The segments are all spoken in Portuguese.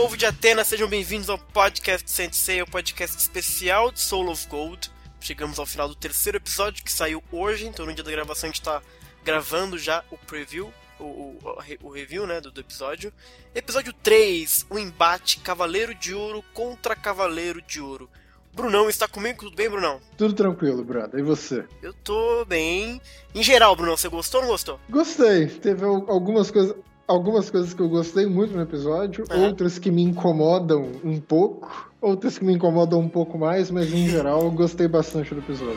povo de Atenas, sejam bem-vindos ao podcast Sensei, o podcast especial de Soul of Gold. Chegamos ao final do terceiro episódio que saiu hoje, então no dia da gravação a gente está gravando já o preview, o, o, o review né, do, do, episódio. Episódio 3, o embate Cavaleiro de Ouro contra Cavaleiro de Ouro. Brunão está comigo, tudo bem, Brunão? Tudo tranquilo, brother. E você? Eu tô bem. Em geral, Brunão, você gostou ou não gostou? Gostei. Teve algumas coisas algumas coisas que eu gostei muito no episódio, uhum. outras que me incomodam um pouco, outras que me incomodam um pouco mais, mas em geral eu gostei bastante do episódio.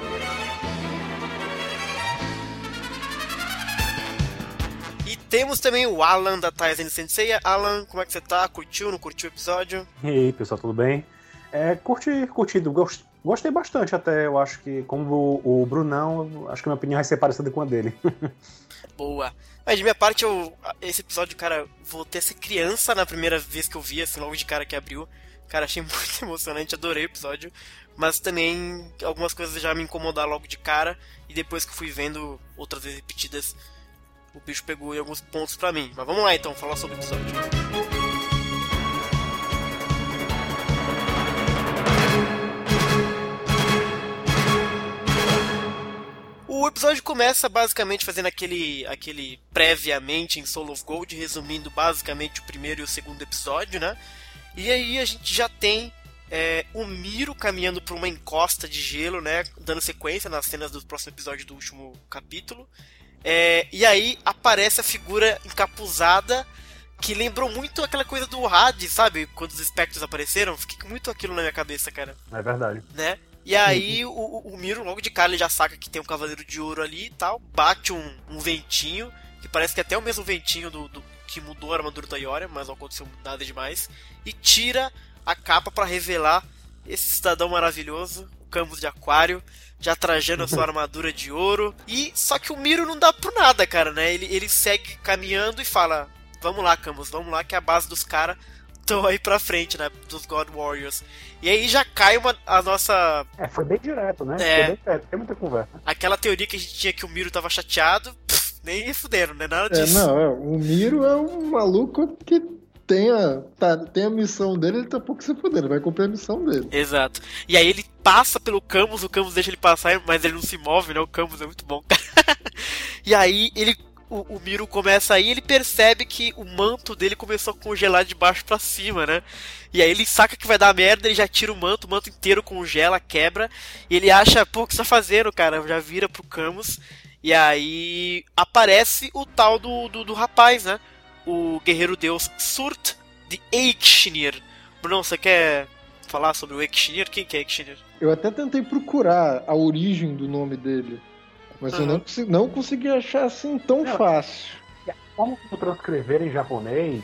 E temos também o Alan da Tyson Sensei. Alan, como é que você tá? Curtiu, não curtiu o episódio? E aí, pessoal, tudo bem? É, curti, curtido, gost, gostei bastante até, eu acho que, como o, o Brunão, acho que minha opinião vai ser parecida com a dele. Boa. Mas de minha parte, eu, esse episódio, cara, voltei a ser criança na primeira vez que eu vi, assim, logo de cara que abriu. Cara, achei muito emocionante, adorei o episódio. Mas também algumas coisas já me incomodaram logo de cara. E depois que fui vendo outras vezes repetidas, o bicho pegou em alguns pontos para mim. Mas vamos lá então, falar sobre o episódio. O episódio começa basicamente fazendo aquele, aquele previamente em Soul of Gold, resumindo basicamente o primeiro e o segundo episódio, né? E aí a gente já tem é, o Miro caminhando por uma encosta de gelo, né? Dando sequência nas cenas do próximo episódio do último capítulo. É, e aí aparece a figura encapuzada que lembrou muito aquela coisa do Hades, sabe? Quando os espectros apareceram. Fiquei com muito aquilo na minha cabeça, cara. É verdade. Né? E aí uhum. o, o, Miro, logo de cara, ele já saca que tem um Cavaleiro de Ouro ali e tal. Bate um, um ventinho, que parece que é até o mesmo ventinho do, do que mudou a armadura da Ioria, mas não aconteceu nada demais. E tira a capa para revelar esse cidadão maravilhoso, o Camus de Aquário, já trajando a sua armadura de ouro. E só que o Miro não dá pro nada, cara, né? Ele, ele segue caminhando e fala: Vamos lá, Camus, vamos lá, que é a base dos caras estão aí pra frente, né? Dos God Warriors. E aí já cai uma, a nossa. É, foi bem direto, né? É. Foi bem direto, tem muita conversa. Aquela teoria que a gente tinha que o Miro tava chateado, pff, nem fuderam, né? Nada é, disso. É, não, é, o Miro é um maluco que tem a, tá, tem a missão dele, ele tá pouco se fudendo, vai cumprir a missão dele. Exato. E aí ele passa pelo Camus, o Camus deixa ele passar, mas ele não se move, né? O Camus é muito bom. e aí ele o, o Miro começa aí, ele percebe que o manto dele começou a congelar de baixo para cima, né? E aí ele saca que vai dar merda, ele já tira o manto, o manto inteiro congela, quebra, e ele acha, pô, o que você tá fazendo, cara? Já vira pro Camus. E aí aparece o tal do, do, do rapaz, né? O guerreiro deus Surt de Eikshnir. Bruno, você quer falar sobre o Eikshnir? Quem que é Eikshnir? Eu até tentei procurar a origem do nome dele. Mas uhum. eu não, não consegui achar assim tão não, fácil. A forma como transcrever em japonês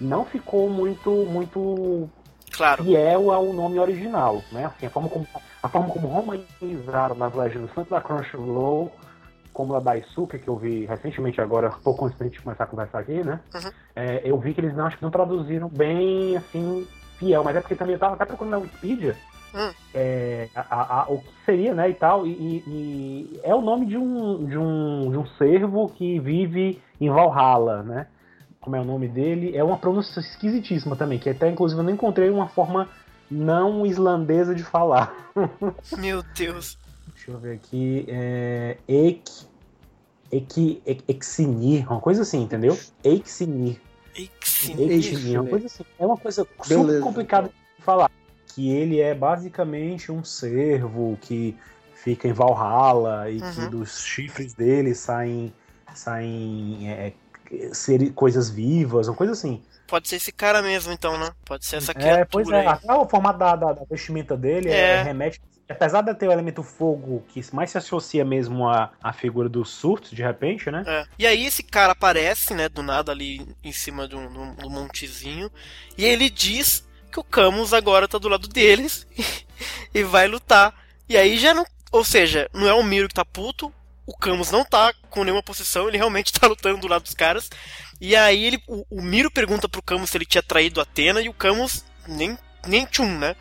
não ficou muito muito claro. fiel ao nome original, né? Assim, a forma como a forma como romanizaram nas legendas tanto da Crunchyroll como a da Isuka, que eu vi recentemente agora, pouco antes da gente começar a conversar aqui, né? Uhum. É, eu vi que eles não, acho que não traduziram bem, assim, fiel, mas é porque também eu tava até procurando na Wikipedia Hum. É, a, a, o que seria, né, e tal, e, e, é o nome de um, de, um, de um servo que vive em Valhalla, né? Como é o nome dele? É uma pronúncia esquisitíssima também, que até inclusive eu não encontrei uma forma não islandesa de falar. Meu Deus. Deixa eu ver aqui. É, ek, ek, ek, Exinir, uma coisa assim, entendeu? Exinir. Exinir, uma coisa assim. É uma coisa super complicada de falar que ele é basicamente um servo que fica em Valhalla e uhum. que dos chifres dele saem, saem é, ser, coisas vivas, uma coisa assim. Pode ser esse cara mesmo, então, né? Pode ser essa criatura. É, pois é. Até o formato da, da, da vestimenta dele é. É, remete. Apesar de ter o elemento fogo que mais se associa mesmo à, à figura do surto, de repente, né? É. E aí esse cara aparece, né, do nada ali em cima de um, de um montezinho. E ele diz que o Camus agora tá do lado deles e vai lutar. E aí já não. Ou seja, não é o Miro que tá puto, o Camus não tá com nenhuma posição, ele realmente tá lutando do lado dos caras. E aí ele, o, o Miro pergunta pro Camus se ele tinha traído Atena e o Camus nem, nem tchum, né?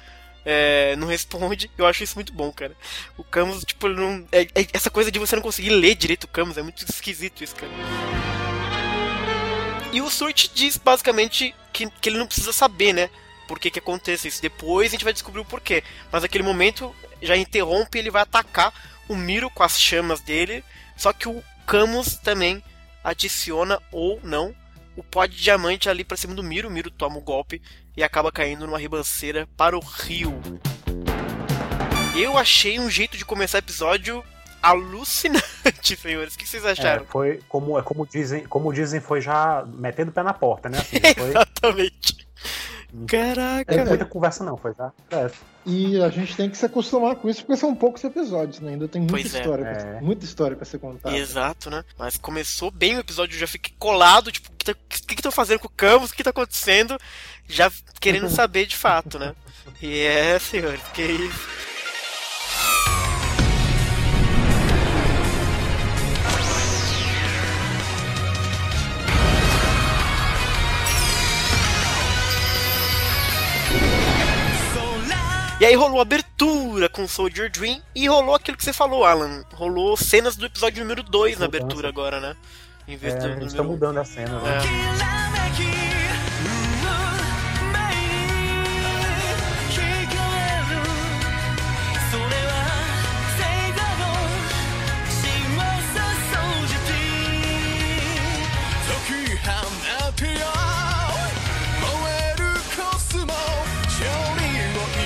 É, não responde. Eu acho isso muito bom, cara. O Camus, tipo, ele não. É, é, essa coisa de você não conseguir ler direito o Camus é muito esquisito isso, cara. E o Surt diz basicamente que, que ele não precisa saber, né? Por que que acontece isso. Depois a gente vai descobrir o porquê. Mas naquele momento já interrompe e ele vai atacar o Miro com as chamas dele. Só que o Camus também adiciona ou não o pó de diamante ali pra cima do Miro. O Miro toma o golpe e acaba caindo numa ribanceira para o rio. Eu achei um jeito de começar o episódio alucinante, senhores. O que vocês acharam? É, foi como, é como dizem, como dizem, foi já metendo o pé na porta, né? Assim, foi... Exatamente. Caraca. Não muita conversa, não, foi já. É. E a gente tem que se acostumar com isso, porque são poucos episódios, né? Ainda tem muita Pois é. história, pra, É. muita história pra ser contada. Exato, né? Mas começou bem o episódio, eu já fiquei colado, tipo, o que tá- o que estão fazendo com o Camus, o que tá acontecendo? Já querendo saber de fato, né? E é, senhores, que isso. E aí rolou a abertura com Soldier Dream e rolou aquilo que você falou, Alan. Rolou cenas do episódio número 2 na abertura agora, né? Em vez É, do eles número estão um. mudando a cena, né? É.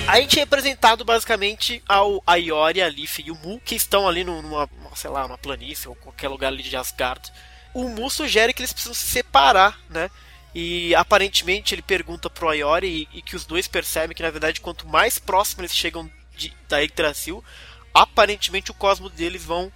A gente é apresentado basicamente ao Ayori, a Leaf e o Mu, que estão ali numa, sei lá, numa planície ou qualquer lugar ali de Asgard. O Mu sugere que eles precisam se separar, né? E aparentemente ele pergunta pro Ayori e, e que os dois percebem que na verdade quanto mais próximo eles chegam de, da Yggdrasil, aparentemente o cosmo deles vão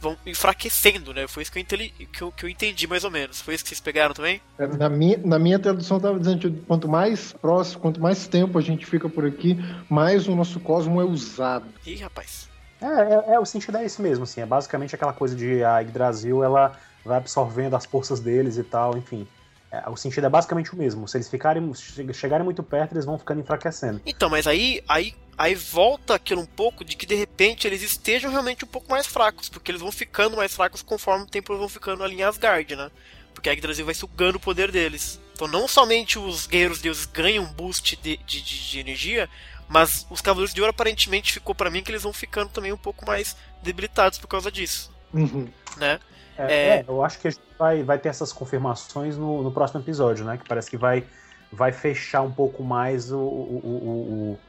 vão enfraquecendo, né? Foi isso que eu, entendi, que, eu, que eu entendi mais ou menos. Foi isso que vocês pegaram também? É, Na minha, na minha tradução tava dizendo que quanto mais próximo, quanto mais tempo a gente fica por aqui, mais o nosso cosmo é usado. Ih, rapaz. É, é, é, o sentido é esse mesmo, assim. É basicamente aquela coisa de a Yggdrasil, ela vai absorvendo as forças deles e tal, enfim. É, o sentido é basicamente o mesmo. Se eles ficarem, che- chegarem muito perto, eles vão ficando enfraquecendo. Então, mas aí, aí, aí volta aquilo um pouco de que de repente eles estejam realmente um pouco mais fracos, porque eles vão ficando mais fracos conforme o tempo eles vão ficando ali em Asgard, né? Porque a Yggdrasil vai sugando o poder deles. Então não somente os guerreiros deuses ganham um boost de, de, de, de energia, mas os Cavaleiros de Ouro aparentemente ficou pra mim que eles vão ficando também um pouco mais debilitados por causa disso, Uhum. né? É, É. é, eu acho que a gente vai, vai ter essas confirmações no, no próximo episódio, né? Que parece que vai, vai fechar um pouco mais o, o, o, o,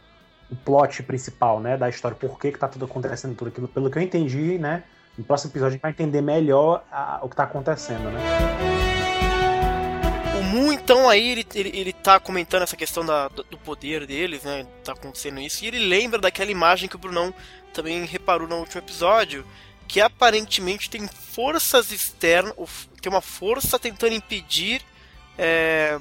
o plot principal, né? Da história. Por que, que tá tudo acontecendo tudo aquilo. Pelo que eu entendi, né? No próximo episódio a gente vai entender melhor a- o que tá acontecendo, né? O Mu, então, aí ele, ele, ele tá comentando essa questão da, do poder deles, né? Tá acontecendo isso. E ele lembra daquela imagem que o Brunão também reparou no último episódio, que aparentemente tem forças externas, tem uma força tentando impedir é,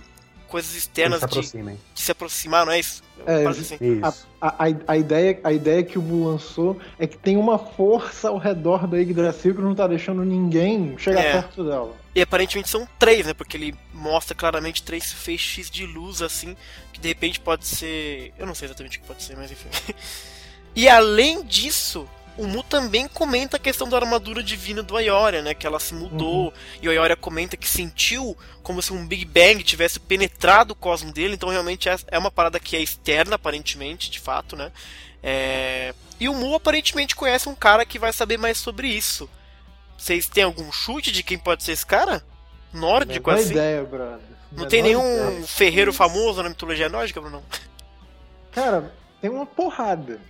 coisas externas se de, aproximem. de se aproximar, não é isso? É, assim. A, Isso. a, a- a ideia, a ideia que o Mu lançou é que tem uma força ao redor da Yggdrasil que não tá deixando ninguém chegar É. perto dela. E aparentemente são três, né? Porque ele mostra claramente três feixes de luz, assim, que de repente pode ser. Eu não sei exatamente o que pode ser, mas enfim. e além disso, o Mu também comenta a questão da armadura divina do Ayoria, né? Que ela se mudou. E o Ayoria comenta que sentiu como se um Big Bang tivesse penetrado o cosmo dele. Então realmente é- é uma parada que é externa, aparentemente, de fato, né? É, E o Mu aparentemente conhece um cara que vai saber mais sobre isso. Vocês têm algum chute de quem pode ser esse cara? Nórdico, Menor assim? ideia, brother. Não Menor tem nenhum ideia. ferreiro famoso na mitologia nórdica, Bruno? Cara, tem uma porrada.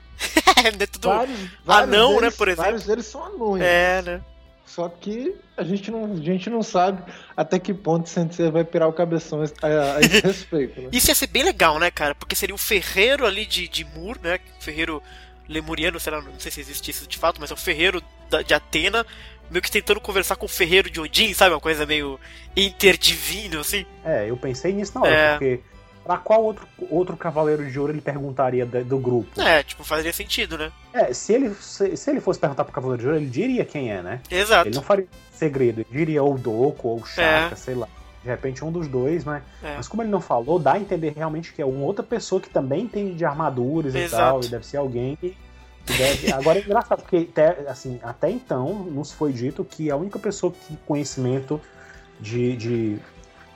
Tudo. Vários, vários Anão, né, deles- por exemplo. Vários deles são anões. É, né? Só que a gente não, a gente não sabe até que ponto o Sensei vai pirar o cabeção a, a esse respeito, né? Isso ia ser bem legal, né, cara? Porque seria o ferreiro ali de, de Mur, né? Ferreiro lemuriano, sei lá, não sei se existe isso de fato, mas é o ferreiro da- de Atena, meio que tentando conversar com o ferreiro de Odin, sabe? Uma coisa meio interdivino, assim. É, eu pensei nisso na hora, É. porque pra qual outro, outro cavaleiro de ouro ele perguntaria do grupo? É, tipo, faria sentido, né? É, se ele, se, se ele fosse perguntar pro cavaleiro de ouro, ele diria quem é, né? Exato. Ele não faria segredo, ele diria ou Doco ou Chaka, É. sei lá. De repente um dos dois, né? É. Mas como ele não falou, dá a entender realmente que é uma outra pessoa que também entende de armaduras e Exato. tal, e deve ser alguém que deve... Agora é engraçado, porque até, assim, até então nos foi dito que a única pessoa que tem conhecimento de, de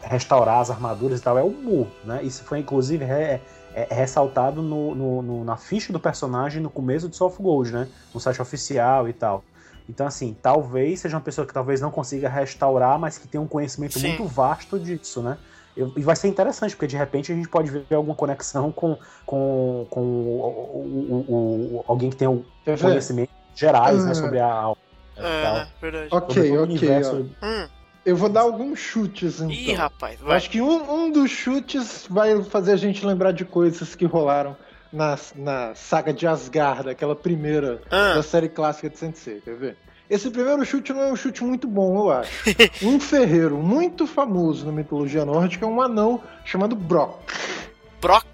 restaurar as armaduras e tal é o Mu, né? Isso foi inclusive é, é, ressaltado no, no, no, na ficha do personagem no começo do Soul of Gold, né? No site oficial e tal. Então, assim, talvez seja uma pessoa que talvez não consiga restaurar, mas que tem um conhecimento Sim. muito vasto disso, né? E vai ser interessante, porque de repente a gente pode ver alguma conexão com, com, com o, o, o alguém que tem um conhecimento gerais uhum. né, sobre a. É, verdade. Ok, ok. Universo... Hum. Eu vou dar alguns chutes, então. Ih, rapaz, vai. Acho que um, um dos chutes vai fazer a gente lembrar de coisas que rolaram na, na saga de Asgard, aquela primeira ah. da série clássica de Sensei, quer ver? Esse primeiro chute não é um chute muito bom, eu acho. um ferreiro muito famoso na mitologia nórdica é um anão chamado Brock. Brock?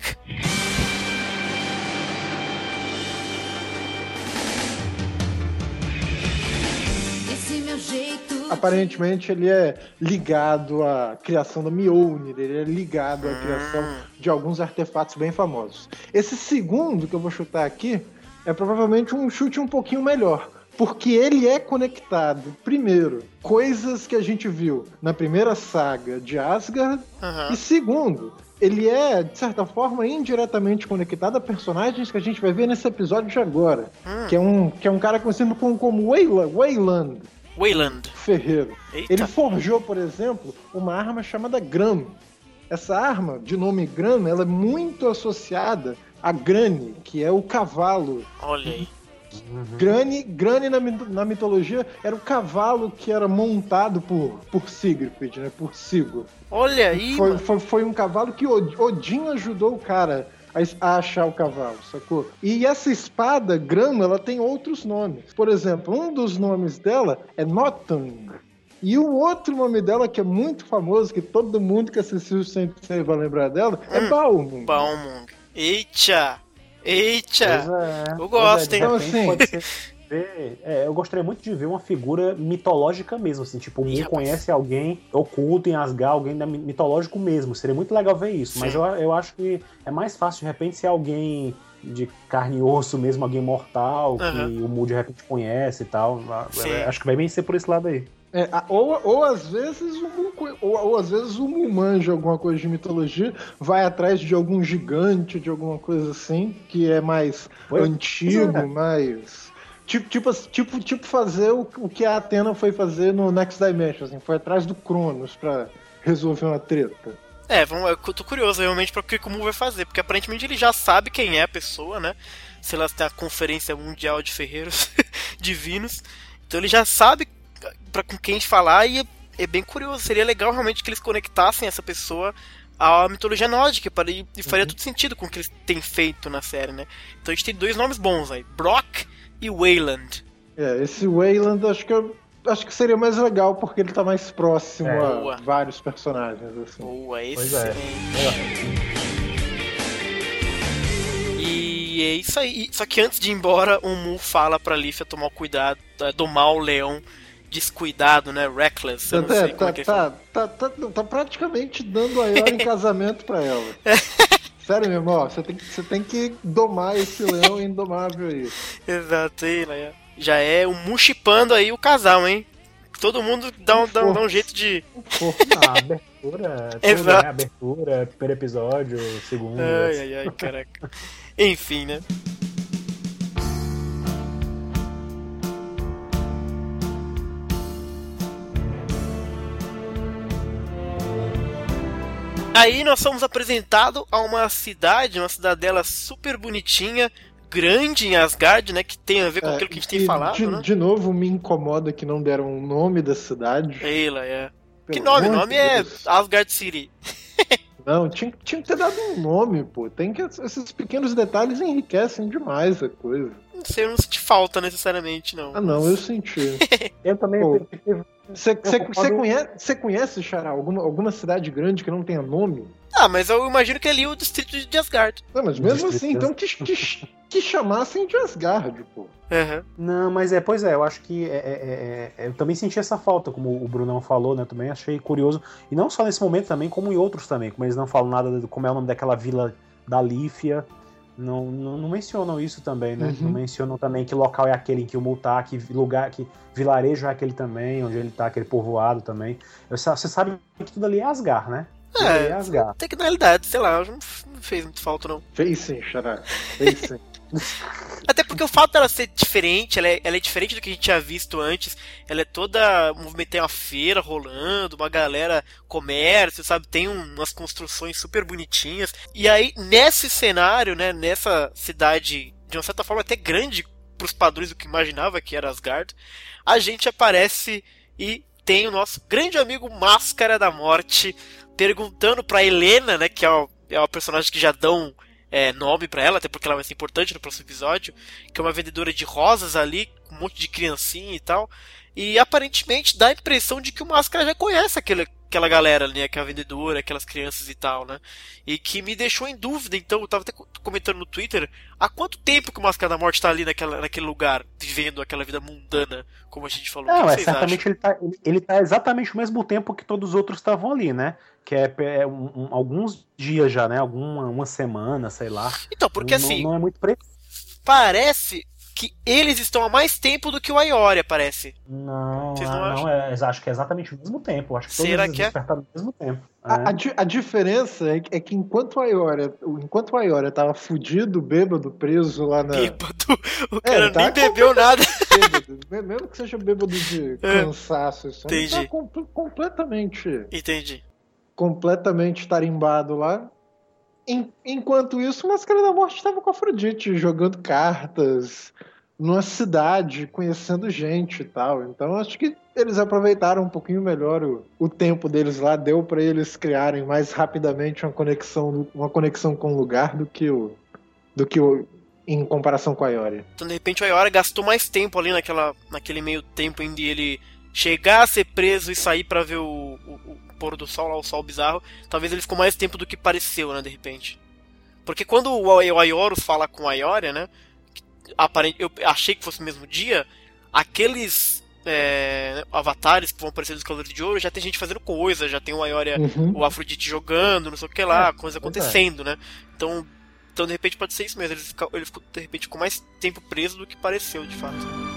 Aparentemente ele é ligado à criação da Mjolnir, ele é ligado à criação hum. de alguns artefatos bem famosos. Esse segundo que eu vou chutar aqui é provavelmente um chute um pouquinho melhor porque ele é conectado, primeiro, coisas que a gente viu na primeira saga de Asgard, uhum. e segundo, ele é, de certa forma, indiretamente conectado a personagens que a gente vai ver nesse episódio de agora. Hum. Que, é um, que é um cara conhecido como, como Wayland. Wayland. Wayland. Ferreiro. Eita. Ele forjou, por exemplo, uma arma chamada Gram. Essa arma, de nome Gram, ela é muito associada a Grani, que é o cavalo. Olha aí. Uhum. Grani, Grani na, na, mitologia era o cavalo que era montado por, por Sigrid, né? Por Sigurd. Olha aí! Foi, foi, foi, um cavalo que Odin ajudou o cara a, achar o cavalo, sacou? E essa espada, Grama, ela tem outros nomes. Por exemplo, um dos nomes dela é Notung. E o outro nome dela, que é muito famoso, que todo mundo que assistiu sempre vai lembrar dela, é hum, Balmung. Balmung. Eita! Eita! É, eu gosto, é, hein? Então, assim... Ver, é, eu gostaria muito de ver uma figura mitológica mesmo, assim, tipo, o Mu conhece alguém oculto em Asgard, alguém mitológico mesmo. Seria muito legal ver isso, Sim. mas eu, eu acho que é mais fácil de repente ser alguém de carne e osso mesmo, alguém mortal, uhum. que o Mu de repente conhece e tal. Sim. Acho que vai bem ser por esse lado aí. É, ou, ou às vezes um, ou, ou, às vezes o Mu manja alguma coisa de mitologia, vai atrás de algum gigante, de alguma coisa assim, que é mais pois antigo, é. mais. Tipo, tipo, tipo, tipo fazer o, o que a Atena foi fazer no Next Dimension, assim, foi atrás do Cronos pra resolver uma treta. É, vamos, eu tô curioso realmente para o que o Mu vai fazer, porque aparentemente ele já sabe quem é a pessoa, né? Se ela tem a Conferência Mundial de Ferreiros Divinos. Então ele já sabe para com quem falar e é, é, bem curioso. Seria legal realmente que eles conectassem essa pessoa à mitologia nórdica para, e, e faria uhum. todo sentido com o que eles têm feito na série, né? Então a gente tem dois nomes bons aí, Brock e Wayland. É, esse Wayland acho que eu, acho que seria mais legal porque ele tá mais próximo é. a Boa. vários personagens assim. Boa, excelente. É. E é isso aí. Só que antes de ir embora, o Mu fala pra Lífia tomar cuidado, é, domar o leão descuidado, né? Reckless. Eu não sei tá, é que tá, tá, tá, tá, praticamente dando a Yor em casamento pra ela. Sério, meu irmão, você tem, que, você tem que domar esse leão indomável aí. Exato, aí, né? Já é o muxipando aí o casal, hein? Todo mundo dá um, dá um, dá um jeito de. Ah, abertura, tudo, né? Abertura, primeiro episódio, segundo. Ai, ai, ai, caraca. Enfim, né? Aí nós somos apresentados a uma cidade, uma cidadela super bonitinha, grande em Asgard, né? Que tem a ver com é, aquilo que a gente tem falado, de, né? De novo, me incomoda que não deram o nome da cidade. Eila, é. Pelo que nome? O nome é Asgard City. Não, tinha, tinha que ter dado um nome, pô. Tem que. Esses pequenos detalhes enriquecem demais a coisa. Não sei, não senti falta necessariamente, não. Ah, não, eu senti. eu também. Você conhece, conhece, Xará, alguma, alguma cidade grande que não tenha nome? Ah, mas eu imagino que é ali o distrito de Asgard. Não, mas mesmo assim, então que, que, que chamassem de Asgard, pô. Uhum. Não, mas é, pois é, eu acho que é, é, é, é, eu também senti essa falta, como o Brunão falou, né? Também achei curioso. E não só nesse momento também, como em outros também, como eles não falam nada, do, como é o nome daquela vila da Lífia. Não, não, não, mencionam isso também, né? Uhum. Não mencionam também que local é aquele em que o Mu tá, que lugar, que vilarejo é aquele também, onde ele tá, aquele povoado também. Você sabe que tudo ali é Asgar, né? É, é Asgar. Tem que na realidade, sei lá, não fez muito falta, não. Fez sim, Xará. Fez sim. Até porque o fato dela ser diferente, ela é, ela é, diferente do que a gente tinha visto antes. Ela é toda. Tem uma feira rolando, uma galera comércio, sabe? Tem um, umas construções super bonitinhas. E aí, nesse cenário, né? Nessa cidade, de uma certa forma, até grande pros padrões do que imaginava que era Asgard, a gente aparece e tem o nosso grande amigo Máscara da Morte perguntando pra Helena, né? Que é uma, é uma personagem que já dão é, nome para ela, até porque ela vai ser importante no próximo episódio, que é uma vendedora de rosas ali, com um monte de criancinha e tal. E aparentemente dá a impressão de que o Máscara já conhece aquele, aquela galera ali, né, aquela vendedora, aquelas crianças e tal, né? E que me deixou em dúvida, então, eu tava até comentando no Twitter, há quanto tempo que o Máscara da Morte tá ali naquela, naquele lugar, vivendo aquela vida mundana, como a gente falou. Não, é certamente ele tá, ele tá exatamente o mesmo tempo que todos os outros estavam ali, né? que é, é um, um, alguns dias já, né? Alguma uma semana, sei lá. Então, porque não, assim. Não é muito preciso. Parece que eles estão há mais tempo do que o Aioria, parece. Não, Vocês não, ah, não é, acho que é exatamente o mesmo tempo. Acho que Será todos que é? ao mesmo tempo. A, é. a, a, diferença é que, é que enquanto o Aioria, enquanto o Aioria tava fudido, bêbado, preso lá na. Bêbado? O cara é, nem bebeu nada. Bêbado, mesmo que seja bêbado de é. cansaço, isso Entendi. Tá com, completamente. Entendi completamente tarimbado lá. Enquanto isso, o Máscara da Morte estava com a Afrodite, jogando cartas numa cidade, conhecendo gente e tal. Então acho que eles aproveitaram um pouquinho melhor o, o tempo deles lá, deu para eles criarem mais rapidamente uma conexão, uma conexão com o lugar do que o do que o em comparação com a Iori. Então, de repente, a Iori gastou mais tempo ali naquela, naquele meio tempo em ele chegar a ser preso e sair para ver o, o, pôr do sol, lá, o sol bizarro, talvez ele ficou mais tempo do que pareceu, né, de repente. Porque quando o Aioros fala com a Aioria, né, eu achei que fosse o mesmo dia, aqueles é, avatares que vão aparecer dos Cavaleiros de Ouro, já tem gente fazendo coisa, já tem o Aioria, uhum. o Afrodite jogando, não sei o que lá, é, coisa acontecendo, né. Então, então, de repente, pode ser isso mesmo. Ele ficou, ele ficou, de repente, com mais tempo preso do que pareceu, de fato.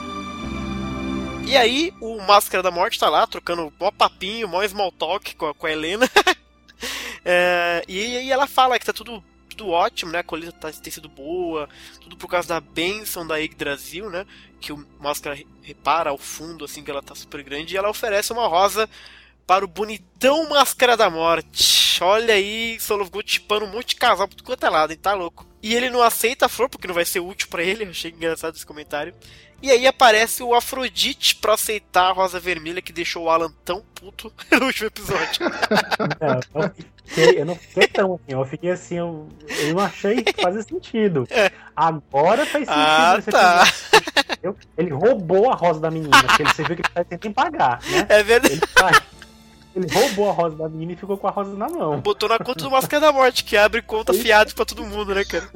E aí, o Máscara da Morte tá lá, trocando mó papinho, mó small talk com a, com a Helena. é, e aí ela fala que tá tudo, tudo ótimo, né? A colheita tá, tem sido boa, tudo por causa da benção da Yggdrasil, né? Que o Máscara repara ao fundo, assim, que ela tá super grande. E ela oferece uma rosa para o bonitão Máscara da Morte. Olha aí, Gold chipando um monte de casal por quanto é lado, hein? Tá louco. E ele não aceita a flor, porque não vai ser útil para ele. Eu achei engraçado esse comentário. E aí aparece o Afrodite pra aceitar a Rosa Vermelha que deixou o Alan tão puto no último episódio. Não, eu, fiquei, eu não fiquei tão assim, eu fiquei assim, eu, eu não achei que fazia sentido. É. Agora faz sentido. Ah, tá. Ele roubou a rosa da menina, porque ele, viu que ele tá tentando pagar, né? É verdade. Ele, tá, ele roubou a rosa da menina e ficou com a rosa na mão. Botou na conta do Máscara da Morte, que abre conta fiado pra todo mundo, né, cara?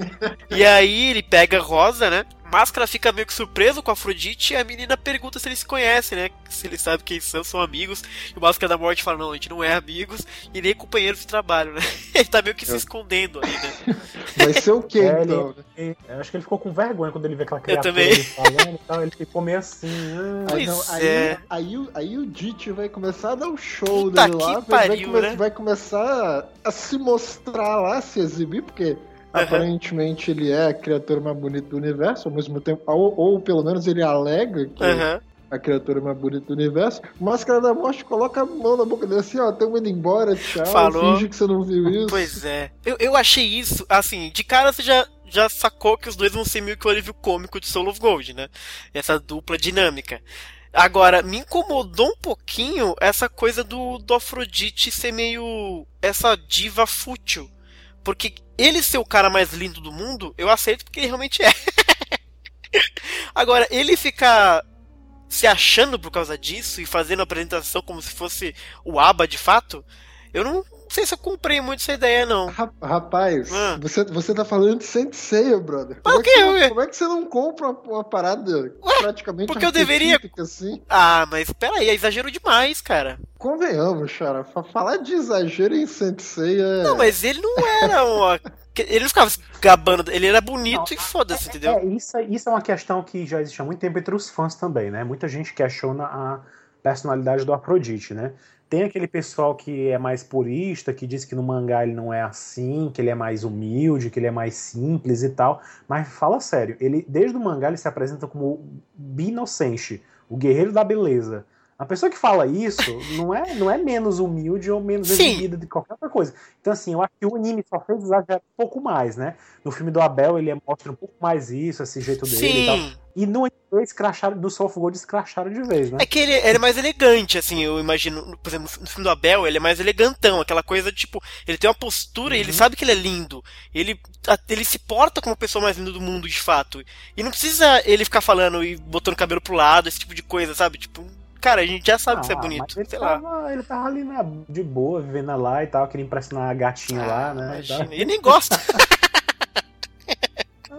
E aí ele pega a rosa, né? Máscara fica meio que surpreso com a Afrodite e a menina pergunta se eles se conhecem, né? Se eles sabem quem são, são amigos. E o Máscara da Morte fala: não, a gente não é amigos e nem companheiros de trabalho, né? Ele tá meio que se escondendo aí, né? Vai ser o quê, é, então? Ele, eu acho que ele ficou com vergonha quando ele vê aquela criatura também. falando e tal. Ele ficou meio assim. Ah. Pois aí, não, aí, é. aí, aí, aí, o Dit vai começar a dar o um show Puta dele lá. Pariu, vai, né? vai começar a se mostrar lá, se exibir, porque Aparentemente ele é a criatura mais bonita do universo, ao mesmo tempo, ou, ou pelo menos ele alega que uhum. a criatura mais bonita do universo. Máscara da Morte coloca a mão na boca dele assim, ó, estamos indo embora, tchau. Falou. Finge que você não viu isso. Pois é. Eu, eu achei isso, assim, de cara você já, já sacou que os dois vão ser meio que o alívio cômico de Soul of Gold, né? Essa dupla dinâmica. Agora, me incomodou um pouquinho essa coisa do, do Afrodite ser meio. essa diva fútil. Porque ele ser o cara mais lindo do mundo, eu aceito porque ele realmente é. Agora, ele ficar se achando por causa disso e fazendo a apresentação como se fosse o ABBA de fato, eu não sei se eu comprei muito essa ideia, não. Rapaz, ah. você, você tá falando de Sensei, brother. Como, Mas é que, como é que você não compra uma, uma parada Ué, praticamente Porque eu deveria. Assim? Ah, mas peraí, é exagero demais, cara. Convenhamos, cara. Falar de exagero em Sensei é. Não, mas ele não era uma Ele não ficava gabando, ele era bonito não, e foda-se, é, entendeu? É, isso, isso é uma questão que já existe há muito tempo entre os fãs também, né? Muita gente questiona a personalidade do Afrodite, né? Tem aquele pessoal que é mais purista, que diz que no mangá ele não é assim, que ele é mais humilde, que ele é mais simples e tal. Mas fala sério, ele desde o mangá ele se apresenta como Binocente, o guerreiro da beleza. A pessoa que fala isso não é, não é menos humilde ou menos exibida de qualquer outra coisa. Então, assim, eu acho que o anime só fez exagerar um pouco mais, né? No filme do Abel, ele mostra um pouco mais isso, esse jeito dele Sim. e tal. E no escracharam, no Soft Gold escracharam de vez, né? É que ele, ele, é mais elegante, assim, eu imagino. Por exemplo, no filme do Abel, ele é mais elegantão, aquela coisa, tipo, ele tem uma postura uhum. e ele uhum. sabe que ele é lindo. Ele, ele se porta como a pessoa mais linda do mundo, de fato. E não precisa ele ficar falando e botando cabelo pro lado, esse tipo de coisa, sabe? Tipo, Cara, a gente já sabe ah, que isso é bonito. Ele tava, ele tava, ali na, de boa, vivendo lá e tal, queria impressionar a gatinha ah, lá, né? Imagina. E nem gosta.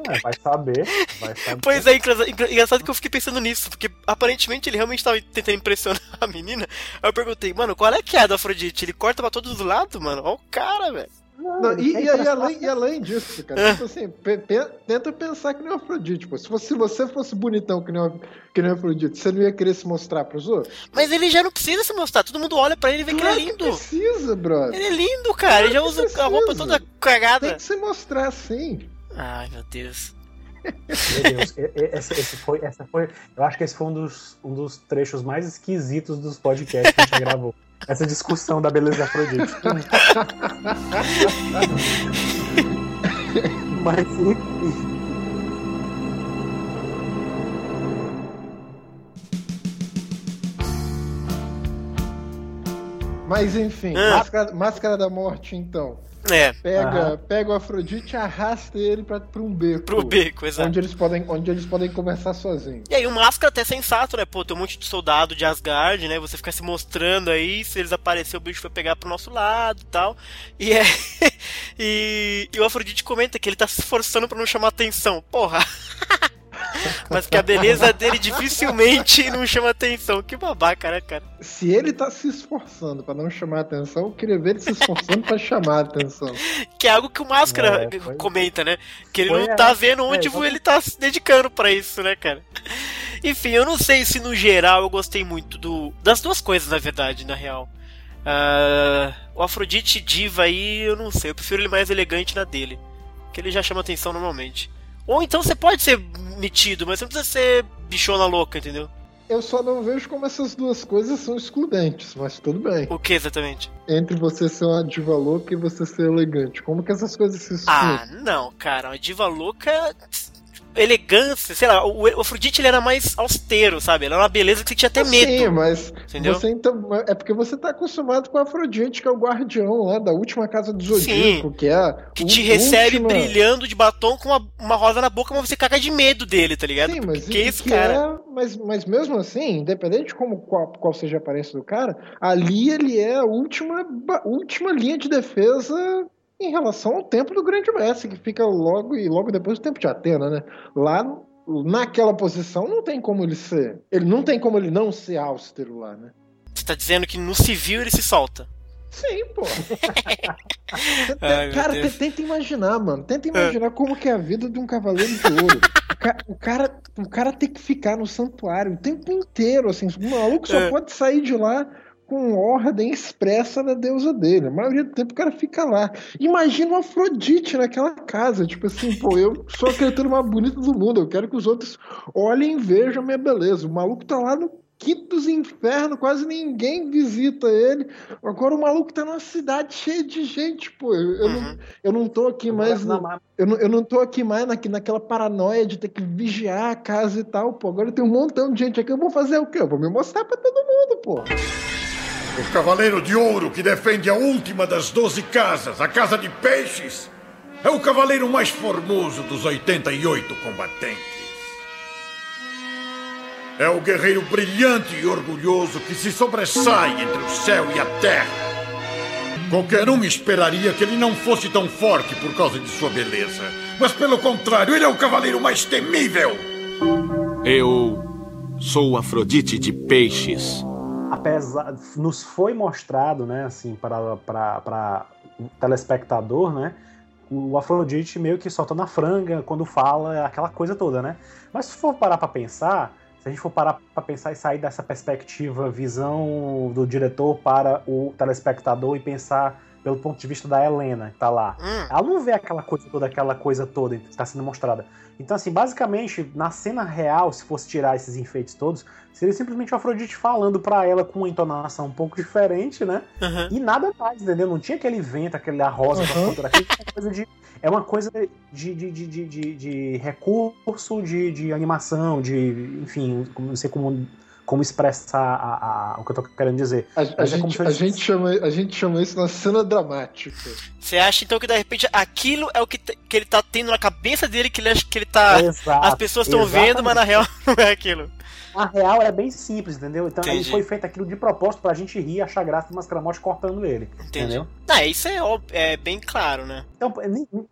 É, vai saber, vai saber. Pois é, engraçado que eu fiquei pensando nisso, porque aparentemente ele realmente tava tentando impressionar a menina. Aí eu perguntei, mano, qual é que é a do Afrodite? Ele corta pra todos os lados, mano? Olha o cara, velho. Não, e, e, aí, além, e além disso, cara, tipo assim, pe, pe, tenta pensar que nem o Afrodite, pô. Se, você, se você fosse bonitão que nem, o, que nem o Afrodite, você não ia querer se mostrar pros outros? Mas ele já não precisa se mostrar, todo mundo olha pra ele e vê claro que ele é lindo. Que precisa, brother. Ele é lindo, cara, claro ele já usa precisa. a roupa toda cagada. Tem que se mostrar assim. Ai, meu Deus. Meu Deus, esse, esse, foi, essa foi. Eu acho que esse foi um dos, um dos trechos mais esquisitos dos podcasts que a gente gravou. Essa discussão da beleza Afrodite. Mas enfim. Mas enfim, ah. máscara, máscara da morte então. É. Pega, pega o Afrodite e arrasta ele pra, pra um beco. Pro beco, exato. Onde eles, podem, onde eles podem conversar sozinhos. E aí o Máscara até é sensato, né? Pô, tem um monte de soldado de Asgard, né? Você fica se mostrando aí, se eles aparecerem, o bicho vai pegar pro nosso lado e tal. E é. e, e o Afrodite comenta que ele tá se esforçando pra não chamar atenção. Porra! Mas que a beleza dele dificilmente não chama atenção. Que babaca, né, cara? Se ele tá se esforçando para não chamar atenção, eu queria ver ele se esforçando para chamar atenção. Que é algo que o Máscara é, foi... comenta, né? Que ele foi não tá vendo é, onde é, ele tá se dedicando para isso, né, cara? Enfim, eu não sei se no geral eu gostei muito do das duas coisas, na verdade, na real. Uh, o Afrodite Diva aí, eu não sei, eu prefiro ele mais elegante na dele. Que ele já chama atenção normalmente. Ou então você pode ser metido, mas você não precisa ser bichona louca, entendeu? Eu só não vejo como essas duas coisas são excludentes, mas tudo bem. O que exatamente? Entre você ser uma diva louca e você ser elegante. Como que essas coisas se excluem? Ah, não, cara. Uma diva louca elegância, sei lá, o, o Afrodite ele era mais austero, sabe? Ele era uma beleza que você tinha até medo. Sim, mas entendeu? você então, é porque você tá acostumado com o Afrodite, que é o guardião lá da última casa do Zodíaco, Sim, que é que te recebe última... brilhando de batom com uma, uma rosa na boca, mas você caga de medo dele, tá ligado? Sim, mas que esse cara é, mas, mas mesmo assim, independente de como qual, qual seja a aparência do cara, ali ele é a última última linha de defesa em relação ao tempo do grande mestre, que fica logo e logo depois do tempo de Atena, né? Lá naquela posição não tem como ele ser. Ele não tem como ele não ser austero lá, né? Você tá dizendo que no civil ele se solta. Sim, pô. Ai, cara, tenta imaginar, mano. Tenta imaginar como que é a vida de um cavaleiro de ouro. o, cara, o, cara, o cara tem que ficar no santuário o tempo inteiro, assim. O maluco só é. pode sair de lá com ordem expressa da deusa dele. A maioria do tempo o cara fica lá. Imagina uma Afrodite naquela casa. Tipo assim, pô, eu sou a criatura mais bonita do mundo. Eu quero que os outros olhem e vejam a minha beleza. O maluco tá lá no quinto dos infernos, quase ninguém visita ele. Agora o maluco tá numa cidade cheia de gente, pô. Eu, uhum. não, eu não tô aqui mais. No, eu, não, eu não tô aqui mais na, naquela paranoia de ter que vigiar a casa e tal, pô. Agora tem um montão de gente aqui. Eu vou fazer o quê? Eu vou me mostrar pra todo mundo, pô. O Cavaleiro de Ouro que defende a última das doze casas, a Casa de Peixes, é o cavaleiro mais formoso dos 88 combatentes. É o guerreiro brilhante e orgulhoso que se sobressai entre o céu e a terra. Qualquer um esperaria que ele não fosse tão forte por causa de sua beleza. Mas pelo contrário, ele é o cavaleiro mais temível. Eu sou Afrodite de Peixes apesar nos foi mostrado, né, assim, para para telespectador, né, o Afrodite meio que solta na franga quando fala aquela coisa toda, né? Mas se for parar pra pensar, se a gente for parar pra pensar e sair dessa perspectiva, visão do diretor para o telespectador e pensar pelo ponto de vista da Helena, que tá lá. Hum. Ela não vê aquela coisa toda, aquela coisa toda que está sendo mostrada. Então, assim, basicamente, na cena real, se fosse tirar esses enfeites todos, seria simplesmente o Afrodite falando para ela com uma entonação um pouco diferente, né? Uhum. E nada mais, entendeu? Não tinha aquele vento, aquele rosa uhum. pra aquilo é coisa de. É uma coisa de, de, de, de, de recurso de, de animação, de. Enfim, não sei como como expressar a, a, o que eu tô querendo dizer. A, a, é gente, é a, gente, chama, a gente chama isso na cena dramática. Você acha então que de repente aquilo é o que, que ele tá tendo na cabeça dele, que ele acha que ele tá. Exato, as pessoas estão vendo, mas na real não é aquilo. A real é bem simples, entendeu? Então Entendi. foi feito aquilo de propósito pra gente rir, achar graça do Mascaramote cortando ele. Entendi. Entendeu? Isso é, é bem claro, né? Então,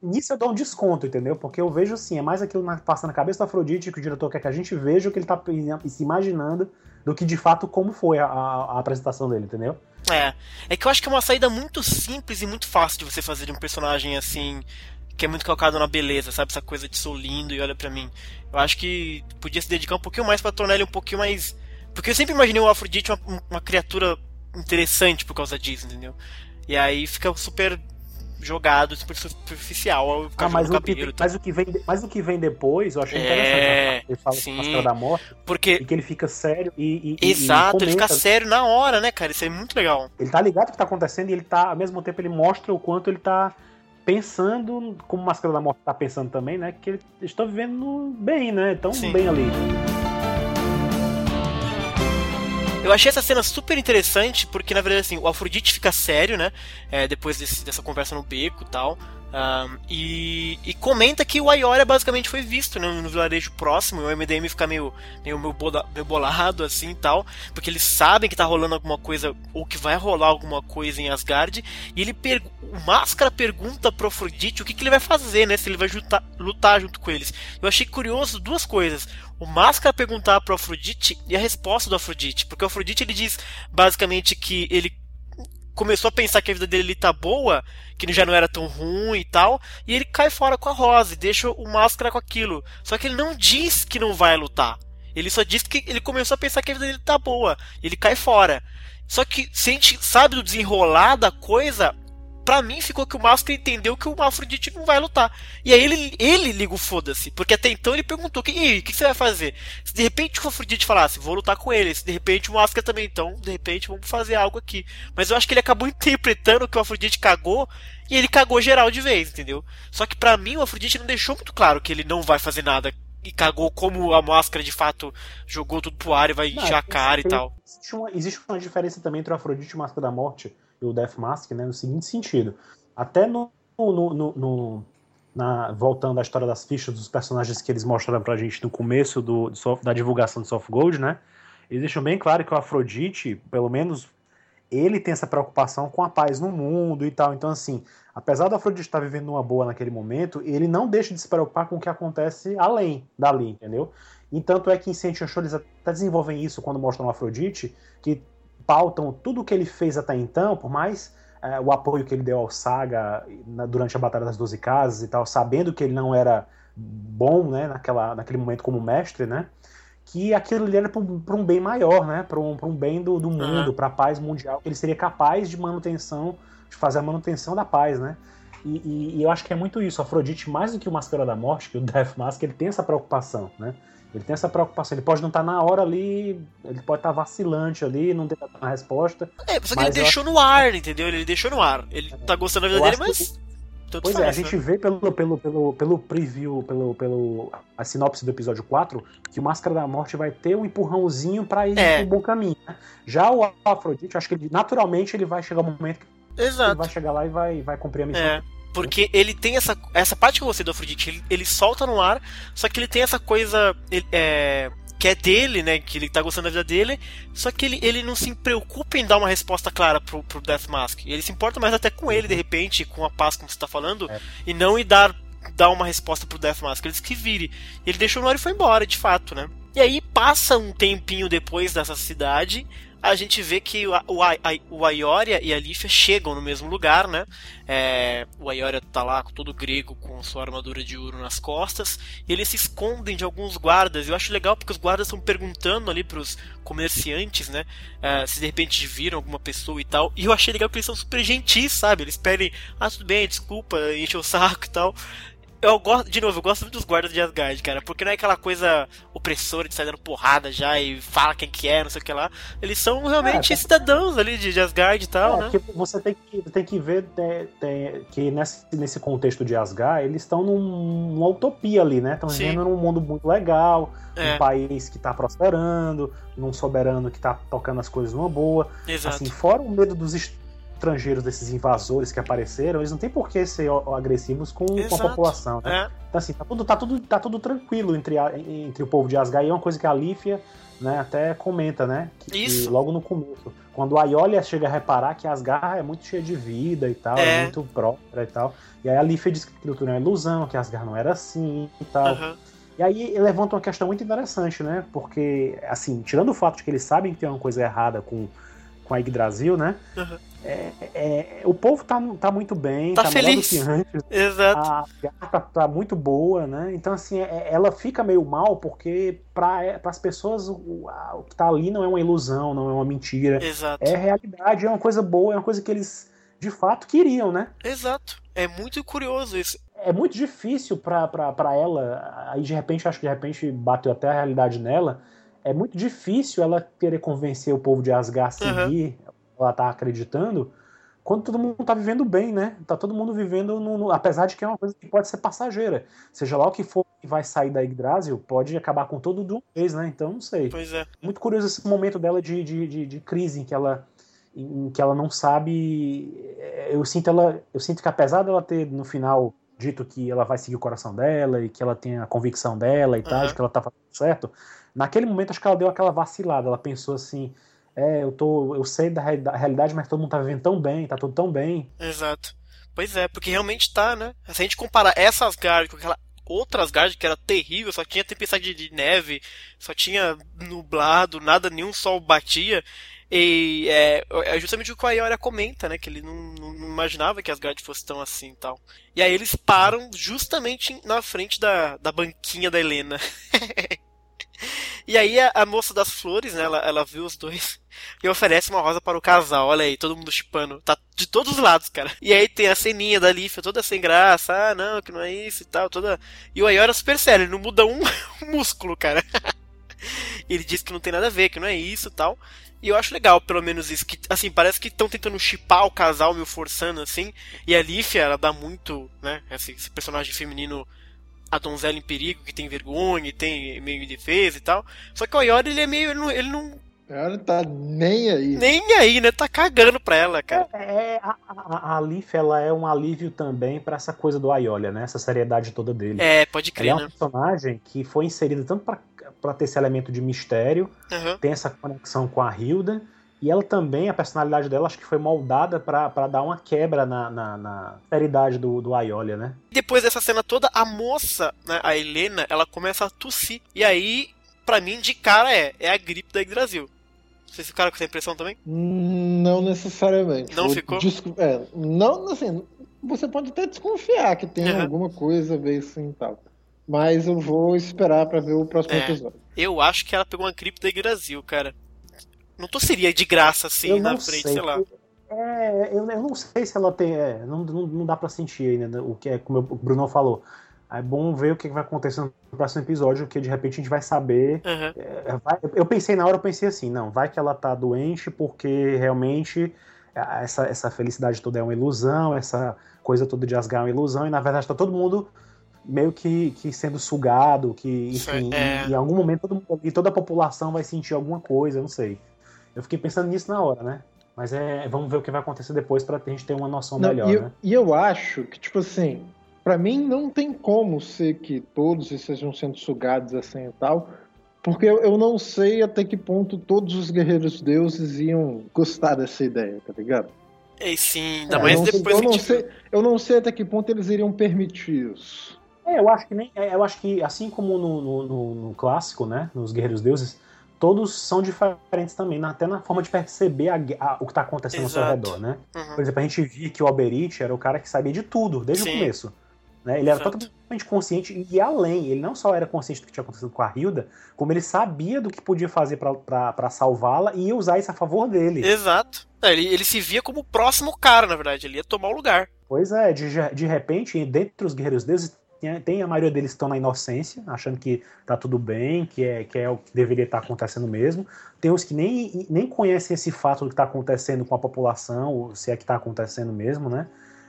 nisso eu dou um desconto, entendeu? Porque eu vejo assim, é mais aquilo na, passando na cabeça do Afrodite que o diretor quer que a gente veja o que ele tá se imaginando do que de fato como foi a, a, apresentação dele, entendeu? É. É que eu acho que é uma saída muito simples e muito fácil de você fazer de um personagem assim que é muito calcado na beleza, sabe? Essa coisa de sou lindo e olha para mim. Eu acho que podia se dedicar um pouquinho mais para tornar ele um pouquinho mais. Porque eu sempre imaginei o Afrodite uma, uma criatura interessante por causa disso, entendeu? E aí fica super jogado, super superficial. Ah, mas, o que, mas, o que vem, mas o que vem depois, eu achei é, interessante. Ele fala sim, Máscara da Morte. Porque... E que ele fica sério e. e Exato, e ele fica sério na hora, né, cara? Isso é muito legal. Ele tá ligado o que tá acontecendo e ele tá, ao mesmo tempo, ele mostra o quanto ele tá pensando, como Máscara da Morte tá pensando também, né? Que eles estão vivendo bem, né? Tão Sim. bem ali. Eu achei essa cena super interessante, porque na verdade assim, o Afrodite fica sério, né? É, depois desse, dessa conversa no beco e tal. Um, e, e, comenta que o Aioria basicamente foi visto né, no vilarejo próximo, e o MDM fica meio, meio, meio bolado assim e tal, porque eles sabem que tá rolando alguma coisa, ou que vai rolar alguma coisa em Asgard, e ele o Máscara pergunta pro Afrodite o que, que ele vai fazer, né? Se ele vai lutar, lutar junto com eles. Eu achei curioso duas coisas. O Máscara perguntar pro Afrodite e a resposta do Afrodite, porque o Afrodite ele diz basicamente que ele começou a pensar que a vida dele tá boa, que já não era tão ruim e tal, e ele cai fora com a Rose, deixa o Máscara com aquilo. Só que ele não diz que não vai lutar. Ele só diz que ele começou a pensar que a vida dele tá boa. Ele cai fora. Só que se a gente sabe do desenrolar da coisa, Pra mim ficou que o Máscara entendeu que o Afrodite não vai lutar. E aí ele, ele liga o foda-se. Porque até então ele perguntou: e aí, o que você vai fazer? Se de repente o Afrodite falasse, vou lutar com ele. Se de repente o Máscara também, então, de repente vamos fazer algo aqui. Mas eu acho que ele acabou interpretando que o Afrodite cagou e ele cagou geral de vez, entendeu? Só que para mim o Afrodite não deixou muito claro que ele não vai fazer nada e cagou como a máscara de fato jogou tudo pro ar e vai encher a cara e tal. Existe uma, existe uma diferença também entre o Afrodite e o Máscara da Morte o Death Mask, né, no seguinte sentido. Até no, no, no, no na, voltando à história das fichas dos personagens que eles mostraram pra gente no começo do, da divulgação do Soft Gold, né? Eles deixam bem claro que o Afrodite, pelo menos, ele tem essa preocupação com a paz no mundo e tal. Então, assim, apesar do Afrodite estar vivendo uma boa naquele momento, ele não deixa de se preocupar com o que acontece além dali, entendeu? E tanto é que em Saint Show eles até desenvolvem isso quando mostram o Afrodite, que pautam tudo o que ele fez até então, por mais é, o apoio que ele deu ao Saga na, durante a Batalha das Doze Casas e tal, sabendo que ele não era bom né, naquela, naquele momento como mestre, né? Que aquilo ali era para um, bem maior, né? Para um, um bem do, do mundo, uhum. para a paz mundial, que ele seria capaz de manutenção, de fazer a manutenção da paz, né? E, e, e, eu acho que é muito isso. Afrodite, mais do que o Máscara da Morte, que o Death Mask, ele tem essa preocupação, né? Ele tem essa preocupação. Ele pode não estar tá na hora ali, ele pode estar tá vacilante ali, não ter uma resposta. É, só que ele deixou acho... no ar, entendeu? Ele deixou no ar. Ele é. tá gostando da vida dele, mas. Que... Pois faz, é, a gente vê pelo, pelo, pelo, pelo preview, pelo, pelo a sinopse do episódio 4, que o Máscara da Morte vai ter um empurrãozinho para ir é. pro bom caminho. Né? Já o Afrodite, acho que ele, naturalmente ele vai chegar um momento que Exato. ele vai chegar lá e vai, vai cumprir a missão. É. Porque ele tem essa, essa parte que eu gostei do Afrodite, ele, ele solta no ar, só que ele tem essa coisa ele, é, que é dele, né? Que ele tá gostando da vida dele, só que ele, ele não se preocupa em dar uma resposta clara pro, pro Death Mask. Ele se importa mais até com ele, de repente, com a paz, como você tá falando, é. e não em dar, dar uma resposta pro Death Mask. Ele disse que vire. Ele deixou no ar e foi embora, de fato, né? E aí passa um tempinho depois dessa cidade, a gente vê que o, o, o Aioria e a Lífia chegam no mesmo lugar, né? É, o Aioria tá lá todo grego com sua armadura de ouro nas costas, e eles se escondem de alguns guardas. Eu acho legal porque os guardas estão perguntando ali pros comerciantes, né? É, se de repente viram alguma pessoa e tal. E eu achei legal que eles são super gentis, sabe? Eles pedem, ah, tudo bem, desculpa, encheu o saco e tal eu gosto, de novo, eu gosto muito dos guardas de Asgard, cara, porque não é aquela coisa opressora de sair dando porrada já e fala quem que é, não sei o que lá. Eles são realmente é, cidadãos ali de, de Asgard e tal, é, né? você tem que, tem que ver tem, tem, que nesse, nesse contexto de Asgard, eles estão numa utopia ali, né? Estão vivendo num mundo muito legal, é. um país que tá prosperando, num soberano que tá tocando as coisas numa boa. Exato. Assim, fora o medo dos estrangeiros, desses invasores que apareceram, eles não têm por que ser agressivos com, com a população. Né? É. Então, assim, tá tudo, tá, tudo, tá tudo tranquilo entre, a, entre o povo de Asgard. E é uma coisa que a Lífia né, até comenta, né? Que, Isso. Que logo no começo. Quando a Iolia chega a reparar que Asgard é muito cheia de vida e tal, é, é muito própria e tal. E aí a Lífia diz que aquilo tudo é uma ilusão, que Asgard não era assim e tal. Uhum. E aí levanta uma questão muito interessante, né? Porque, assim, tirando o fato de que eles sabem que tem uma coisa errada com, com a Yggdrasil, né? Uhum. É, é, o povo tá, tá muito bem, tá, tá feliz. melhor do que antes. Exato. A guerra tá, muito boa, né? Então, assim, é, ela fica meio mal porque para é, as pessoas o, a, o, que tá ali não é uma ilusão, não é uma mentira. Exato. É realidade, é uma coisa boa, é uma coisa que eles de fato queriam, né? Exato. É muito curioso isso. É muito difícil para ela, aí de repente, acho que de repente bateu até a realidade nela. É muito difícil ela querer convencer o povo de Asgard a seguir uhum ela tá acreditando, quando todo mundo tá vivendo bem, né? Tá todo mundo vivendo, no, no, apesar de que é uma coisa que pode ser passageira. Seja lá o que for que vai sair da Yggdrasil, pode acabar com todo de uma vez, né? Então, não sei. Pois é. Muito curioso esse momento dela de, de, de, de crise, em que ela em que ela não sabe. Eu sinto ela, eu sinto que apesar dela ter no final dito que ela vai seguir o coração dela e que ela tem a convicção dela e uhum. tal, de que ela tá fazendo certo, naquele momento acho que ela deu aquela vacilada. Ela pensou assim: é, eu tô, eu sei da, realidade, mas todo mundo tá vivendo tão bem, tá tudo tão bem. Exato. Pois é, porque realmente tá, né? Se a gente comparar essa Asgard com aquela outra Asgard que era terrível, só tinha tempestade de neve, só tinha nublado, nada, nenhum sol batia. E é, é justamente o que a Ioria comenta, né? Que ele não, não, não imaginava que Asgard fosse tão assim e tal. E aí eles param justamente na frente da, da banquinha da Helena. E aí a, a, moça das flores, né, ela, ela viu os dois e oferece uma rosa para o casal. Olha aí, todo mundo chupando. Tá de todos os lados, cara. E aí tem a ceninha da Lífia toda sem graça. Ah, não, que não é isso e tal. Toda... E o Ayora super sério, ele não muda um músculo, cara. ele diz que não tem nada a ver, que não é isso e tal. E eu acho legal, pelo menos isso, que, assim, parece que estão tentando chipar o casal, meio forçando, assim. E a Lífia, ela dá muito, né, esse, esse personagem feminino a donzela em perigo, que tem vergonha, tem meio de defesa e tal. Só que o Ayori, ele é meio. Ele não. Ele não ela tá nem aí. Nem aí, né? Tá cagando pra ela, cara. É, é a, a, a Leaf, ela é um alívio também para essa coisa do Aiolia, né? Essa seriedade toda dele. É, pode crer. Ele é um né? personagem que foi inserido tanto pra, pra ter esse elemento de mistério, uhum. tem essa conexão com a Hilda, e ela também, a personalidade dela, acho que foi moldada para dar uma quebra na, na, na seriedade do, do Aiolia, né? Depois dessa cena toda, a moça, né, a Helena, ela começa a tossir. E aí, para mim, de cara é, é a gripe da Yggdrasil. Vocês ficaram com essa impressão também? Não necessariamente. Não ficou? É, não, assim, você pode até desconfiar que tem uhum. alguma coisa a ver assim e tal. Mas eu vou esperar para ver o próximo é, episódio. Eu acho que ela pegou uma gripe da Yggdrasil, cara. Não tosseria de graça assim eu na frente, sei. sei lá. É, eu, eu, não sei se ela tem. É, não, não, não dá pra sentir ainda o que é, como o Bruno falou. É bom ver o que vai acontecer no próximo episódio, que de repente a gente vai saber. Uhum. É, vai, eu pensei na hora, eu pensei assim, não, vai que ela tá doente porque realmente essa, essa felicidade toda é uma ilusão, essa coisa toda de Asgard é uma ilusão, e na verdade tá todo mundo meio que, que sendo sugado, que, enfim, é. em, em, algum momento todo e toda a população vai sentir alguma coisa, não sei. Eu fiquei pensando nisso na hora, né? Mas é, vamos ver o que vai acontecer depois pra gente ter uma noção não, melhor, e né? e eu acho que, tipo assim, para mim não tem como ser que todos estejam sendo sugados assim e tal, porque eu, eu não sei até que ponto todos os guerreiros deuses iam gostar dessa ideia, tá ligado? É sim, ainda é, mais depois eu não, sei, eu não sei até que ponto eles iriam permitir isso. É, eu acho que nem. é, Eu acho que, assim como no, no, no- no clássico, né? Nos Guerreiros Deuses, todos são diferentes também, na- até na forma de perceber a a- o que está acontecendo ao Exato. seu redor, né? Uhum. Por exemplo, a gente via que o Alberich era o cara que sabia de tudo, desde Sim. o começo. Né? Ele era Exato. totalmente consciente e além. Ele não só era consciente do que tinha acontecido com a Hilda, como ele sabia do que podia fazer para salvá-la e ia usar isso a favor dele. Exato. É, Ele, ele se via como o próximo cara, na verdade. Ele ia tomar o lugar. Pois é, de, de repente, dentre os guerreiros deuses, tem, tem a maioria deles que estão na inocência, achando que tá tudo bem, que é, que é o que deveria estar acontecendo mesmo. Tem os que nem, nem conhecem esse fato do que está acontecendo com a população, se é que está acontecendo mesmo, né?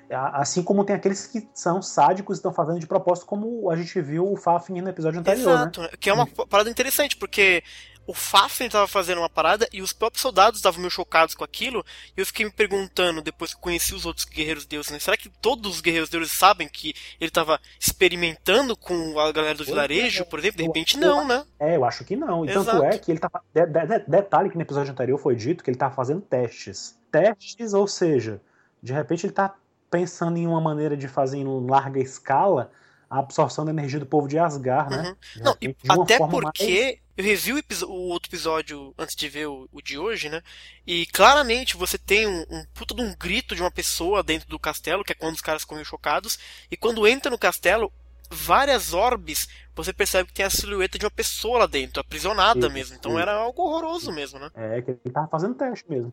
Assim como tem aqueles que são sádicos e estão fazendo de propósito, como a gente viu o Fafnir no episódio anterior, né? Exato. Que é uma parada interessante, porque o Fafnir tava fazendo uma parada e os próprios soldados estavam meio chocados com aquilo. E eu fiquei me perguntando, depois que conheci os outros guerreiros deuses, né? Será que todos os guerreiros deuses sabem que ele tava experimentando com a galera do vilarejo, é. por exemplo? De repente não, né? É, eu acho que não. E tanto Exato. é que ele tá. de- de- de- detalhe que no episódio anterior foi dito que ele tá fazendo testes. Testes, ou seja, de repente ele tá pensando em uma maneira de fazer em larga escala a absorção da energia do povo de Asgard, né? Uhum. De Não, e até forma mais- porque eu revi o, o outro episódio antes de ver o, o de hoje, né? E claramente você tem um, um puta de um grito de uma pessoa dentro do castelo, que é quando os caras ficam chocados, e quando entra no castelo, várias orbes, você percebe que tem a silhueta de uma pessoa lá dentro, aprisionada Isso, mesmo. Então isso. era algo horroroso mesmo, né? É, que ele tava fazendo teste mesmo.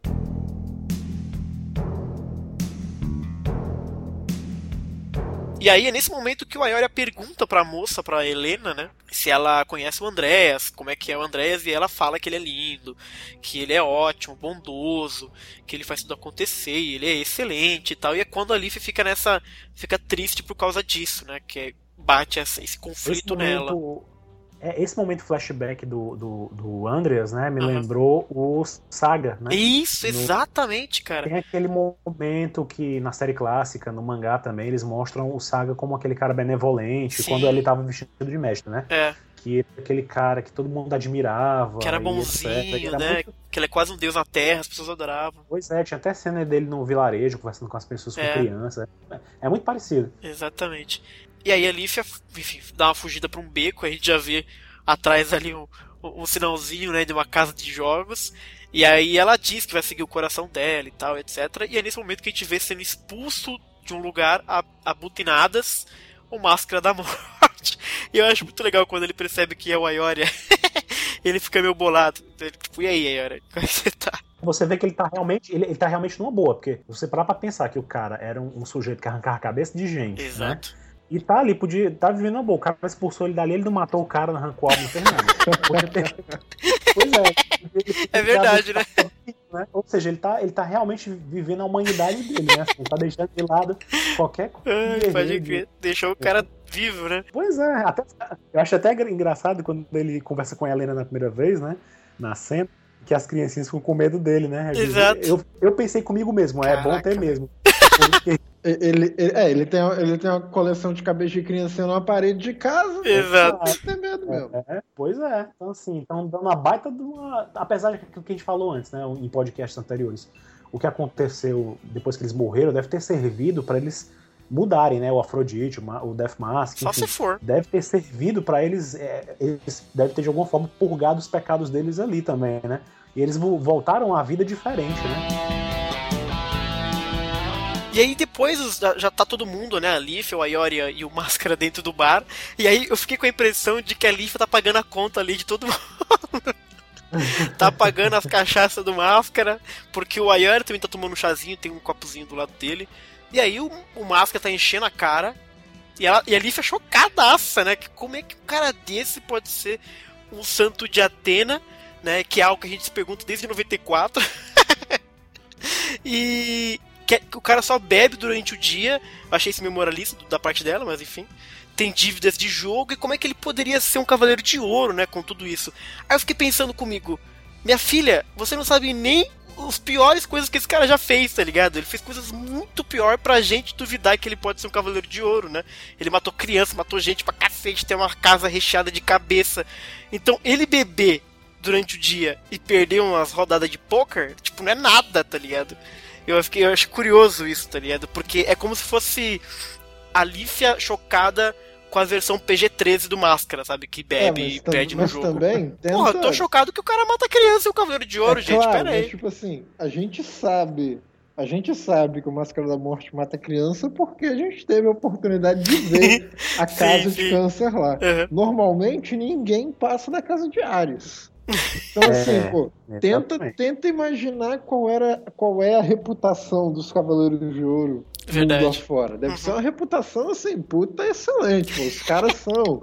E aí é nesse momento que o Ayoria pergunta pra moça, pra Helena, né? Se ela conhece o Andréas, como é que é o Andréas, e ela fala que ele é lindo, que ele é ótimo, bondoso, que ele faz tudo acontecer, e ele é excelente e tal. E é quando a Leaf fica nessa. fica triste por causa disso, né? Que é- bate essa- esse conflito nela. É, esse momento flashback do, do, do Andreas, né, me Aham. lembrou o Saga, né? Isso, No- exatamente, cara. Tem aquele momento que na série clássica, no mangá também, eles mostram o Saga como aquele cara benevolente, Sim. quando ele tava vestido de mestre, né? É, Que é aquele cara que todo mundo admirava. que era bonzinho, etc. Ele era né? muito- Que ele é quase um deus na terra, as pessoas adoravam. Pois é, tinha até cena dele no vilarejo, conversando com as pessoas, com É. crianças. É, é muito parecido. Exatamente. E aí a Lífia, enfim, dá uma fugida pra um beco, a gente já vê atrás ali um, um sinalzinho, né, de uma casa de jogos. E aí ela diz que vai seguir o coração dela e tal, etc. E é nesse momento que a gente vê sendo expulso de um lugar a, a butinadas o Máscara da Morte. E eu acho muito legal quando ele percebe que é o Ayoria. ele fica meio bolado. Ele, tipo, e aí, Ayoria? Como é que você tá? Você vê que ele tá realmente, ele, ele tá realmente numa boa, porque você parar pra pensar que o cara era um, um sujeito que arrancava a cabeça de gente, né? E tá ali, podia, tá vivendo uma boa. O cara expulsou ele dali, ele não matou o cara, não arrancou o álbum, ter- Pois é. É verdade, né? né? Ou seja, ele tá, ele tá realmente vivendo a humanidade dele, né? Assim, tá deixando de lado qualquer coisa. Ai, pode de- crer. Deixou o cara vivo, né? Pois é, até, eu acho até engraçado quando ele conversa com a Helena na primeira vez, né? Na cena, que as criancinhas ficam com medo dele, né? Exato. Eu, eu pensei comigo mesmo, é bom Caraca. ter mesmo. Porque Ele, ele- é, ele tem, ele tem uma coleção de cabeça de criança numa parede de casa. Exato. Tem que ter medo mesmo. É, pois é. Então, assim, estão dando uma baita de uma. Apesar de que o que a gente falou antes, né, em podcasts anteriores, o que aconteceu depois que eles morreram deve ter servido para eles mudarem, né? O Afrodite, o, Death Mask, Só enfim, se for. deve ter servido para eles. é, eles devem ter de alguma forma purgado os pecados deles ali também, né? E eles vo- voltaram à vida diferente, né? E aí depois já, tá todo mundo, né? A Leaf, o Ayoria e o Máscara dentro do bar. E aí eu fiquei com a impressão de que a Leaf tá pagando a conta ali de todo mundo. tá pagando as cachaças do Máscara, porque o Ayoria também tá tomando um chazinho, tem um copozinho do lado dele. E aí o, o Máscara tá enchendo a cara. E, ela, e a Leaf é chocadaça, né? Que como é que um cara desse pode ser um santo de Atena, né? Que é algo que a gente se pergunta desde 94. e que, o cara só bebe durante o dia. Achei isso meio moralista da parte dela, mas enfim. Tem dívidas de jogo e como é que ele poderia ser um cavaleiro de ouro, né? Com tudo isso. Aí eu fiquei pensando comigo, minha filha, você não sabe nem os piores coisas que esse cara já fez, tá ligado? Ele fez coisas muito pior pra gente duvidar que ele pode ser um cavaleiro de ouro, né? Ele matou criança, matou gente pra cacete, tem uma casa recheada de cabeça. Então, ele beber durante o dia e perder umas rodadas de poker, tipo, não é nada, tá ligado? Eu fiquei, eu acho curioso isso, tá ligado? Porque é como se fosse a Lífia chocada com a versão PG-13 do Máscara, sabe? Que bebe é, e perde no jogo. Também tenta... Porra, eu tô chocado que o cara mata a criança e o Cavaleiro de Ouro, é gente. Claro, pera aí. Mas, tipo assim, a gente sabe a gente sabe que o Máscara da Morte mata criança porque a gente teve a oportunidade de ver a casa sim, de sim. câncer lá. Uhum. Normalmente ninguém passa da casa de Ares. Então, assim, é, pô, tenta, tenta imaginar qual, era, qual é a reputação dos Cavaleiros de Ouro Verdade. mundo afora. Deve uhum. ser uma reputação, assim, puta excelente. Pô. Os caras são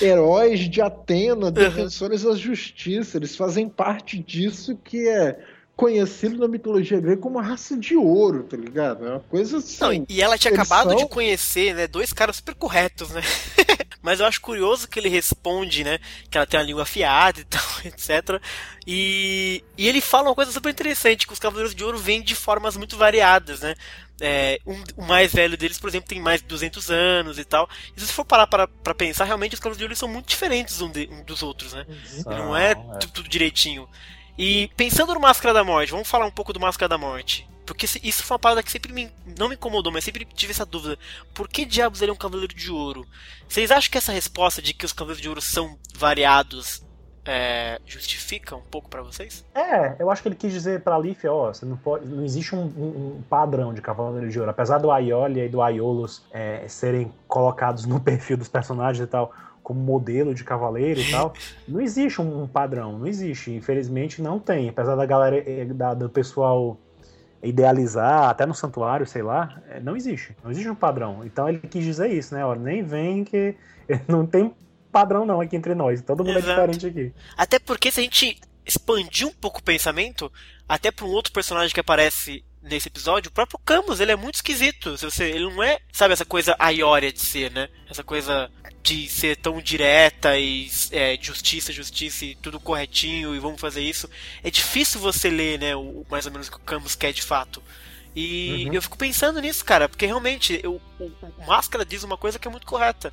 heróis de Atena, defensores uhum. da justiça. Eles fazem parte disso que é conhecido na mitologia grega como a raça de ouro, tá ligado? É uma coisa assim. Não, e ela tinha acabado são... de conhecer, né? Dois caras super corretos, né? Mas eu acho curioso que ele responde, né? Que ela tem a língua afiada e tal, etc. E, e ele fala uma coisa super interessante: que os Cavaleiros de Ouro vêm de formas muito variadas, né? É, um, o mais velho deles, por exemplo, tem mais de 200 anos e tal. E se você for parar para, para pensar, realmente os Cavaleiros de Ouro são muito diferentes um, de, um dos outros, né? Não é, é. Tudo, tudo direitinho. E pensando no Máscara da Morte, vamos falar um pouco do Máscara da Morte. Porque isso foi uma parada que sempre me, não me incomodou, mas sempre tive essa dúvida. Por que diabos ele é um Cavaleiro de Ouro? Vocês acham que essa resposta de que os Cavaleiros de Ouro são variados é, justifica um pouco para vocês? É, eu acho que ele quis dizer pra Leaf, ó, você não pode, não existe um, um, padrão de Cavaleiro de Ouro. Apesar do Aiolia e do Aiolos é, serem colocados no perfil dos personagens e tal, como modelo de cavaleiro e tal. Não existe um padrão, não existe. Infelizmente não tem. Apesar da galera, eh, da, do pessoal idealizar, até no santuário, sei lá, eh, não existe. Não existe um padrão. Então ele quis dizer isso, né? Ó, nem vem que não tem padrão não aqui entre nós. Todo mundo é Exato. é diferente aqui. Até porque se a gente expandir um pouco o pensamento, até para um outro personagem que aparece nesse episódio, o próprio Camus, ele é muito esquisito. Você, ele não é, sabe, essa coisa aiória de ser, né? Essa coisa de ser tão direta e é, justiça, justiça e tudo corretinho e vamos fazer isso. É difícil você ler, né, o, mais ou menos o que o Camus quer de fato. E uhum. eu fico pensando nisso, cara, porque realmente eu, o, o, Máscara diz uma coisa que é muito correta.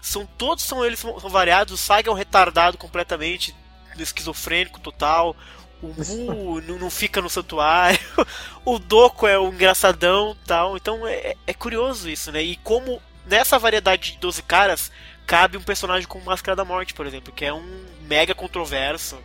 São todos são eles são, são variados, o Saiga é um retardado completamente, esquizofrênico total. O Mu não, fica no santuário. o Doco é o engraçadão tal. Então é, é curioso isso, né? E como nessa variedade de 12 caras cabe um personagem como Máscara da Morte, por exemplo, que é um mega controverso,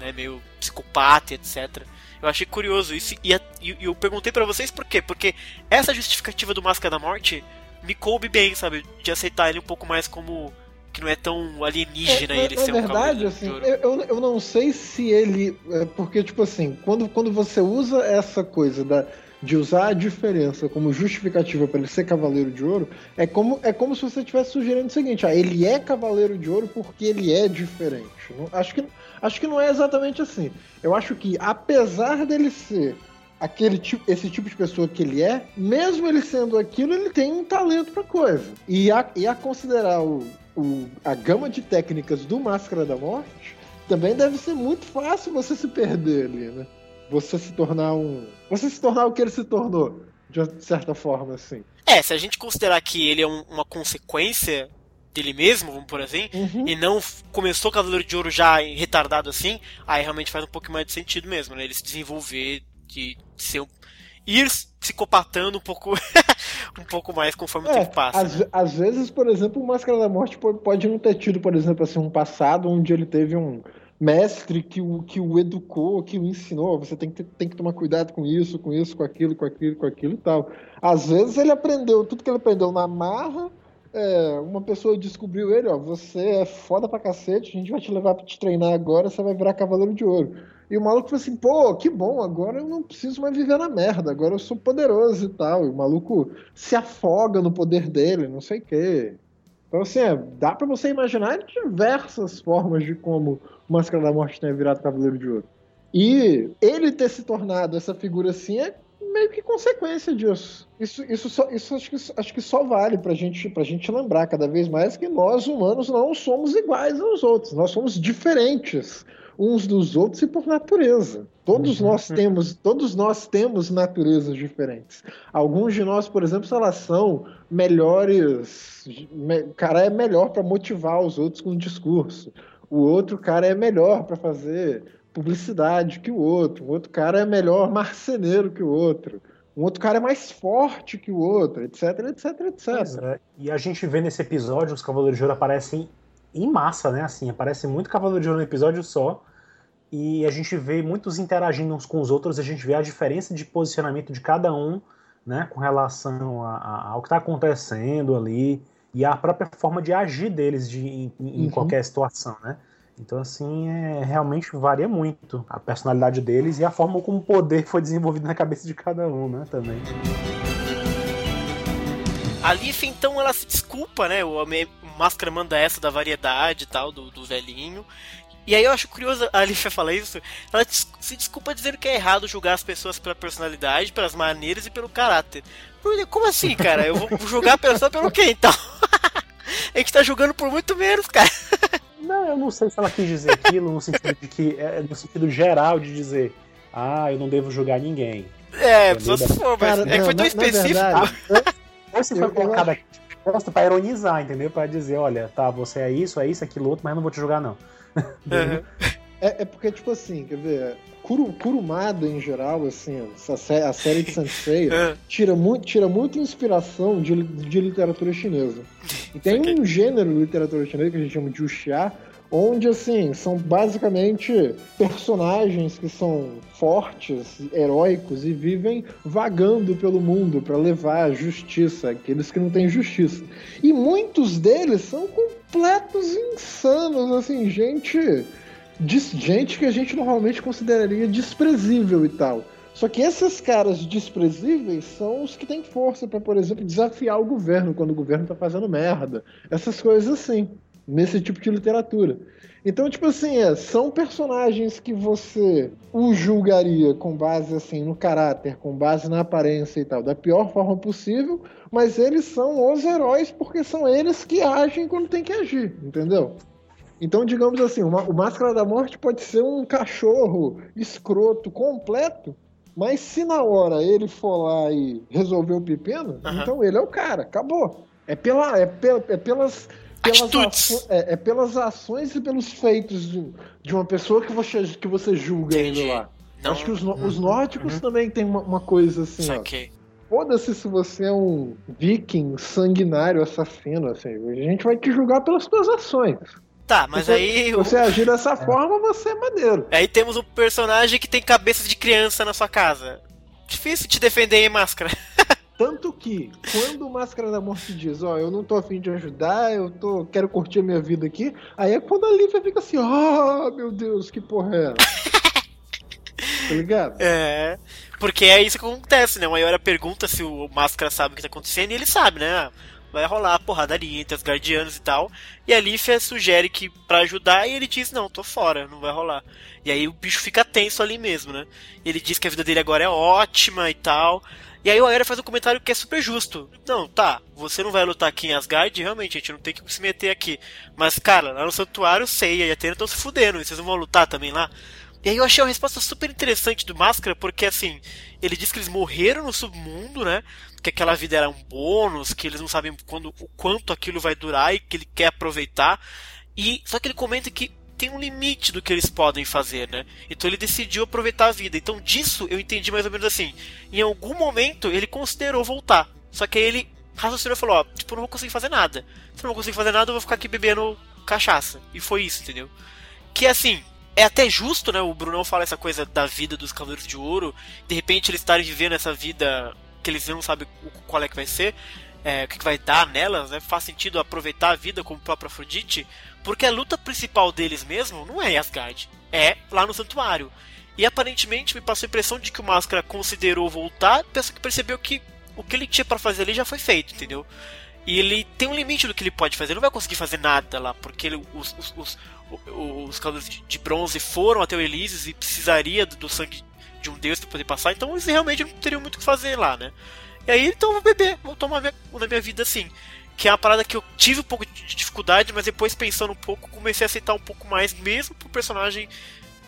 né, meio psicopata, etc. Eu achei curioso isso e, e eu perguntei para vocês por quê? Porque essa justificativa do Máscara da Morte me coube bem, sabe? De aceitar ele um pouco mais como que não é tão alienígena é, ele ser um verdade, assim, eu, eu não sei se ele. É porque, tipo assim, quando, quando você usa essa coisa da de usar a diferença como justificativa para ele ser cavaleiro de ouro, é como, é como se você estivesse sugerindo o seguinte: ah, ele é cavaleiro de ouro porque ele é diferente. Acho, que, acho que não é exatamente assim. Eu acho que, apesar dele ser aquele tipo, esse tipo de pessoa que ele é, mesmo ele sendo aquilo, ele tem um talento para coisa. E a, e a considerar o, o, a gama de técnicas do Máscara da Morte, também deve ser muito fácil você se perder ali, né? você se tornar um. Você se tornar o que ele se tornou, de certa forma, assim. É, se a gente considerar que ele é um, uma consequência dele mesmo, vamos por assim, uhum. e não começou Cavaleiro de Ouro já retardado assim, aí realmente faz um pouco mais de sentido mesmo, né? Ele se desenvolver, de ser um, ir psicopatando um pouco um pouco mais conforme é, o tempo passa. Às, às, vezes, por exemplo, o Máscara da Morte pode não ter tido, por exemplo, assim, um passado onde ele teve um mestre que o, que o educou, que o ensinou, você tem que, tem que tomar cuidado com isso, com isso, com aquilo, com aquilo, com aquilo e tal. Às vezes ele aprendeu tudo que ele aprendeu na marra, é, uma pessoa descobriu ele, ó, você é foda pra cacete, a gente vai te levar pra te treinar agora, você vai virar cavaleiro de ouro. E o maluco falou assim, pô, que bom, agora eu não preciso mais viver na merda, agora eu sou poderoso e tal. E o maluco se afoga no poder dele, não sei o quê. Então, assim, é, dá para você imaginar diversas formas de como o Máscara da Morte tenha virado Cavaleiro de Ouro. E ele ter se tornado essa figura assim é meio que consequência disso. Isso, isso, só, isso acho, que, acho que só vale pra gente, pra gente lembrar cada vez mais que nós, humanos, não somos iguais aos outros. Nós somos diferentes uns dos outros e por natureza. Todos uhum. nós temos, todos nós temos naturezas diferentes. Alguns de nós, por exemplo, elas são melhores, o cara é melhor para motivar os outros com o discurso. O outro cara é melhor para fazer publicidade que o outro. O outro cara é melhor marceneiro que o outro. um outro cara é mais forte que o outro, etc, etc, etc. É. E a gente vê nesse episódio os Cavaleiros de Ouro aparecem em massa, né? Assim, aparece muito Cavaleiro de Ouro no episódio só. E a gente vê muitos interagindo uns com os outros, a gente vê a diferença de posicionamento de cada um, né? Com relação a, a, ao que está acontecendo ali e a própria forma de agir deles de, em, em uhum. qualquer situação, né? Então, assim, é, realmente varia muito a personalidade deles e a forma como o poder foi desenvolvido na cabeça de cada um, né? Também. A Leaf, então, ela se desculpa, né? O, o Máscara manda essa da variedade e tal, do, do velhinho. E aí eu acho curioso a Alicia falar isso. Ela se desculpa dizendo que é errado julgar as pessoas pela personalidade, pelas maneiras e pelo caráter. Como assim, cara? Eu vou julgar a pessoa pelo quê, então? a gente tá julgando por muito menos, cara. Não, eu não sei se ela quis dizer aquilo no sentido de que é no sentido geral de dizer, ah, eu não devo julgar ninguém. É, só se for, mas Cara, é que foi tão específico. Verdade, ou se foi colocado aqui posta pra ironizar, entendeu? Pra dizer, olha, tá, você é isso, é isso, aquilo outro, mas não vou te julgar, não. Uhum. é, é, porque, tipo assim, quer ver? Kuru, Kurumada, em geral, assim, a, a série de Sensei é. tira, muito, tira muita inspiração de, de literatura chinesa. E tem um gênero de literatura chinesa que a gente chama de wuxia, onde assim são basicamente personagens que são fortes, heróicos e vivem vagando pelo mundo para levar a justiça, aqueles que não têm justiça. E muitos deles são completos insanos, assim, gente, gente que a gente normalmente consideraria desprezível e tal. Só que esses caras desprezíveis são os que têm força para, por exemplo, desafiar o governo quando o governo tá fazendo merda. Essas coisas assim nesse tipo de literatura. Então, tipo assim, é, são personagens que você o julgaria com base assim no caráter, com base na aparência e tal, da pior forma possível, mas eles são os heróis porque são eles que agem quando tem que agir, entendeu? Então, digamos assim, o Máscara da Morte pode ser um cachorro escroto completo, mas se na hora ele for lá e resolver o pepino, uhum. então ele é o cara, acabou. É, pela, é, pela, é pelas pelas aço, é, é, pelas ações e pelos feitos de, de, uma pessoa que você, que você julga Entendi. indo lá. Não, Acho que os, os nórdicos uhum. também tem uma, uma coisa assim, Saquei. Foda-se se você é um viking sanguinário assassino, assim. A gente vai te julgar pelas suas ações. Tá, mas você, aí. Você agir dessa forma, você é maneiro. Aí temos um personagem que tem cabeça de criança na sua casa. Difícil te defender em máscara. Tanto que, quando o Máscara da Morte diz, ó, oh, eu não tô afim de ajudar, eu tô, quero curtir a minha vida aqui, aí é quando a Lívia fica assim, ó, oh, meu Deus, que porra é Tá ligado? É. Porque é isso que acontece, né? O Mayora pergunta se o Máscara sabe o que tá acontecendo e ele sabe, né? Vai rolar porradaria entre os guardianos e tal. E a Lífia sugere que para ajudar e ele diz: Não, tô fora, não vai rolar. E aí o bicho fica tenso ali mesmo, né? Ele diz que a vida dele agora é ótima e tal. E aí o Aera faz um comentário que é super justo. Não, tá, você não vai lutar aqui em Asgard, realmente, a gente não tem que se meter aqui. Mas, cara, lá no santuário, Seiya e Atena estão se fudendo, e vocês não vão lutar também lá? E aí eu achei uma resposta super interessante do Máscara, porque assim, ele diz que eles morreram no submundo, né? Que aquela vida era um bônus, que eles não sabem quando, o quanto aquilo vai durar e que ele quer aproveitar. E só que ele comenta que tem um limite do que eles podem fazer, né? Então ele decidiu aproveitar a vida. Então disso eu entendi mais ou menos assim. Em algum momento ele considerou voltar. Só que aí ele raciocinou e falou, ó, tipo, não vou conseguir fazer nada. Se não vou conseguir fazer nada, eu vou ficar aqui bebendo cachaça. E foi isso, entendeu? Que assim, é até justo, né? O Brunão fala essa coisa da vida dos Cavaleiros de Ouro. De repente eles estarem vivendo essa vida que eles não sabem qual é que vai ser, é, o que vai dar nelas, né? Faz sentido aproveitar a vida como o próprio Afrodite. Porque a luta principal deles mesmo não é em Asgard, é lá no santuário. E aparentemente me passou a impressão de que o Máscara considerou voltar, pensa que percebeu que o que ele tinha para fazer ali já foi feito, entendeu? E ele tem um limite do que ele pode fazer, ele não vai conseguir fazer nada lá, porque ele, os, os, os, os Cavaleiros de Bronze foram até o Elísios e precisaria do, do sangue de um deus para poder passar, então eles realmente não teriam muito o que fazer lá, né? E aí, então, vou beber, vou tomar minha, na minha vida assim que é uma parada que eu tive um pouco de dificuldade, mas depois pensando um pouco, comecei a aceitar um pouco mais, mesmo pro personagem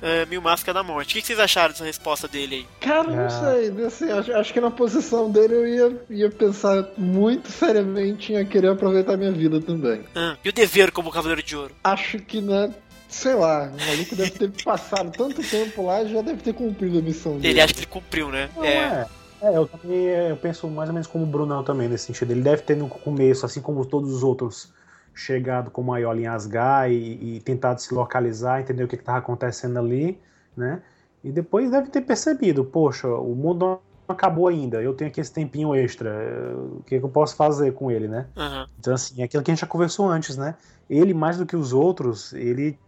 uh, Mil Máscara da Morte. O que, vocês acharam dessa resposta dele aí? Cara, não ah. sei. Assim, acho, acho, que na posição dele eu ia, ia pensar muito seriamente em querer aproveitar minha vida também. Ah, e o dever como Cavaleiro de Ouro? Acho que, né? Sei lá, o maluco deve ter passado tanto tempo lá já deve ter cumprido a missão dele. Ele acha que ele cumpriu, né? Não, é. é É, eu também eu penso mais ou menos como o Brunão também, nesse sentido. Ele deve ter no começo, assim como todos os outros, chegado com o Ayola em Asgar e, e, tentado se localizar, entender o que estava acontecendo ali, né? E depois deve ter percebido, poxa, o mundo não acabou ainda, eu tenho aqui esse tempinho extra, o que, que eu posso fazer com ele, né? Uhum. Então, assim, é aquilo que a gente já conversou antes, né? Ele, mais do que os outros, ele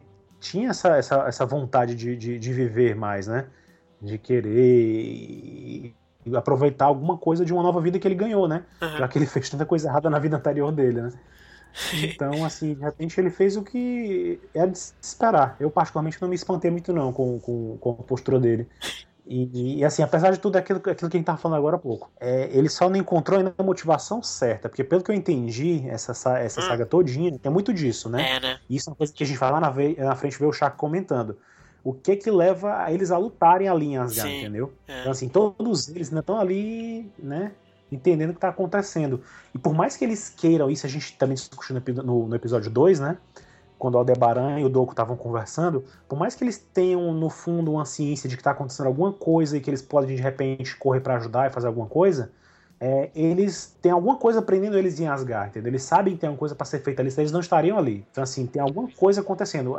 tinha essa, essa, essa vontade de, de, de viver mais, né? De querer aproveitar alguma coisa de uma nova vida que ele ganhou, né? Uhum. Já que ele fez tanta coisa errada na vida anterior dele, né? Então, assim, de repente ele fez o que é de se esperar. Eu, particularmente, não me espantei muito, não, com, com, com a postura dele. E, e, assim, apesar de tudo aquilo, aquilo que a gente tava falando agora há pouco, é, ele só não encontrou ainda a motivação certa, porque pelo que eu entendi, essa, essa hum. saga todinha, tem muito disso, né? É, né? Isso é uma coisa que a gente vai lá na, na frente ver o Chaco comentando. O que que leva a eles a lutarem ali em Asgard, Sim, entendeu? é. Então, assim, todos eles ainda estão ali, né? Entendendo o que está acontecendo. E por mais que eles queiram isso, a gente também discutiu no, no, no episódio 2, né? Quando o Aldebaran e o Doku estavam conversando, por mais que eles tenham no fundo uma ciência de que está acontecendo alguma coisa e que eles podem de repente correr para ajudar e fazer alguma coisa, é, eles têm alguma coisa prendendo eles em Asgard, entendeu? Eles sabem que tem alguma coisa para ser feita ali, senão eles não estariam ali. Então, assim, tem alguma coisa acontecendo.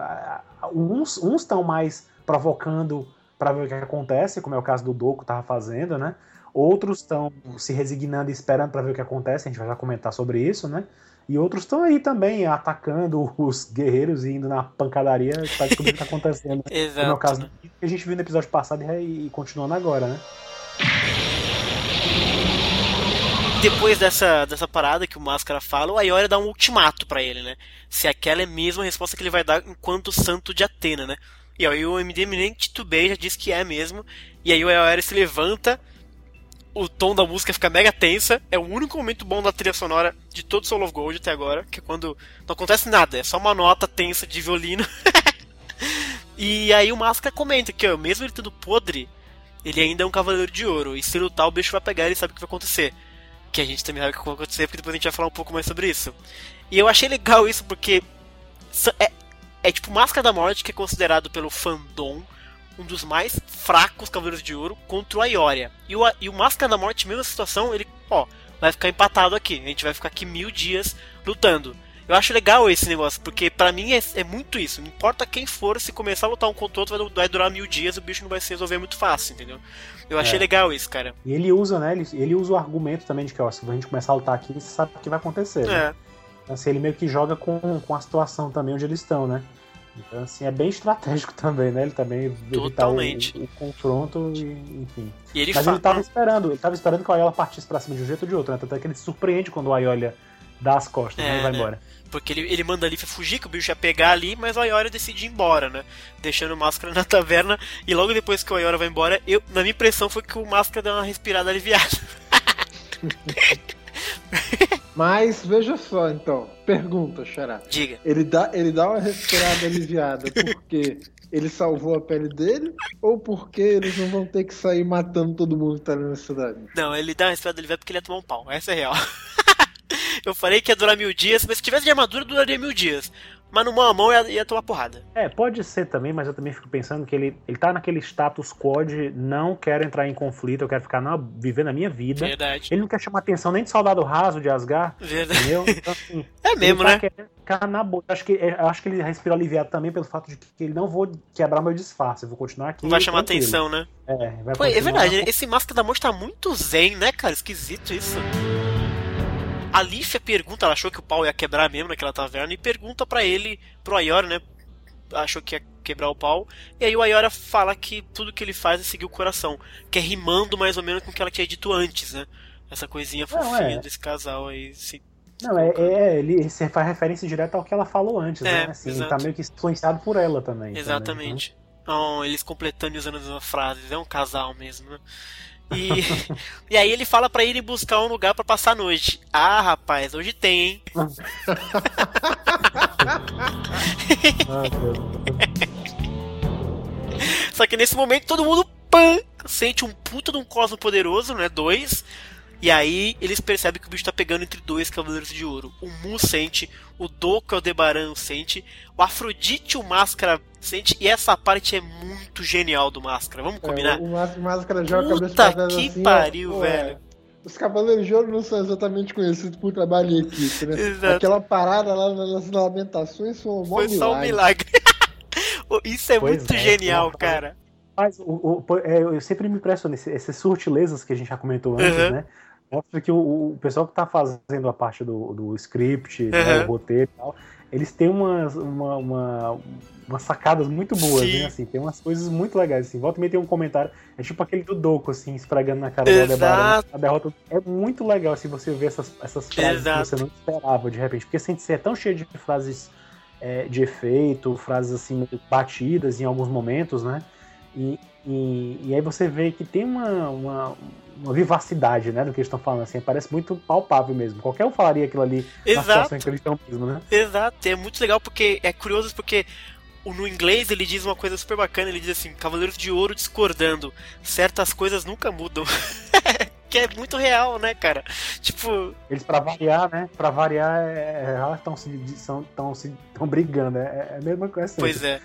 Uns estão mais provocando para ver o que acontece, como é o caso do Doku estava fazendo, né? Outros estão se resignando e esperando para ver o que acontece, a gente vai já comentar sobre isso, né? E outros estão aí também atacando os guerreiros e indo na pancadaria para descobrir o que está acontecendo. Exato. Como é o caso que a gente viu no episódio passado e, e continuando agora, né? Depois dessa, dessa parada que o Máscara fala, o Ayora dá um ultimato para ele, né? Se aquela é mesmo a resposta que ele vai dar enquanto santo de Atena, né? E aí o MD nem titubeia, já diz que é mesmo. E aí o Ayora se levanta, o tom da música fica mega tensa. É o único momento bom da trilha sonora de todo Soul of Gold até agora, que é quando não acontece nada, é só uma nota tensa de violino. e aí o Máscara comenta que, ó, mesmo ele tendo podre, ele ainda é um cavaleiro de ouro. E se lutar, o bicho vai pegar ele sabe o que vai acontecer. Que a gente também sabe o que vai acontecer, porque depois a gente vai falar um pouco mais sobre isso. E eu achei legal isso porque é, é tipo Máscara da Morte, que é considerado pelo fandom um dos mais fracos Cavaleiros de Ouro contra o Aioria. E o, e o Máscara da Morte, mesma situação, ele, ó, vai ficar empatado aqui. A gente vai ficar aqui mil dias lutando. Eu acho legal esse negócio, porque para mim é, é, muito isso. Não importa quem for, se começar a lutar um contra o outro, vai, vai, durar mil dias, o bicho não vai se resolver muito fácil, entendeu? Eu achei É. legal isso, cara. E ele usa, né? Ele, ele usa o argumento também de que, ó, se a gente começar a lutar aqui, você sabe o que vai acontecer. né? É, Então, assim, ele meio que joga com, com a situação também onde eles estão, né? Então, assim, é bem estratégico também, né? Ele também evitar o, Totalmente. o, o confronto e, enfim. e ele Mas fala. ele tava esperando, ele tava esperando que o Ayola partisse pra cima de um jeito ou de outro, né? Tanto é que ele se surpreende quando o Ayola dá as costas É, né? e vai né? embora. Porque ele, ele manda a Lífia fugir, que o bicho ia pegar ali, mas o Ayora decide ir embora, né? Deixando o Máscara na taverna. E logo depois que o Ayora vai embora, eu, na minha impressão foi que o Máscara deu uma respirada aliviada. Mas veja só, então. Pergunta, Xará. Diga. Ele dá, ele dá uma respirada aliviada porque ele salvou a pele dele ou porque eles não vão ter que sair matando todo mundo que tá ali na cidade? Não, ele dá uma respirada aliviada porque ele ia tomar um pau. Essa é real. eu falei que ia durar mil dias, mas se tivesse de armadura, duraria mil dias. Mas no mão a mão ia, ia tomar porrada. É, pode ser também, mas eu também fico pensando que ele, ele tá naquele status quo de não quero entrar em conflito, eu quero ficar na, vivendo a minha vida. Verdade. Ele não quer chamar atenção nem de soldado raso de Asgard, Verdade. entendeu? Então, assim, É mesmo, ele tá né? ficar na boa. Acho, que, eu acho que ele respira aliviado também pelo fato de que ele não vou quebrar meu disfarce, eu vou continuar aqui. Não vai chamar tranquilo. atenção, né? É, vai Pô, é verdade, esse Máscara da Morte tá muito zen, né, cara? Esquisito isso. A Lífia pergunta, ela achou que o pau ia quebrar mesmo naquela taverna, e pergunta pra ele, pro Ayora, né? Achou que ia quebrar o pau. E aí o Ayora fala que tudo que ele faz é seguir o coração. Que é rimando mais ou menos com o que ela tinha dito antes, né? Essa coisinha Não, fofinha é. desse casal aí. Se... Não, é, é, ele você faz referência direta ao que ela falou antes, É, né? Assim, ele exato. tá meio que influenciado por ela também. Exatamente. Então, eles completando e usando as mesmas frases. É um casal mesmo, né? E, e aí ele fala pra ir buscar um lugar pra passar a noite. Ah, rapaz, hoje tem, hein? Só que nesse momento todo mundo pã, sente um puta de um cosmo poderoso, né? Dois. E aí eles percebem que o bicho tá pegando entre dois Cavaleiros de Ouro. O Mu sente, o Doku é o Debaran sente, o Afrodite o Máscara sente, e essa parte é muito genial do Máscara. Vamos combinar? É, o Máscara joga a cabeça pra que assim, pariu, ó, velho. Os Cavaleiros de Ouro não são exatamente conhecidos por trabalho em equipe, né? Exato. Aquela parada lá nas lamentações foi um Foi só um milagre. Isso é pois muito é, genial, cara. Mas o, o, é, eu sempre me impressiono, essas surtilezas que a gente já comentou antes, uhum. né? Mostra que o, o, pessoal que está fazendo a parte do, do script, uhum. né, do roteiro e tal, eles têm umas, uma, uma, umas sacadas muito boas, Sim. né? Assim, tem umas coisas muito legais. Assim. Volta e meia tem um comentário, é tipo aquele do Doco, assim, esfregando na cara Exato. do Aldebaran. A derrota é muito legal, assim, você ver essas, essas frases Exato. que você não esperava de repente. Porque você é tão cheio de frases é, de efeito, frases assim, batidas em alguns momentos, né? E, e, e aí você vê que tem uma, uma, uma, vivacidade, né, do que eles estão falando, assim, parece muito palpável mesmo. Qualquer um falaria aquilo ali Exato. na situação que eles estão mesmo, né? Exato, é muito legal porque é curioso porque no inglês ele diz uma coisa super bacana, ele diz assim, Cavaleiros de Ouro discordando, certas coisas nunca mudam. que é muito real, né, cara? Tipo. Eles, pra variar, né? Pra variar, é, é elas estão se, tão, se tão brigando. É, é a mesma coisa. Assim. Pois é.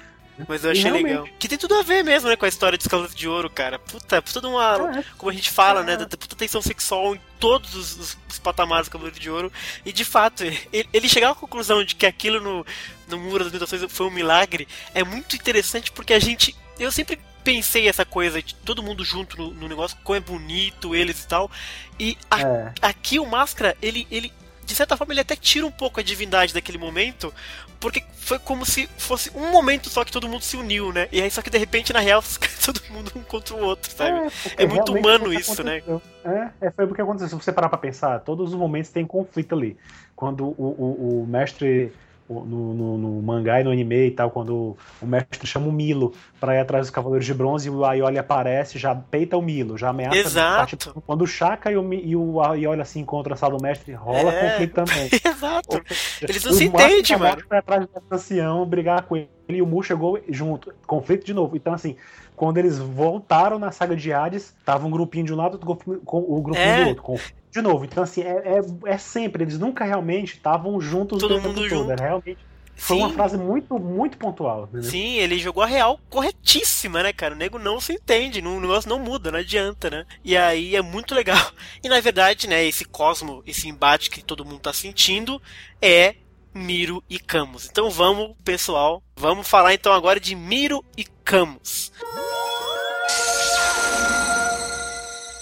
Mas eu achei legal. Que tem tudo a ver mesmo, né, com a história de Escalante de Ouro, cara. Puta, toda uma. É, como a gente fala, né, é. né? Da puta tensão sexual em todos os, os, os patamares do Cavaleiro de Ouro. E de fato, ele, ele chegar à conclusão de que aquilo no, no Muro das Mutações foi um milagre é muito interessante porque a gente. Eu sempre pensei essa coisa de todo mundo junto no, no negócio, como é bonito eles e tal. E a, é. aqui o Máscara, ele, ele de certa forma, ele até tira um pouco a divindade daquele momento, porque foi como se fosse um momento só que todo mundo se uniu, né? E aí, só que de repente, na real, todo mundo um contra o outro, sabe? É, é muito humano isso, né? É, é, foi o que aconteceu. Se você parar pra pensar, todos os momentos tem conflito ali. Quando o, o, o mestre no, no, no, mangá e no anime e tal, quando o mestre chama o Milo para ir atrás dos Cavaleiros de Bronze e o Aioli aparece, já peita o Milo, já ameaça. Exato. quando o Chaka e o, e o Aioli se encontram na sala do mestre, rola é... conflito também. Exato. Eles não se entendem, mano. Vai atrás do ancião, brigar com ele e o Mu chegou junto. Conflito de novo. Então, assim, quando eles voltaram na saga de Hades, tava um grupinho de um lado, o grupinho é. do outro. Conflito de novo. Então, assim, é, é, é sempre, eles nunca realmente estavam juntos todo mundo todo. junto. Era realmente. Foi Sim. uma frase muito, muito pontual. Né? Sim, ele jogou a real corretíssima, né, cara? O nego não se entende, o negócio não muda, não adianta, né? E aí é muito legal. E na verdade, né, esse cosmo, esse embate que todo mundo tá sentindo é Miro e Camus. Então vamos, pessoal, vamos falar então agora de Miro e Camus.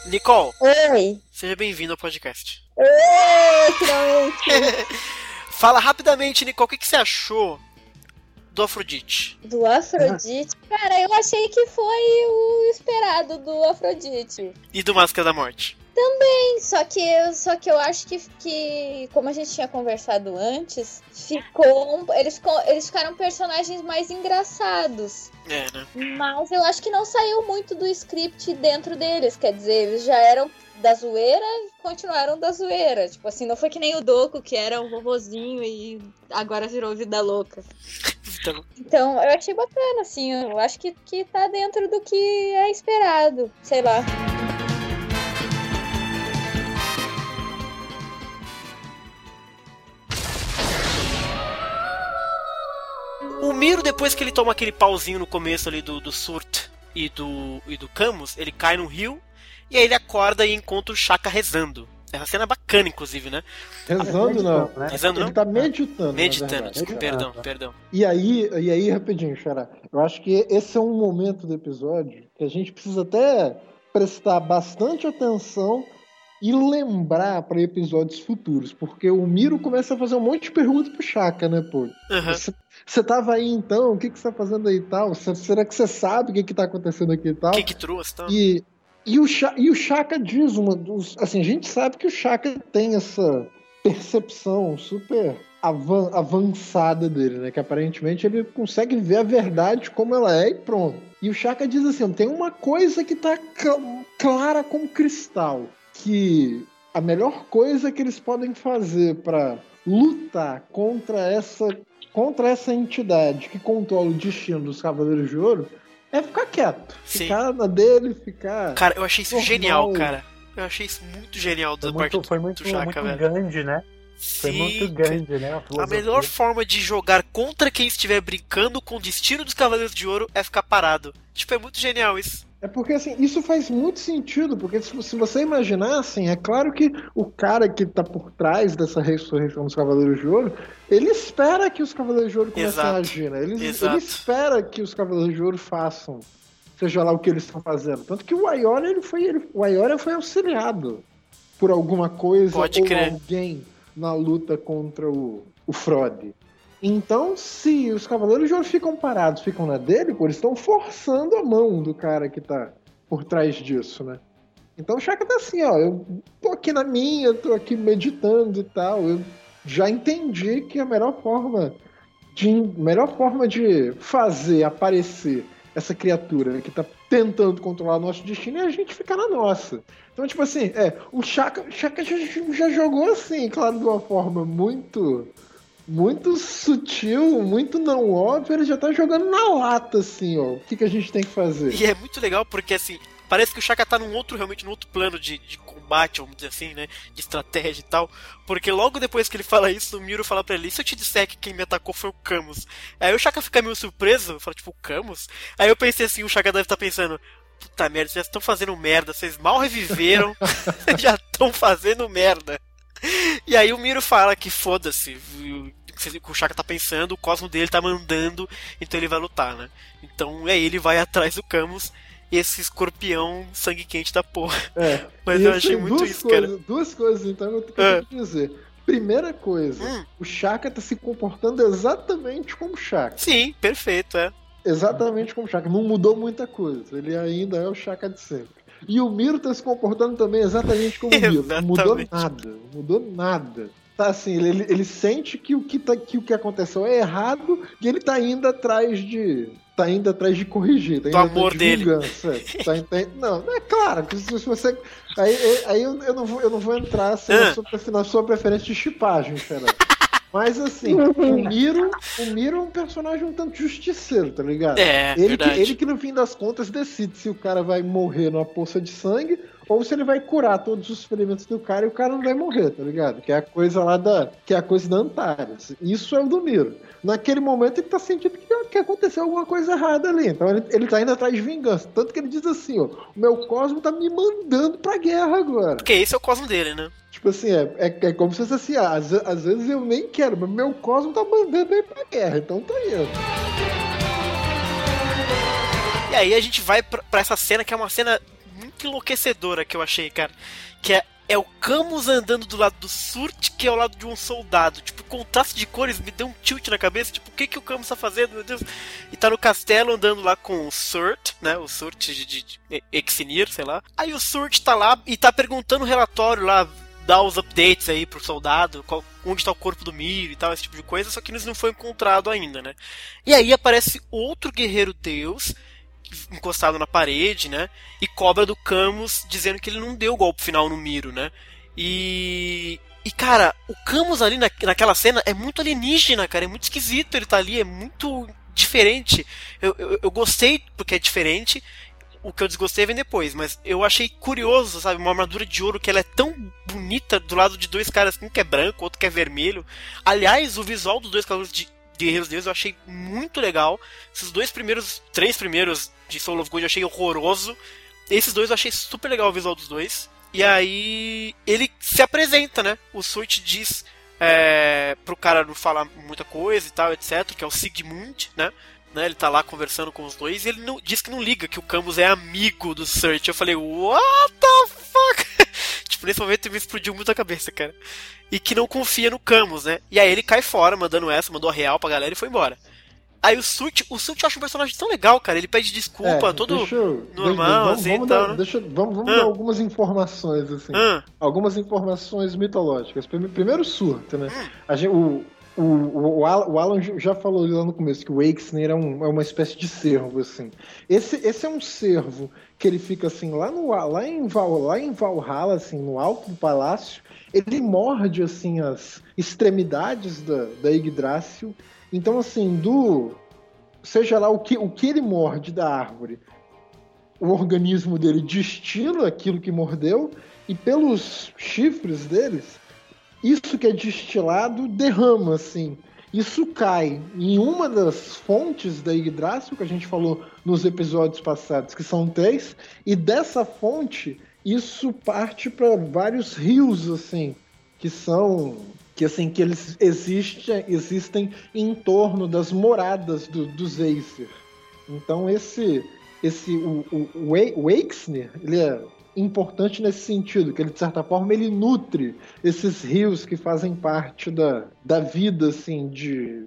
Nicole. Oi. Seja bem-vindo ao podcast. Fala rapidamente, Nicole, o que, que você achou do Afrodite? Do Afrodite? Cara, eu achei que foi o esperado do Afrodite. E do Máscara da Morte? Também, só que, eu, só que eu acho que, que, como a gente tinha conversado antes, ficou. Eles, ficou, eles ficaram personagens mais engraçados. É, né? Mas eu acho que não saiu muito do script dentro deles. Quer dizer, eles já eram da zoeira e continuaram da zoeira. Tipo assim, não foi que nem o Doco, que era um vovozinho e agora virou vida louca. Então, então eu achei bacana, assim. Eu acho que, que tá dentro do que é esperado. Sei lá. O Miro, depois que ele toma aquele pauzinho no começo ali do, do Surt e do, e do Camus, ele cai no rio e aí ele acorda e encontra o Chaka rezando. Essa cena é bacana, inclusive, né? Rezando não. Né? Rezando ele não? tá meditando. Meditando, desculpa, perdão, perdão. E aí, e aí, rapidinho, Xará. Eu acho que esse é um momento do episódio que a gente precisa até prestar bastante atenção e lembrar para episódios futuros, porque o Miro começa a fazer um monte de perguntas pro Chaka, né, pô? Uhum. Você tava aí então? O que, que você tá fazendo aí e tal? Será que você sabe o que, que tá acontecendo aqui e tal? O que, que trouxe, tal? E, e, o, e o Chaka diz uma dos. Assim, a gente sabe que o Chaka tem essa percepção super avan, avançada dele, né? Que aparentemente ele consegue ver a verdade como ela é e pronto. E o Chaka diz assim: tem uma coisa que tá clara como cristal que a melhor coisa que eles podem fazer para lutar contra essa contra essa entidade que controla o destino dos Cavaleiros de Ouro é ficar quieto. Sim. Ficar na dele, ficar. Cara, eu achei isso normal. genial, cara. Eu achei isso muito genial da Foi parte muito, do, foi muito, do Chaka, muito velho. grande, né? Foi Sim, muito cara. grande, né? A filosofia. melhor forma de jogar contra quem estiver brincando com o destino dos Cavaleiros de Ouro é ficar parado. Tipo, é muito genial isso. É porque assim, isso faz muito sentido, porque se, você imaginar assim, é claro que o cara que tá por trás dessa ressurreição dos Cavaleiros de Ouro, ele espera que os Cavaleiros de Ouro comecem Exato. a agir, né? Ele, Exato. ele espera que os Cavaleiros de Ouro façam, seja lá o que eles estão fazendo. Tanto que o Aiora, ele foi, ele, o Aiora foi auxiliado por alguma coisa Pode ou crer. alguém na luta contra o, o Frode. Então, se os Cavaleiros de Ouro ficam parados, ficam na dele, pô, eles estão forçando a mão do cara que tá por trás disso, né? Então o Shaka tá assim, ó, eu tô aqui na minha, tô aqui meditando e tal, eu já entendi que a melhor forma de melhor forma de fazer aparecer essa criatura que tá tentando controlar o nosso destino é a gente ficar na nossa. Então, tipo assim, é, o Shaka, o Shaka já, já jogou assim, claro, de uma forma muito muito sutil, muito não óbvio, ele já tá jogando na lata, assim, ó. O que, que a gente tem que fazer? E é muito legal porque, assim, parece que o Shaka tá num outro, realmente, num outro plano de, de combate, vamos dizer assim, né? De estratégia e tal. Porque logo depois que ele fala isso, o Miro fala pra ele: e se eu te disser que quem me atacou foi o Camus? Aí o Shaka fica meio surpreso, fala, tipo, o Camus? Aí eu pensei assim: o Shaka deve estar pensando. Puta merda, vocês estão fazendo merda, vocês mal reviveram, já estão fazendo merda. E aí o Miro fala que foda-se, o Shaka tá pensando, o cosmo dele tá mandando, então ele vai lutar, né? Então aí ele vai atrás do Camus, esse escorpião sangue quente da porra. É, Mas eu tem achei muito isso, coisas, cara. Duas coisas, então, eu É. tenho que dizer. Primeira coisa, Hum. o Shaka tá se comportando exatamente como o Shaka. Sim, perfeito, é. Exatamente como o Shaka. Não mudou muita coisa. Ele ainda é o Shaka de sempre. E o Miro tá se comportando também exatamente como o Miro. Não mudou nada. Não mudou nada. Tá assim, ele, ele- sente que o que, tá, que o que aconteceu é errado e ele tá indo atrás de. Tá indo atrás de corrigir. Tá Do indo atrás amor de dele. Vingança. Tá, ent- não, é claro, que se, se você. Aí, aí- eu, eu não vou, eu não vou entrar assim, na, Ah. sua, na sua preferência de chipagem, Fernando. Mas assim, o Miro, o Miro é um personagem um tanto justiceiro, tá ligado? É, ele, que, verdade. ele que no fim das contas decide se o cara vai morrer numa poça de sangue ou se ele vai curar todos os ferimentos do cara e o cara não vai morrer, tá ligado? Que é a coisa lá da. Que é a coisa da Antares. Isso é o do Miro. Naquele momento ele tá sentindo que, que aconteceu alguma coisa errada ali. Então ele, ele tá indo atrás de vingança. Tanto que ele diz assim, ó, o meu cosmo tá me mandando pra guerra agora. Porque esse é o cosmo dele, né? Tipo assim, é, é, é como se fosse assim, ah, às, às vezes eu nem quero, mas meu cosmo tá mandando aí pra guerra, então tá indo. E aí a gente vai pra, pra essa cena que é uma cena muito enlouquecedora que eu achei, cara. Que é, é o Camus andando do lado do Surt, que é ao lado de um soldado. Tipo, o contraste de cores me deu um tilt na cabeça. Tipo, o que, que o Camus tá fazendo, meu Deus? E tá no castelo andando lá com o Surt, né? O Surt de, de, de Exinir, sei lá. Aí o Surt tá lá e tá perguntando o relatório lá. Dá os updates aí pro soldado, qual- onde tá o corpo do Miro e tal, esse tipo de coisa, só que eles não foi encontrado ainda, né? E aí aparece outro guerreiro deus encostado na parede, né? E cobra do Camus dizendo que ele não deu o golpe final no Miro, né? E. E, cara, o Camus ali na, naquela cena é muito alienígena, cara. É muito esquisito ele tá ali, é muito diferente. Eu, eu, eu gostei porque é diferente. O que eu desgostei vem depois, mas eu achei curioso, sabe? Uma armadura de ouro que ela é tão bonita do lado de dois caras, um que é branco, outro que é vermelho. Aliás, o visual dos dois cavaleiros de Guerreiros Deus eu achei muito legal. Esses dois primeiros, três primeiros de Soul of Gold eu achei horroroso. Esses dois eu achei super legal o visual dos dois. E aí ele se apresenta, né? O Switch diz é, pro cara não falar muita coisa e tal, etc. Que é o Sigmund, né? Né? Ele tá lá conversando com os dois e ele não, diz que não liga, que o Camus é amigo do Search. Eu falei, what the fuck? tipo, nesse momento me explodiu muito a cabeça, cara. E que não confia no Camus, né? E aí ele cai fora, mandando essa, mandou a real pra galera e foi embora. Aí o Surt, o Surt eu acho um personagem tão legal, cara. Ele pede desculpa, É, todo eu- normal, vamos, assim, vamos, tal, dar, né? deixa- vamos, vamos Ah. dar algumas informações, assim. Ah, Algumas informações mitológicas. Prime- Primeiro, surto, né? Hum. A gente- o, o, o, o Alan- já falou lá no começo que o Wakesner é, um- é uma espécie de cervo, assim. Esse, esse é um cervo que ele fica assim, lá, no, lá, em, Val, lá em Valhalla, assim, no alto do palácio. Ele morde, assim, as extremidades da, da Yggdrasil. Então, assim, do... Seja lá o que, o que ele morde da árvore o organismo dele destila aquilo que mordeu e pelos chifres deles, isso que é destilado derrama assim. Isso cai em uma das fontes da Yggdrasil que a gente falou nos episódios passados, que são três, e dessa fonte isso parte para vários rios assim, que são que assim que eles existem, existem em torno das moradas do, dos Aesir. Então esse esse o, o, oEixner, ele é importante nesse sentido, que ele de certa forma ele nutre esses rios que fazem parte da, da vida assim de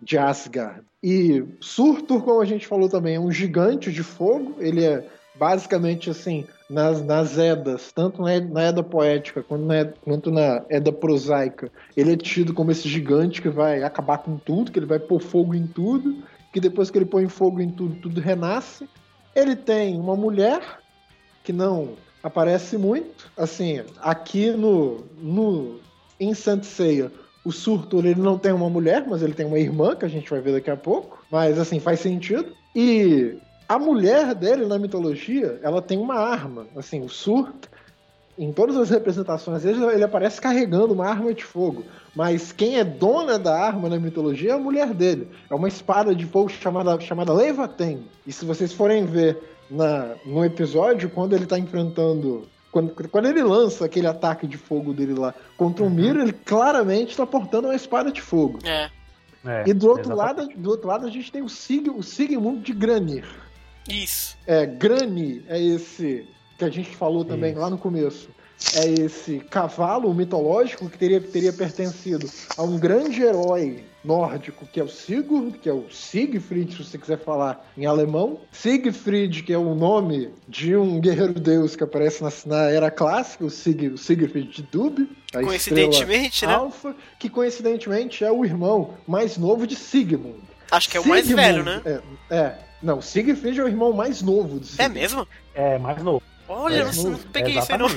de Asgard. E Surtur, como a gente falou também, é um gigante de fogo, ele é basicamente assim nas, nas Edas, tanto na, na Eda poética quanto na, quanto na Eda prosaica, ele é tido como esse gigante que vai acabar com tudo, que ele vai pôr fogo em tudo, que depois que ele põe fogo em tudo, tudo renasce. Ele tem uma mulher que não aparece muito, assim, aqui no, no em Santa Ceia, o Surtur ele não tem uma mulher, mas ele tem uma irmã que a gente vai ver daqui a pouco, mas assim faz sentido. E a mulher dele na mitologia, ela tem uma arma, assim, o Surt em todas as representações ele, ele aparece carregando uma arma de fogo. Mas quem é dona da arma na mitologia é a mulher dele. É uma espada de fogo chamada, chamada Leivaten. E se vocês forem ver na, no episódio, quando ele está enfrentando. Quando, quando ele lança aquele ataque de fogo dele lá contra o uhum. Miro, ele claramente está portando uma espada de fogo. É. é e do outro, lado, do outro lado a gente tem o, Sig, o Sigmund de Granir. Isso. É, Grani é esse que a gente falou também Isso. lá no começo é esse cavalo mitológico que teria, teria pertencido a um grande herói nórdico, que é o Sigurd, que é o Siegfried, se você quiser falar em alemão. Siegfried, que é o nome de um guerreiro-deus que aparece na, na era clássica, o, Sig, o Siegfried de Dub. Coincidentemente, né? Alpha, que coincidentemente é o irmão mais novo de Sigmund. Acho que é o Sigmund, mais velho, né? É, é. Não, Siegfried é o irmão mais novo do Sigmund. É mesmo? É, mais novo. Olha, mais eu não peguei isso aí não.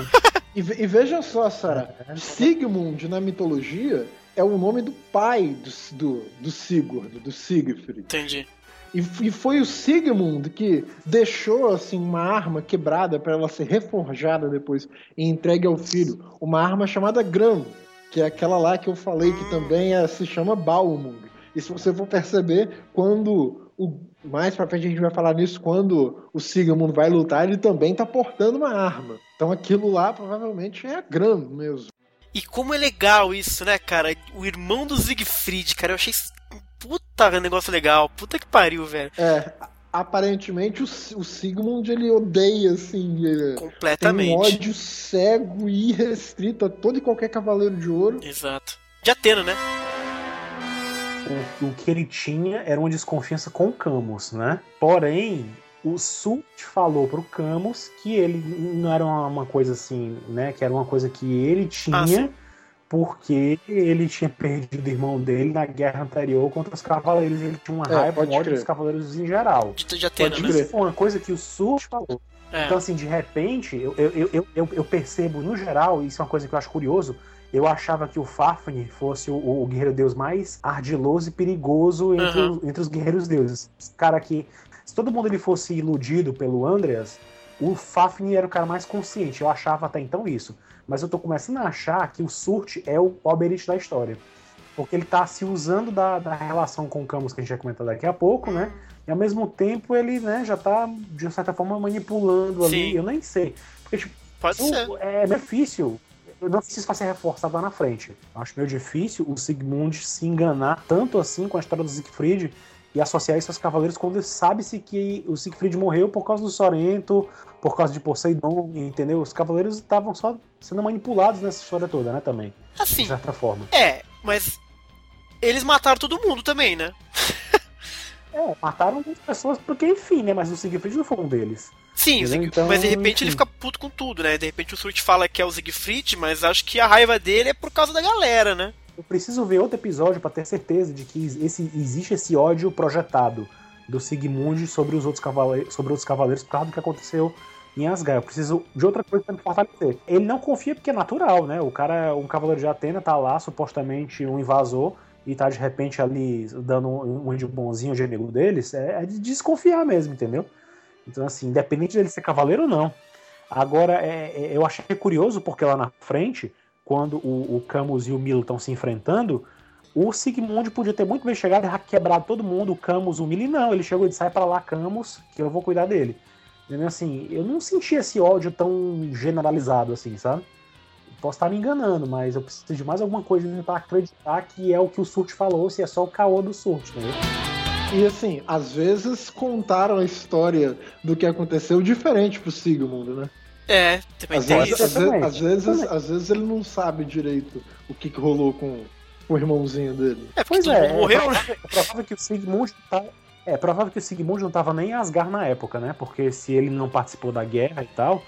E, e veja só, Sara, é, é. Sigmund na mitologia é o nome do pai do, do, do Sigurd, do Siegfried. Entendi. E, e, foi o Sigmund que deixou assim uma arma quebrada para ela ser reforjada depois e entregue ao filho. Uma arma chamada Gran, que é aquela lá que eu falei que também é, se chama Balmung. E se você for perceber, quando o, mais pra frente a gente vai falar nisso, quando o Sigmund vai lutar, ele também tá portando uma arma. Então aquilo lá provavelmente é a Gran mesmo. E como é legal isso, né, cara? O irmão do Siegfried, cara, eu achei. Puta negócio legal. Puta que pariu, velho. É, aparentemente o, o Sigmund ele odeia, assim. Ele Completamente. Tem um ódio cego e irrestrito a todo e qualquer cavaleiro de ouro. Exato. De Atena, né? O, o que ele tinha era uma desconfiança com o Camus, né? Porém, o Sult falou pro Camus que ele não era uma, coisa assim, né? Que era uma coisa que ele tinha ah, porque ele tinha perdido o irmão dele na guerra anterior contra os cavaleiros. Ele tinha uma é, raiva, ódio dos cavaleiros em geral. De, Atena, pode né? Foi uma coisa que o Sult falou. É. Então, assim, de repente, eu, eu, eu, eu, eu percebo, no geral, isso é uma coisa que eu acho curioso, eu achava que o Fafnir fosse o, o, guerreiro deus mais ardiloso e perigoso entre, uhum. os, entre os guerreiros deuses. Cara que se todo mundo ele fosse iludido pelo Andreas, o Fafnir era o cara mais consciente. Eu achava até então isso. Mas eu tô começando a achar que o Surt é o Oberith da história. Porque ele tá se usando da, da relação com o Camus, que a gente vai comentar daqui a pouco, né? E ao mesmo tempo ele né, já tá, de certa forma, manipulando ali. Sim. Eu nem sei. Porque, tipo, Pode o, ser. É difícil. Eu não sei se isso vai ser reforçado lá na frente. Eu acho meio difícil o Sigmund se enganar tanto assim com a história do Siegfried e associar isso aos cavaleiros quando sabe-se que o Siegfried morreu por causa do Sorento, por causa de Poseidon, entendeu? Os cavaleiros estavam só sendo manipulados nessa história toda, né, também. Assim. De certa forma. É, mas eles mataram todo mundo também, né? é, mataram algumas pessoas porque, enfim, né? Mas o Siegfried não foi um deles. Sim, então, mas de repente enfim. ele fica puto com tudo, né? De repente o Surt fala que é o Siegfried, mas acho que a raiva dele é por causa da galera, né? Eu preciso ver outro episódio para ter certeza de que esse, existe esse ódio projetado do Sigmund sobre os outros cavaleiros, sobre outros cavaleiros por causa do que aconteceu em Asgard. Eu preciso de outra coisa para me fortalecer. Ele não confia porque é natural, né? O cara, um cavaleiro de Atena tá lá, supostamente um invasor, e tá de repente ali dando um, de bonzinho, de amigo deles. É, é de desconfiar mesmo, entendeu? Então, assim, independente dele ser cavaleiro ou não. Agora, é, é, eu achei curioso porque lá na frente, quando o, o Camus e o Milo estão se enfrentando, o Sigmund podia ter muito bem chegado e quebrado todo mundo, o Camus, o Mili, não. Ele chegou e disse: sai para lá, Camus, que eu vou cuidar dele. Entendeu? Assim, eu não senti esse ódio tão generalizado assim, sabe? Posso estar me enganando, mas eu preciso de mais alguma coisa para acreditar que é o que o Surt falou, se é só o caô do Surt? E assim, às vezes contaram a história do que aconteceu diferente pro Sigmund, né? É, também às tem vezes, isso. Às, vezes, às, vezes, às vezes ele não sabe direito o que, que rolou com o irmãozinho dele. É, pois é, morreu, né? É provável que o Sigmund tá, é provável que o Sigmund não estava nem em Asgard na época, né? Porque se ele não participou da guerra e tal,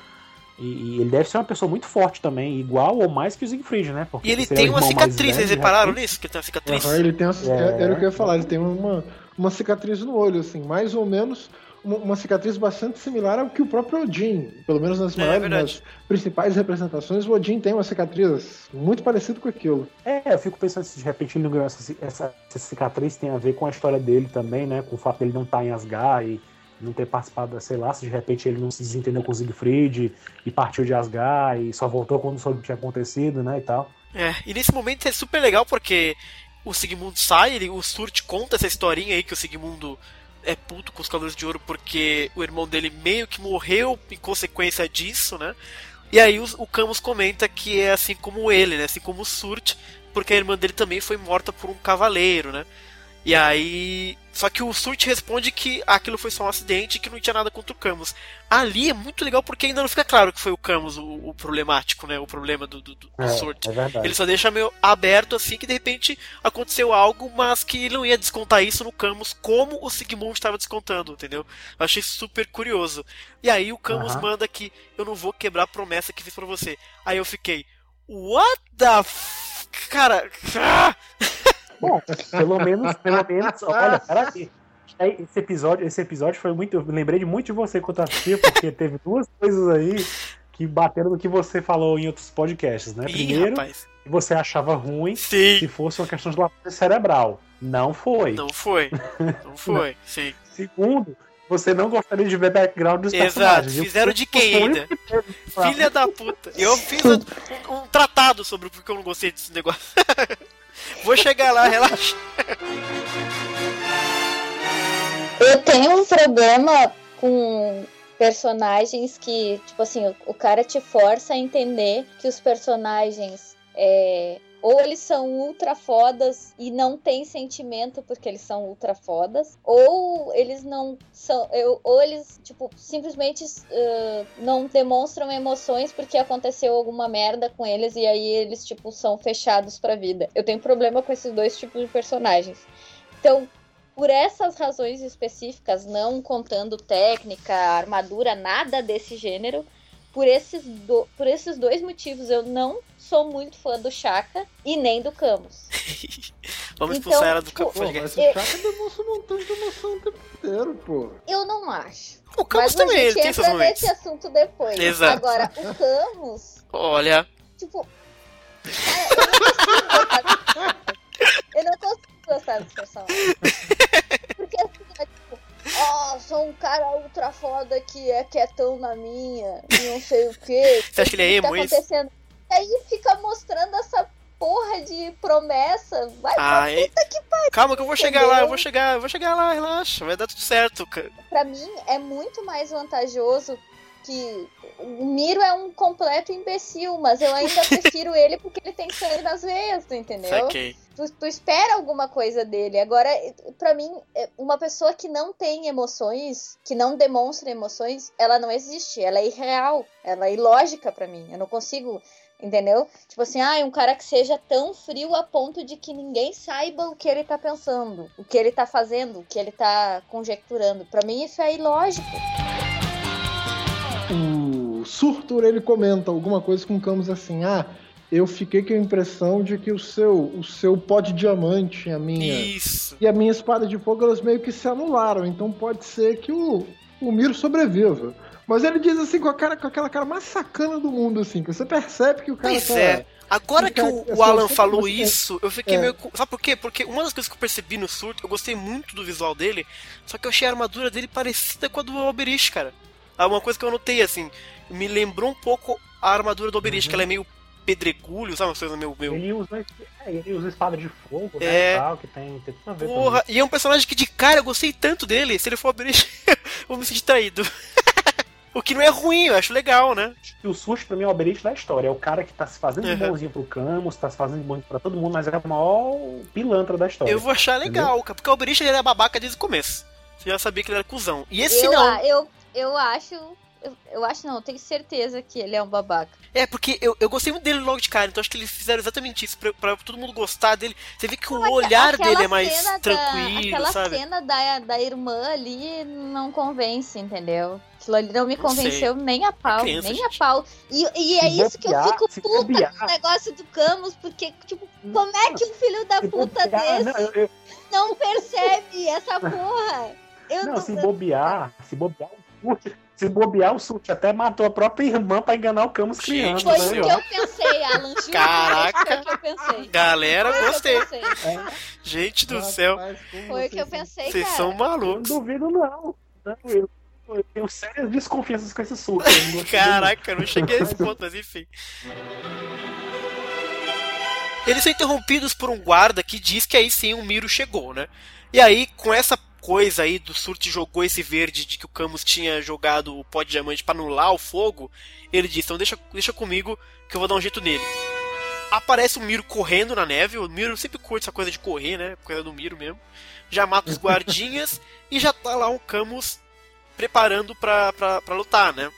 e, e, ele deve ser uma pessoa muito forte também, igual ou mais que o Siegfried, né? Porque e ele tem uma cicatriz, vocês repararam nisso? Que ele tem uma cicatriz? Uhum, ele tem uma, é... Era o que eu ia falar, ele tem uma, uma cicatriz no olho, assim, mais ou menos uma, cicatriz bastante similar ao que o próprio Odin, pelo menos nas, é, maiores, é nas principais representações, o Odin tem uma cicatriz muito parecida com aquilo. É, eu fico pensando se de repente ele não ganhou essa, essa, essa, cicatriz tem a ver com a história dele também, né? Com o fato dele não estar tá em Asgard e não ter participado, sei lá, se de repente ele não se desentendeu com o Siegfried e partiu de Asgard e só voltou quando soube o que tinha acontecido, né, e tal. É, e nesse momento é super legal porque o Sigmundo sai, ele, o Surt conta essa historinha aí que o Sigmundo é puto com os Cavaleiros de Ouro porque o irmão dele meio que morreu em consequência disso, né? E aí o, o Camus comenta que é assim como ele, né? Assim como o Surt, porque a irmã dele também foi morta por um cavaleiro, né? E aí. Só que o Surt responde que aquilo foi só um acidente e que não tinha nada contra o Camus. Ali é muito legal porque ainda não fica claro que foi o Camus o, o problemático, né? O problema do, do, do é, Surt. É ele só deixa meio aberto assim que de repente aconteceu algo, mas que ele não ia descontar isso no Camus como o Sigmund estava descontando, entendeu? Eu achei super curioso. E aí o Camus manda que eu não vou quebrar a promessa que fiz pra você. Aí eu fiquei. What the f... Cara. Bom, pelo menos, pelo menos, olha, peraí. Esse episódio, esse episódio foi muito. Eu lembrei de muito de você quando assistia, porque teve duas coisas aí que bateram no que você falou em outros podcasts, né? Ih, Primeiro, rapaz. você achava ruim sim. se fosse uma questão de latência cerebral. Não foi. Não foi. Não foi, sim. Segundo, você não gostaria de ver background dos Exato. personagens. Fizeram de quem ainda? Filha da puta. Eu fiz um, um, tratado sobre porque eu não gostei desse negócio. Vou chegar lá, relaxa. Eu tenho um problema com personagens que, tipo assim, o, cara te força a entender que os personagens é, ou eles são ultra fodas e não têm sentimento porque eles são ultra fodas, ou eles não são, ou eles, tipo, simplesmente uh, não demonstram emoções porque aconteceu alguma merda com eles e aí eles, tipo, são fechados pra vida. Eu tenho problema com esses dois tipos de personagens. Então, por essas razões específicas, não contando técnica, armadura, nada desse gênero, por esses, do, por esses dois motivos eu não sou muito fã do Chaka e nem do Camus. Vamos então, expulsar ela do tipo, Camus. Mas o Chaka demonstra um montão de emoção o tempo inteiro, pô. Eu não acho. O Camus mas também, ele tem seus momentos. nesse assunto depois. Exato. Agora, o Camus... Olha... Tipo... Cara, eu não consigo gostar desse personagem. Porque assim, oh, sou um cara ultra foda que é quietão na minha, e não sei o quê. Você acha que ele é emo, tá acontecendo? E aí fica mostrando essa porra de promessa. Vai ah, pra puta que pariu. Calma que eu vou entendeu? chegar lá, eu vou chegar, eu vou chegar lá, relaxa, vai dar tudo certo. Pra mim é muito mais vantajoso que o Miro é um completo imbecil, mas eu ainda prefiro ele porque ele tem sangue nas veias, entendeu? Tu, tu, espera alguma coisa dele. Agora, para mim, é, uma pessoa que não tem emoções, que não demonstra emoções, ela não existe. Ela é irreal. Ela é ilógica para mim. Eu não consigo. Entendeu? Tipo assim, ah, um cara que seja tão frio a ponto de que ninguém saiba o que ele tá pensando, o que ele tá fazendo, o que ele tá conjecturando. Para mim, isso é ilógico o Surtur ele comenta alguma coisa com o Camus assim: ah, eu fiquei com a impressão de que o seu, o seu pó de diamante a minha, Isso. e a minha espada de fogo elas meio que se anularam. Então pode ser que o, o Miro sobreviva. Mas ele diz assim com, a cara, com aquela cara mais sacana do mundo, assim, que você percebe que o cara Pois tá. é. Agora que o, Fica- o Alan falou isso, eu fiquei é. meio. Sabe por quê? Porque uma das coisas que eu percebi no surto, eu gostei muito do visual dele, só que eu achei a armadura dele parecida com a do Oberist, cara. Ah, Uma coisa que eu notei, assim, me lembrou um pouco a armadura do Oberist, Uhum. que ela é meio pedregulho, sabe? Uma coisa meio. meio... Ele usa, é, ele usa espada de fogo, É. né? e Tal, que tem, tem tudo a ver Porra, e é um personagem que de cara eu gostei tanto dele. Se ele for Oberist, eu vou me sentir traído. o que não é ruim, eu acho legal, né? E o Sushi, pra mim, é o Oberist da história. É o cara que tá se fazendo de Uhum. bonzinho pro Camus, tá se fazendo de bonzinho pra todo mundo, mas é o maior pilantra da história. Eu vou achar legal, cara, porque o Oberist ele era babaca desde o começo. Você já sabia que ele era cuzão. E esse eu, não. eu, eu acho. Eu, eu acho não, eu tenho certeza que ele é um babaca. É, porque eu, eu gostei muito dele logo de cara, então acho que eles fizeram exatamente isso, pra, pra todo mundo gostar dele. Você vê que o olhar Aquela dele é mais da- tranquilo, Aquela sabe? cena da, da irmã ali não convence, entendeu? Aquilo ali não me Não convenceu nem a pau, criança, nem gente. a pau. E, e é Se isso que eu fico puta com o negócio do Camus, porque, tipo, como é que um filho da Se puta desse não, eu- eu- não percebe essa porra? Eu não, não, se bobear, se bobear o Sushi, se bobear o Sushi até matou a própria irmã pra enganar o Camus Gente criança. Foi do o céu. que eu pensei, Alan. Juro Caraca. Foi o que eu pensei. Galera, Foi o gostei. pensei. É, Gente do céu, Foi o que eu pensei, vocês cara. são eu não malucos. duvido, não. Não, Eu, eu tenho sérias desconfianças com esse gostei Caraca, eu não cheguei a esse ponto, mas enfim. Eles são interrompidos por um guarda que diz que aí sim o Miro chegou, né? E aí, com essa coisa aí do Surte jogou esse verde de que o Camus tinha jogado o pó de diamante pra anular o fogo, ele diz, então deixa, deixa comigo que eu vou dar um jeito nele. Aparece o Miro correndo na neve, o Miro sempre curte essa coisa de correr, né? Coisa do Miro mesmo. Já mata os guardinhas e já tá lá o Camus preparando pra, pra, pra lutar, né?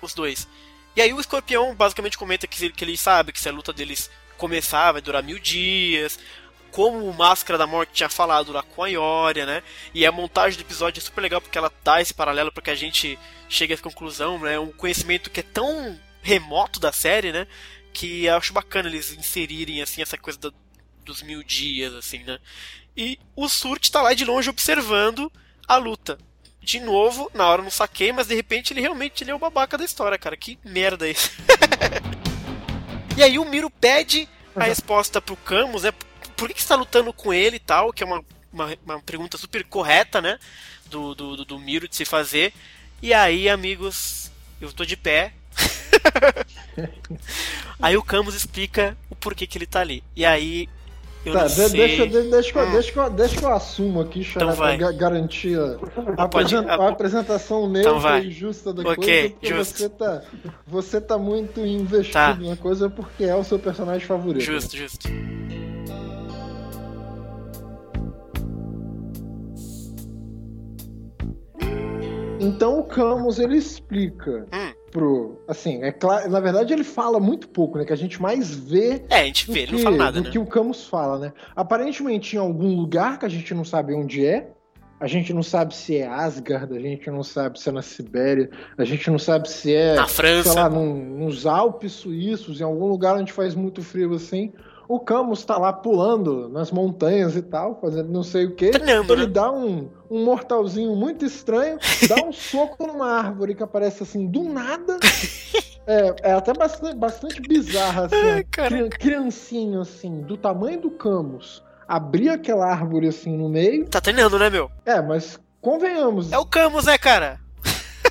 Os dois. E aí o escorpião basicamente comenta que, que ele sabe que se a luta deles começar vai durar mil dias. Como o Máscara da Morte tinha falado lá com a Ioria, né? E a montagem do episódio é super legal porque ela dá esse paralelo para que a gente chegue à conclusão, né? Um conhecimento que é tão remoto da série, né? Que eu acho bacana eles inserirem assim essa coisa da- dos mil dias, assim, né? E o Surt tá lá de longe observando a luta. De novo, na hora eu não saquei, mas de repente ele realmente ele é o babaca da história, cara. Que merda é isso? e aí o Miro pede a resposta pro Camus, né? Por que, que você tá lutando com ele e tal? Que é uma, uma, uma pergunta super correta, né? Do, do, do, do Miro de se fazer. E aí, amigos, eu tô de pé. aí o Camus explica o porquê que ele tá ali. E aí. Eu Tá, não de- sei. deixa, de- deixa, que Hum. deixa, que deixa que eu assumo aqui, Xará, Então pra ga- garantir a, a Pode- apresen- ah, a apresentação neutra Então vai. e justa da Ok, coisa, porque justo. você tá, você tá muito investido Tá. na coisa porque é o seu personagem favorito. Justo, justo. Então o Camus ele explica Hum. pro, assim, é claro, na verdade ele fala muito pouco, né, que a gente mais vê É, a gente vê, ele que, não fala nada, do né? que o Camus fala, né? Aparentemente em algum lugar que a gente não sabe onde é, a gente não sabe se é Asgard, a gente não sabe se é na Sibéria, a gente não sabe se é, Na França. sei lá, num- nos Alpes suíços, em algum lugar onde faz muito frio assim. O Camus tá lá pulando nas montanhas e tal, fazendo não sei o que. Treinando, Ele né? dá um, um mortalzinho muito estranho, dá um soco numa árvore que aparece assim do nada. É, é até bastante, bastante bizarra, assim. Ai, criancinho, assim, do tamanho do Camus, abrir aquela árvore assim no meio. Tá treinando, né, meu? É, mas convenhamos, É o Camus, né, cara?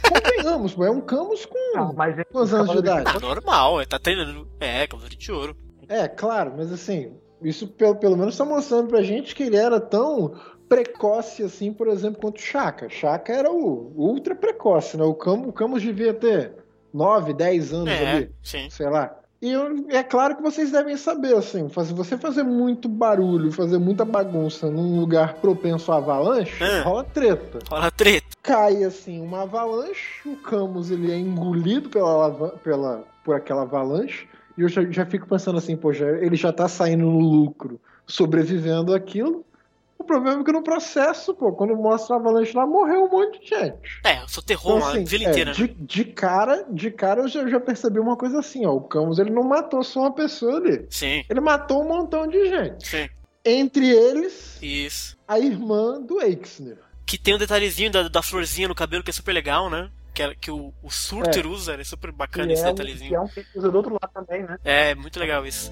convenhamos, é um Camus com. Não, mas ele- Quantos anos de idade? Tá normal, ele tá treinando. É, Cavaleiro de Ouro. É, claro, mas assim, isso pelo, pelo menos tá mostrando pra gente que ele era tão precoce assim, por exemplo, quanto o Chaka. Chaka era o ultra precoce, né? O Camus, o Camus devia ter 9, 10 anos É, ali, sim. sei lá. E eu- é claro que vocês devem saber, assim, fazer, você fazer muito barulho, fazer muita bagunça num lugar propenso a avalanche, Ah. rola treta. Rola treta. Cai, assim, uma avalanche, o Camus, ele é engolido pela, pela, por aquela avalanche, e eu já, já fico pensando assim, poxa, ele já tá saindo no lucro, sobrevivendo aquilo. O problema é que no processo, pô, quando mostra a avalanche lá, morreu um monte de gente. É, soterrou Então, assim, vila é, inteira. né? de, de cara, de cara eu já, eu já percebi uma coisa assim, ó. O Camus ele não matou só uma pessoa ali. Sim, Ele matou um montão de gente. sim. Entre eles, Isso. a irmã doEixner. Que tem um detalhezinho da, da florzinha no cabelo que é super legal, né? Que, que o, o Surter É. usa, é super bacana Que esse é, detalhezinho. que é um que usa do outro lado também, né? É, muito legal isso.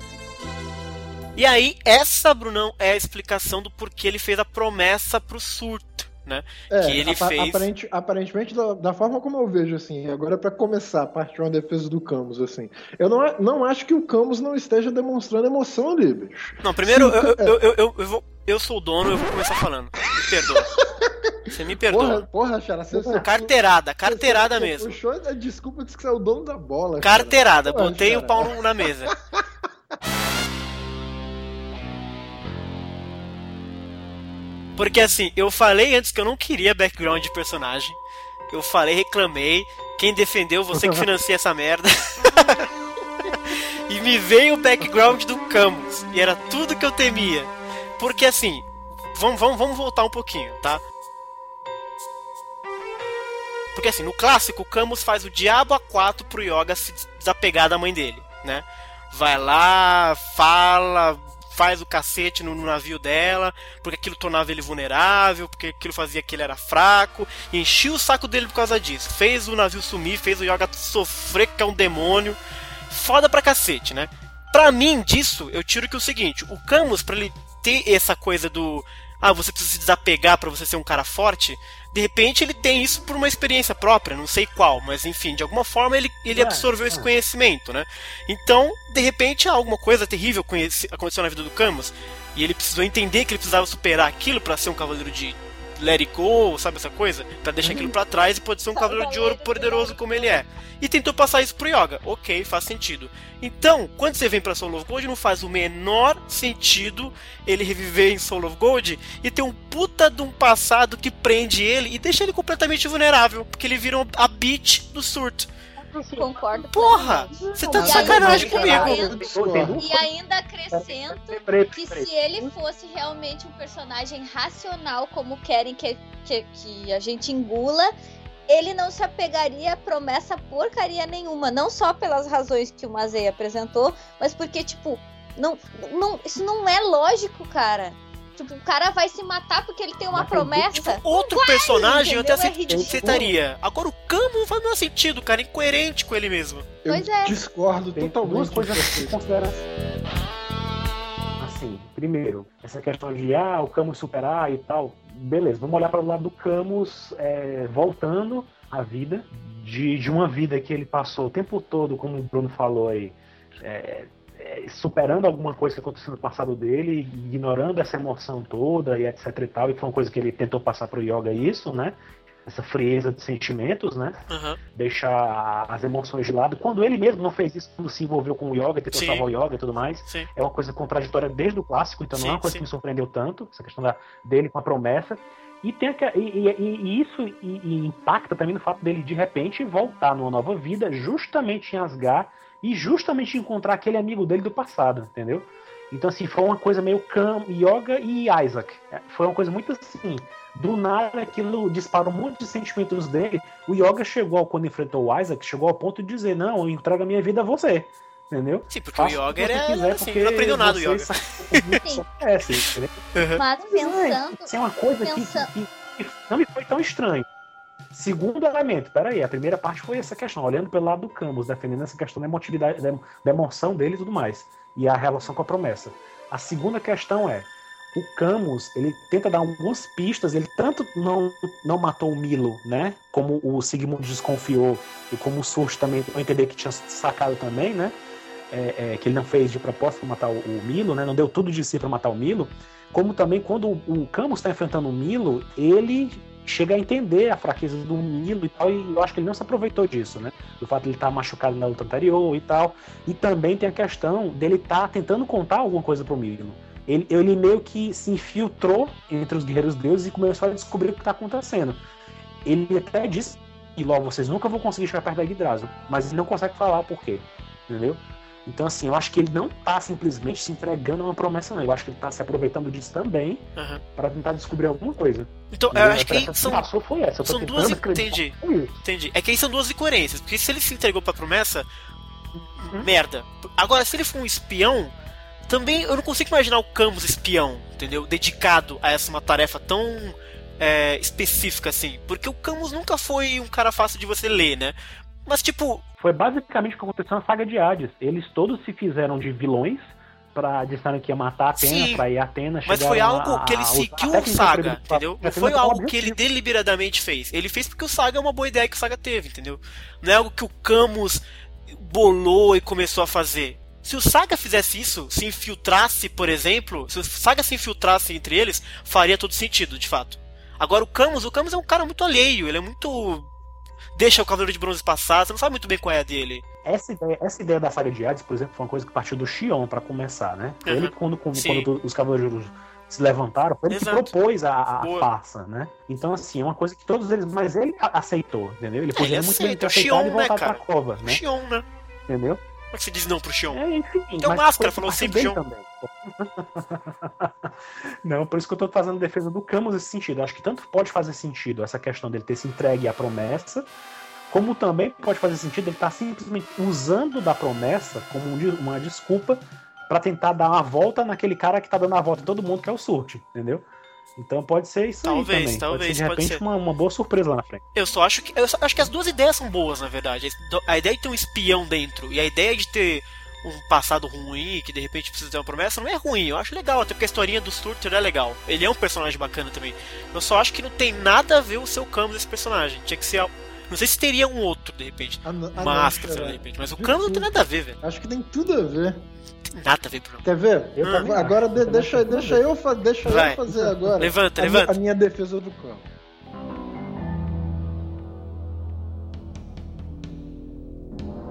E aí, essa, Brunão, é a explicação do porquê ele fez a promessa pro surto, né? É, que ele apa- fez. aparente- aparentemente, da, da forma como eu vejo, assim, agora pra começar a parte de uma defesa do Camus, assim, eu não, não acho que o Camus não esteja demonstrando emoção ali, bicho. Não, primeiro, Sim, eu, é. eu, eu, eu, eu vou, eu sou o dono, eu vou começar falando. Me perdoa. Você me perdoa. Porra, porra, Xara, você, Carteirada, carteirada você mesmo. Puxou a desculpa disse que você é o dono da bola. Carteirada, botei o pau na mesa. Porque assim, eu falei antes que eu não queria background de personagem. Eu falei, reclamei. Quem defendeu, você que financia essa merda. e me veio o background do Camus. E era tudo que eu temia. Porque assim, vamos, vamos, vamos voltar um pouquinho, tá? Porque assim, no clássico, o Camus faz o diabo a quatro pro Yoga se desapegar da mãe dele, né? Vai lá, fala, faz o cacete no, no navio dela, porque aquilo tornava ele vulnerável, porque aquilo fazia que ele era fraco, e enchia o saco dele por causa disso. Fez o navio sumir, fez o Yoga sofrer que é um demônio. Foda pra cacete, né? Pra mim, disso, eu tiro que é o seguinte, o Camus, pra ele ter essa coisa do ah, você precisa se desapegar pra você ser um cara forte, de repente ele tem isso por uma experiência própria, não sei qual, mas enfim, de alguma forma ele, ele É, absorveu esse é. conhecimento, né? Então, de repente, alguma coisa terrível aconteceu na vida do Camus, e ele precisou entender que ele precisava superar aquilo pra ser um cavaleiro de let it go, sabe essa coisa? Pra deixar aquilo pra trás e pode ser um cavaleiro de ouro de poderoso como ele é. E tentou passar isso pro Yoga. Ok, faz sentido. Então, quando você vem pra Soul of Gold, não faz o menor sentido ele reviver em Soul of Gold e ter um puta de um passado que prende ele e deixa ele completamente vulnerável, porque ele vira a bitch do surto. Concordo. Porra! Você tá E de sacanagem comigo. E ainda acrescento que se ele fosse realmente um personagem racional, como querem que, que, que a gente engula, ele não se apegaria a promessa porcaria nenhuma. Não só pelas razões que o Mazei apresentou, mas porque, tipo, não, não, isso não é lógico, cara. Tipo, o cara vai se matar porque ele tem uma promessa. Tipo, outro personagem eu até? É aceitaria. Agora o Camo não faz o menor sentido, cara. Incoerente com ele mesmo. Eu Pois é. discordo Tem totalmente. duas coisas que consideram assim. Primeiro, essa questão de ah, o Camus superar e tal. Beleza, vamos olhar para o lado do Camus é, voltando à vida, de, de uma vida que ele passou o tempo todo, como o Bruno falou aí, é, superando alguma coisa que aconteceu no passado dele, ignorando essa emoção toda e etc e tal, e foi uma coisa que ele tentou passar pro Yoga isso, né? Essa frieza de sentimentos, né? Aham. deixar as emoções de lado. Quando ele mesmo não fez isso, quando se envolveu com o yoga, tentou Sim. salvar o yoga e tudo mais, Sim. é uma coisa contraditória desde o clássico, então não é Sim, uma coisa sim. que me surpreendeu tanto, essa questão da, dele com a promessa. E, tem a- e, e- e- isso impacta também no fato dele de repente voltar numa nova vida, justamente em Asgard, e justamente encontrar aquele amigo dele do passado, entendeu? Então, assim, foi uma coisa meio Cam, Yoga e Isaac. É, Foi uma coisa muito assim. Do nada, aquilo disparou um monte de sentimentos dele. O Yoga chegou, quando enfrentou o Isaac, chegou ao ponto de dizer: Não, eu entrego a minha vida a você. Entendeu? Sim, porque Faça o Yoga era quiser, assim, porque não aprendeu nada o Yoga. como isso acontece, entendeu? Mas pensando. Isso é uma coisa que, que- que não me foi tão estranho. Segundo elemento, peraí, a primeira parte foi essa questão, olhando pelo lado do Camus, defendendo essa questão da emotividade, da, emoção dele e tudo mais, e a relação com a promessa. A segunda questão é, o Camus, ele tenta dar algumas pistas, ele tanto não, não matou o Milo, né, como o Sigmund desconfiou, e como o Surge também eu entender que tinha sacado também, né, é, é, que ele não fez de propósito para matar o, o Milo, né, não deu tudo de si para matar o Milo, como também quando o Camus está enfrentando o Milo, ele chega a entender a fraqueza do Milo e tal, e eu acho que ele não se aproveitou disso, né? Do fato de ele estar machucado na luta anterior e tal. E também tem a questão dele estar tentando contar alguma coisa pro Milo. Ele, ele meio que se infiltrou entre os guerreiros deuses e começou a descobrir o que está acontecendo. Ele até disse que logo vocês nunca vão conseguir chegar perto da Yggdrasil, mas ele não consegue falar o porquê, entendeu? Então, assim, eu acho que ele não tá simplesmente se entregando a uma promessa, não. Eu acho que ele tá se aproveitando disso também Aham. para tentar descobrir alguma coisa. Então, eu acho que aí são, foi essa. São duas. Entendi, entendi. É que aí são duas incoerências. Porque se ele se entregou pra promessa, Uhum. merda. Agora, se ele for um espião, também eu não consigo imaginar o Camus espião, entendeu? Dedicado a essa uma tarefa tão é, específica, assim. Porque o Camus nunca foi um cara fácil de você ler, né? Mas, tipo. Foi basicamente o que aconteceu na saga de Hades. Eles todos se fizeram de vilões pra disseram que ia matar a Atena, Sim, pra ir a Atena. Mas foi algo a- que ele seguiu o Saga, entendeu? Não foi algo que ele deliberadamente fez. Ele fez porque o Saga é uma boa ideia que o Saga teve, entendeu? Não é algo que o Camus bolou e começou a fazer. Se o Saga fizesse isso, se infiltrasse, por exemplo, se o Saga se infiltrasse entre eles, faria todo sentido, de fato. Agora o Camus, o Camus é um cara muito alheio, ele é muito. Deixa o Cavaleiro de Bronze passar, você não sabe muito bem qual é a dele. Essa ideia, essa ideia da saga de Hades, por exemplo, foi uma coisa que partiu do Xion pra começar, né? Uhum. Ele, quando, quando, os cavaleiros se levantaram, foi ele que Exato. propôs a, a Boa. farsa, né? Então, assim, é uma coisa que todos eles. Mas ele aceitou, entendeu? Ele poderia ele muito bem aceita, ter é o aceitado Xion, e né, voltado cara? pra cova, né? Xion, né? Entendeu? Como é que você diz não pro Xion? É, enfim. Então Máscara falou sempre Xion. também. Não, por isso que eu tô fazendo defesa do Camus nesse sentido. Eu acho que tanto pode fazer sentido essa questão dele ter se entregue à promessa, como também pode fazer sentido ele estar simplesmente usando da promessa como um uma desculpa pra tentar dar uma volta naquele cara que tá dando a volta em todo mundo, que é o Surte, entendeu? Então pode ser isso Talvez, aí também. talvez, pode ser, de pode repente ser. Uma, uma boa surpresa lá na frente. Eu só acho que eu só acho que as duas ideias são boas, na verdade. A ideia de ter um espião dentro e a ideia de ter um passado ruim que de repente precisa ter uma promessa não é ruim. Eu acho legal, até porque a historinha do Surtur é legal. Ele é um personagem bacana também. Eu só acho que não tem nada a ver o seu Camus esse personagem. Tinha que ser não sei se teria um outro de repente. Ah, não- ah, não, Máscara, de repente. Mas o Camus não tem nada a ver, velho. Acho que tem tudo a ver. Tem nada a ver, Bruno. Quer ver? Eu também agora de- deixa, deixa, eu, fa- deixa Vai. eu fazer agora Levanta, a, minha- levanta. a minha defesa do campo.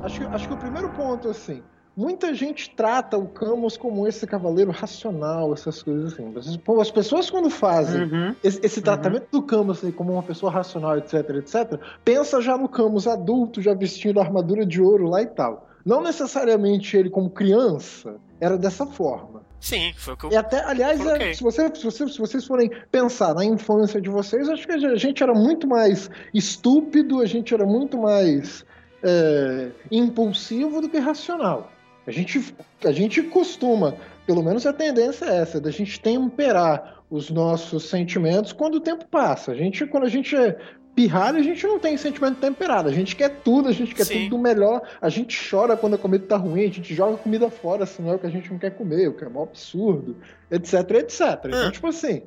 Acho que, acho que o primeiro ponto, assim, muita gente trata o Camus como esse cavaleiro racional, essas coisas assim. As pessoas quando fazem Uhum. esse, esse tratamento do Camus assim, como uma pessoa racional, etc, etc, pensa já no Camus adulto, já vestindo armadura de ouro lá e tal. Não necessariamente ele como criança era dessa forma. Sim, foi o que eu E até, aliás, é, se, você, se, você- se vocês forem pensar na infância de vocês, acho que a gente era muito mais estúpido, a gente era muito mais é, impulsivo do que racional. A gente, a gente costuma, pelo menos a tendência é essa, da gente temperar os nossos sentimentos quando o tempo passa. A gente, quando a gente é pirralho, a gente não tem sentimento temperado. A gente quer tudo, a gente quer Sim. tudo do melhor. A gente chora quando a comida tá ruim, a gente joga a comida fora, senão é o que a gente não quer comer, o que é um absurdo, etc, etc. Então, Ah. tipo assim,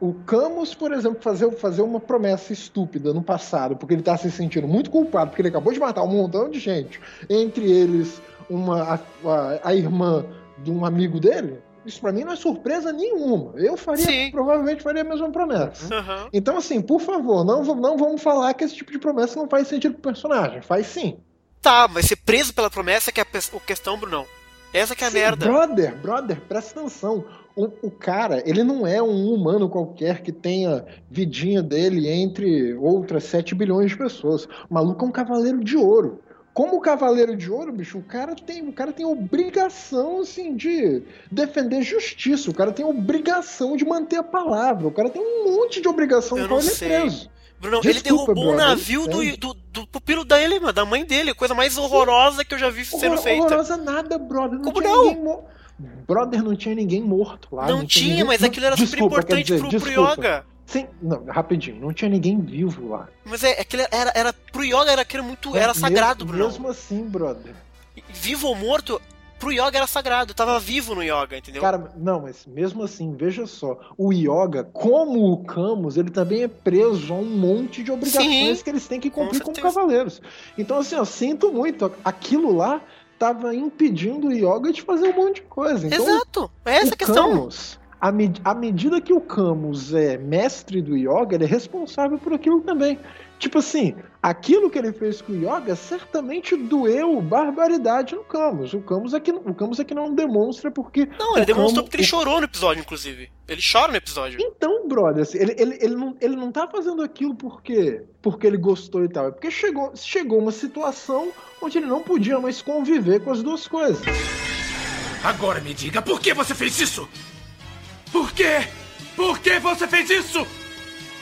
o Camus, por exemplo, fazer, fazer uma promessa estúpida no passado, porque ele tá se sentindo muito culpado, porque ele acabou de matar um montão de gente, entre eles uma, a, a- irmã de um amigo dele, isso pra mim não é surpresa nenhuma. Eu faria, Sim. provavelmente faria a mesma promessa. Aham. Então, assim, por favor, não, não vamos falar que esse tipo de promessa não faz sentido pro personagem. Faz sim. Tá, mas ser preso pela promessa que é a pe- a questão, Brunão. Essa que é a Sim, merda. Brother, brother, presta atenção. O, o cara, ele não é um humano qualquer que tenha vidinha dele entre outras 7 bilhões de pessoas. O maluco é um cavaleiro de ouro. Como cavaleiro de ouro, bicho, o cara tem, o cara tem obrigação assim de defender justiça. O cara tem obrigação de manter a palavra. O cara tem um monte de obrigação Eu quando não ele sei. é preso. Brunão, ele Desculpa, derrubou o brother, navio do, sério. do, do pupilo da ele, mano, da mãe dele. Coisa mais horrorosa que eu já vi sendo Horror- feita. Horrorosa nada, brother. Não Como não? ninguém Brother, não tinha ninguém morto lá. não, tinha, ninguém- mas não- aquilo era super Desculpa, quer importante dizer, pro, pro. Yoga. Sim, não, rapidinho, não tinha ninguém vivo lá. Mas é, aquilo era, era pro Yoga era aquilo muito. Era Mesmo- sagrado, Brunão. Mesmo assim, brother. Vivo ou morto, pro Yoga era sagrado. Tava vivo no Yoga, entendeu? Cara, não, mas mesmo assim, veja só. O Yoga, como o Camus, ele também é preso a um monte de obrigações Sim, que eles têm que com cumprir como certeza. cavaleiros. Então, assim, eu sinto muito. Aquilo lá tava impedindo o Yoga de fazer um monte de coisa. Então, Exato. É essa a questão. Camus, à, me- à medida que o Camus é mestre do yoga, ele é responsável por aquilo também. Tipo assim, aquilo que ele fez com o yoga certamente doeu barbaridade no Camus. O Camus é que, o Camus é que não demonstra porque. Não, ele demonstrou Camus- porque ele chorou no episódio, inclusive. Ele chora no episódio. Então, brother, assim, ele, ele, ele, não, ele não tá fazendo aquilo porque, porque ele gostou e tal. É porque chegou, chegou uma situação onde ele não podia mais conviver com as duas coisas. Agora me diga, por que você fez isso? Por quê? Por que você fez isso?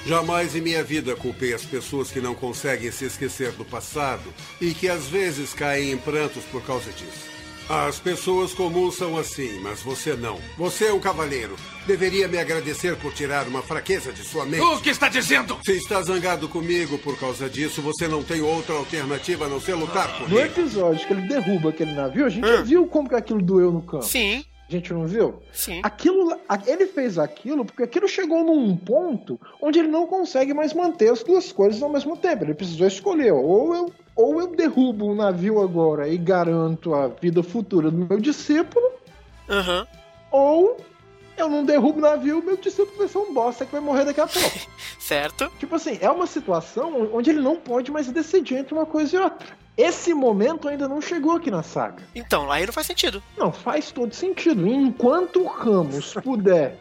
Jamais em minha vida culpei as pessoas que não conseguem se esquecer do passado e que às vezes caem em prantos por causa disso. As pessoas comuns são assim, mas você não. Você é um cavaleiro. Deveria me agradecer por tirar uma fraqueza de sua mente. O que está dizendo? Se está zangado comigo por causa disso, você não tem outra alternativa a não ser lutar No comigo. episódio que ele derruba aquele navio, a gente Hum. viu como que aquilo doeu no campo. Sim, A gente não viu? sim. Aquilo, ele fez aquilo porque aquilo chegou num ponto onde ele não consegue mais manter as duas coisas ao mesmo tempo. Ele precisou escolher, ou eu, ou eu derrubo o navio agora e garanto a vida futura do meu discípulo, Aham. ou eu não derrubo o navio, meu discípulo vai ser um bosta que vai morrer daqui a pouco. Certo? tipo assim, é uma situação onde ele não pode mais decidir entre uma coisa e outra. Esse momento ainda não chegou aqui na saga. Então, aí não faz sentido. Não, faz todo sentido. Enquanto o Ramos puder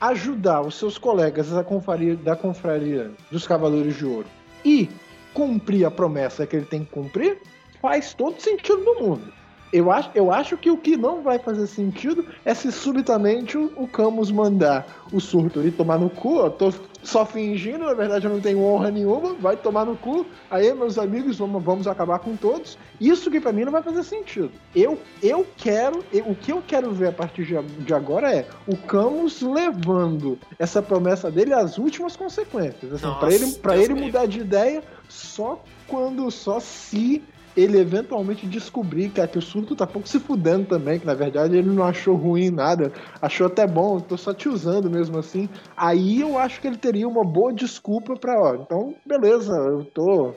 ajudar os seus colegas da confraria, da confraria dos Cavaleiros de Ouro e cumprir a promessa que ele tem que cumprir, faz todo sentido do mundo. Eu acho, eu acho que o que não vai fazer sentido é se subitamente o, o Camus mandar o surto ali tomar no cu. Eu tô só fingindo, na verdade eu não tenho honra nenhuma, vai tomar no cu. Aí, meus amigos, vamos, vamos acabar com todos. Isso que pra mim não vai fazer sentido. Eu, eu quero, eu- o que eu quero ver a partir de, agora é o Camus levando essa promessa dele às últimas consequências. Assim, para ele, pra Deus ele mudar de ideia só quando, só se ele eventualmente descobrir que, que o surto tá pouco se fudendo também, que na verdade ele não achou ruim nada, achou até bom, tô só te usando mesmo assim. Aí eu acho que ele teria uma boa desculpa pra, ó, então beleza, eu tô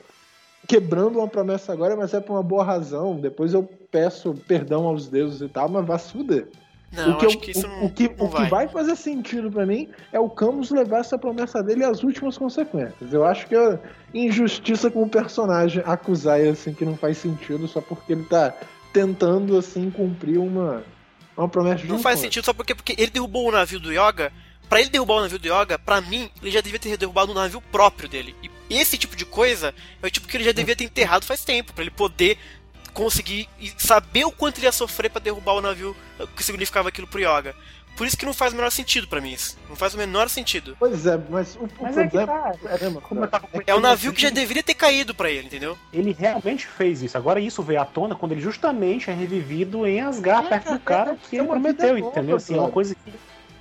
quebrando uma promessa agora, mas é por uma boa razão. Depois eu peço perdão aos deuses e tal, mas vai se fuder. Não, o que, eu- que o, não, o que, o que vai fazer sentido pra mim é o Camus levar essa promessa dele às últimas consequências. Eu acho que é injustiça com o personagem acusar ele assim que não faz sentido só porque ele tá tentando assim cumprir uma, uma promessa de Não faz sentido só porque, porque ele derrubou o navio do Yoga. Pra ele derrubar o navio do Yoga, pra mim, ele já devia ter derrubado o navio próprio dele. E esse tipo de coisa é o tipo que ele já devia ter enterrado faz tempo, pra ele poder conseguir e saber o quanto ele ia sofrer pra derrubar o navio, o que significava aquilo pro Yoga. Por isso que não faz o menor sentido pra mim isso. Não faz o menor sentido. Pois é, mas o, o Mas é que problema. tá. problema- Como eu tava É o navio que já deveria ter caído pra ele, entendeu? Ele realmente fez isso. Agora isso veio à tona quando ele justamente é revivido em Asgard, É, perto do é, cara é, que é ele prometeu, entendeu? Assim, é uma coisa que.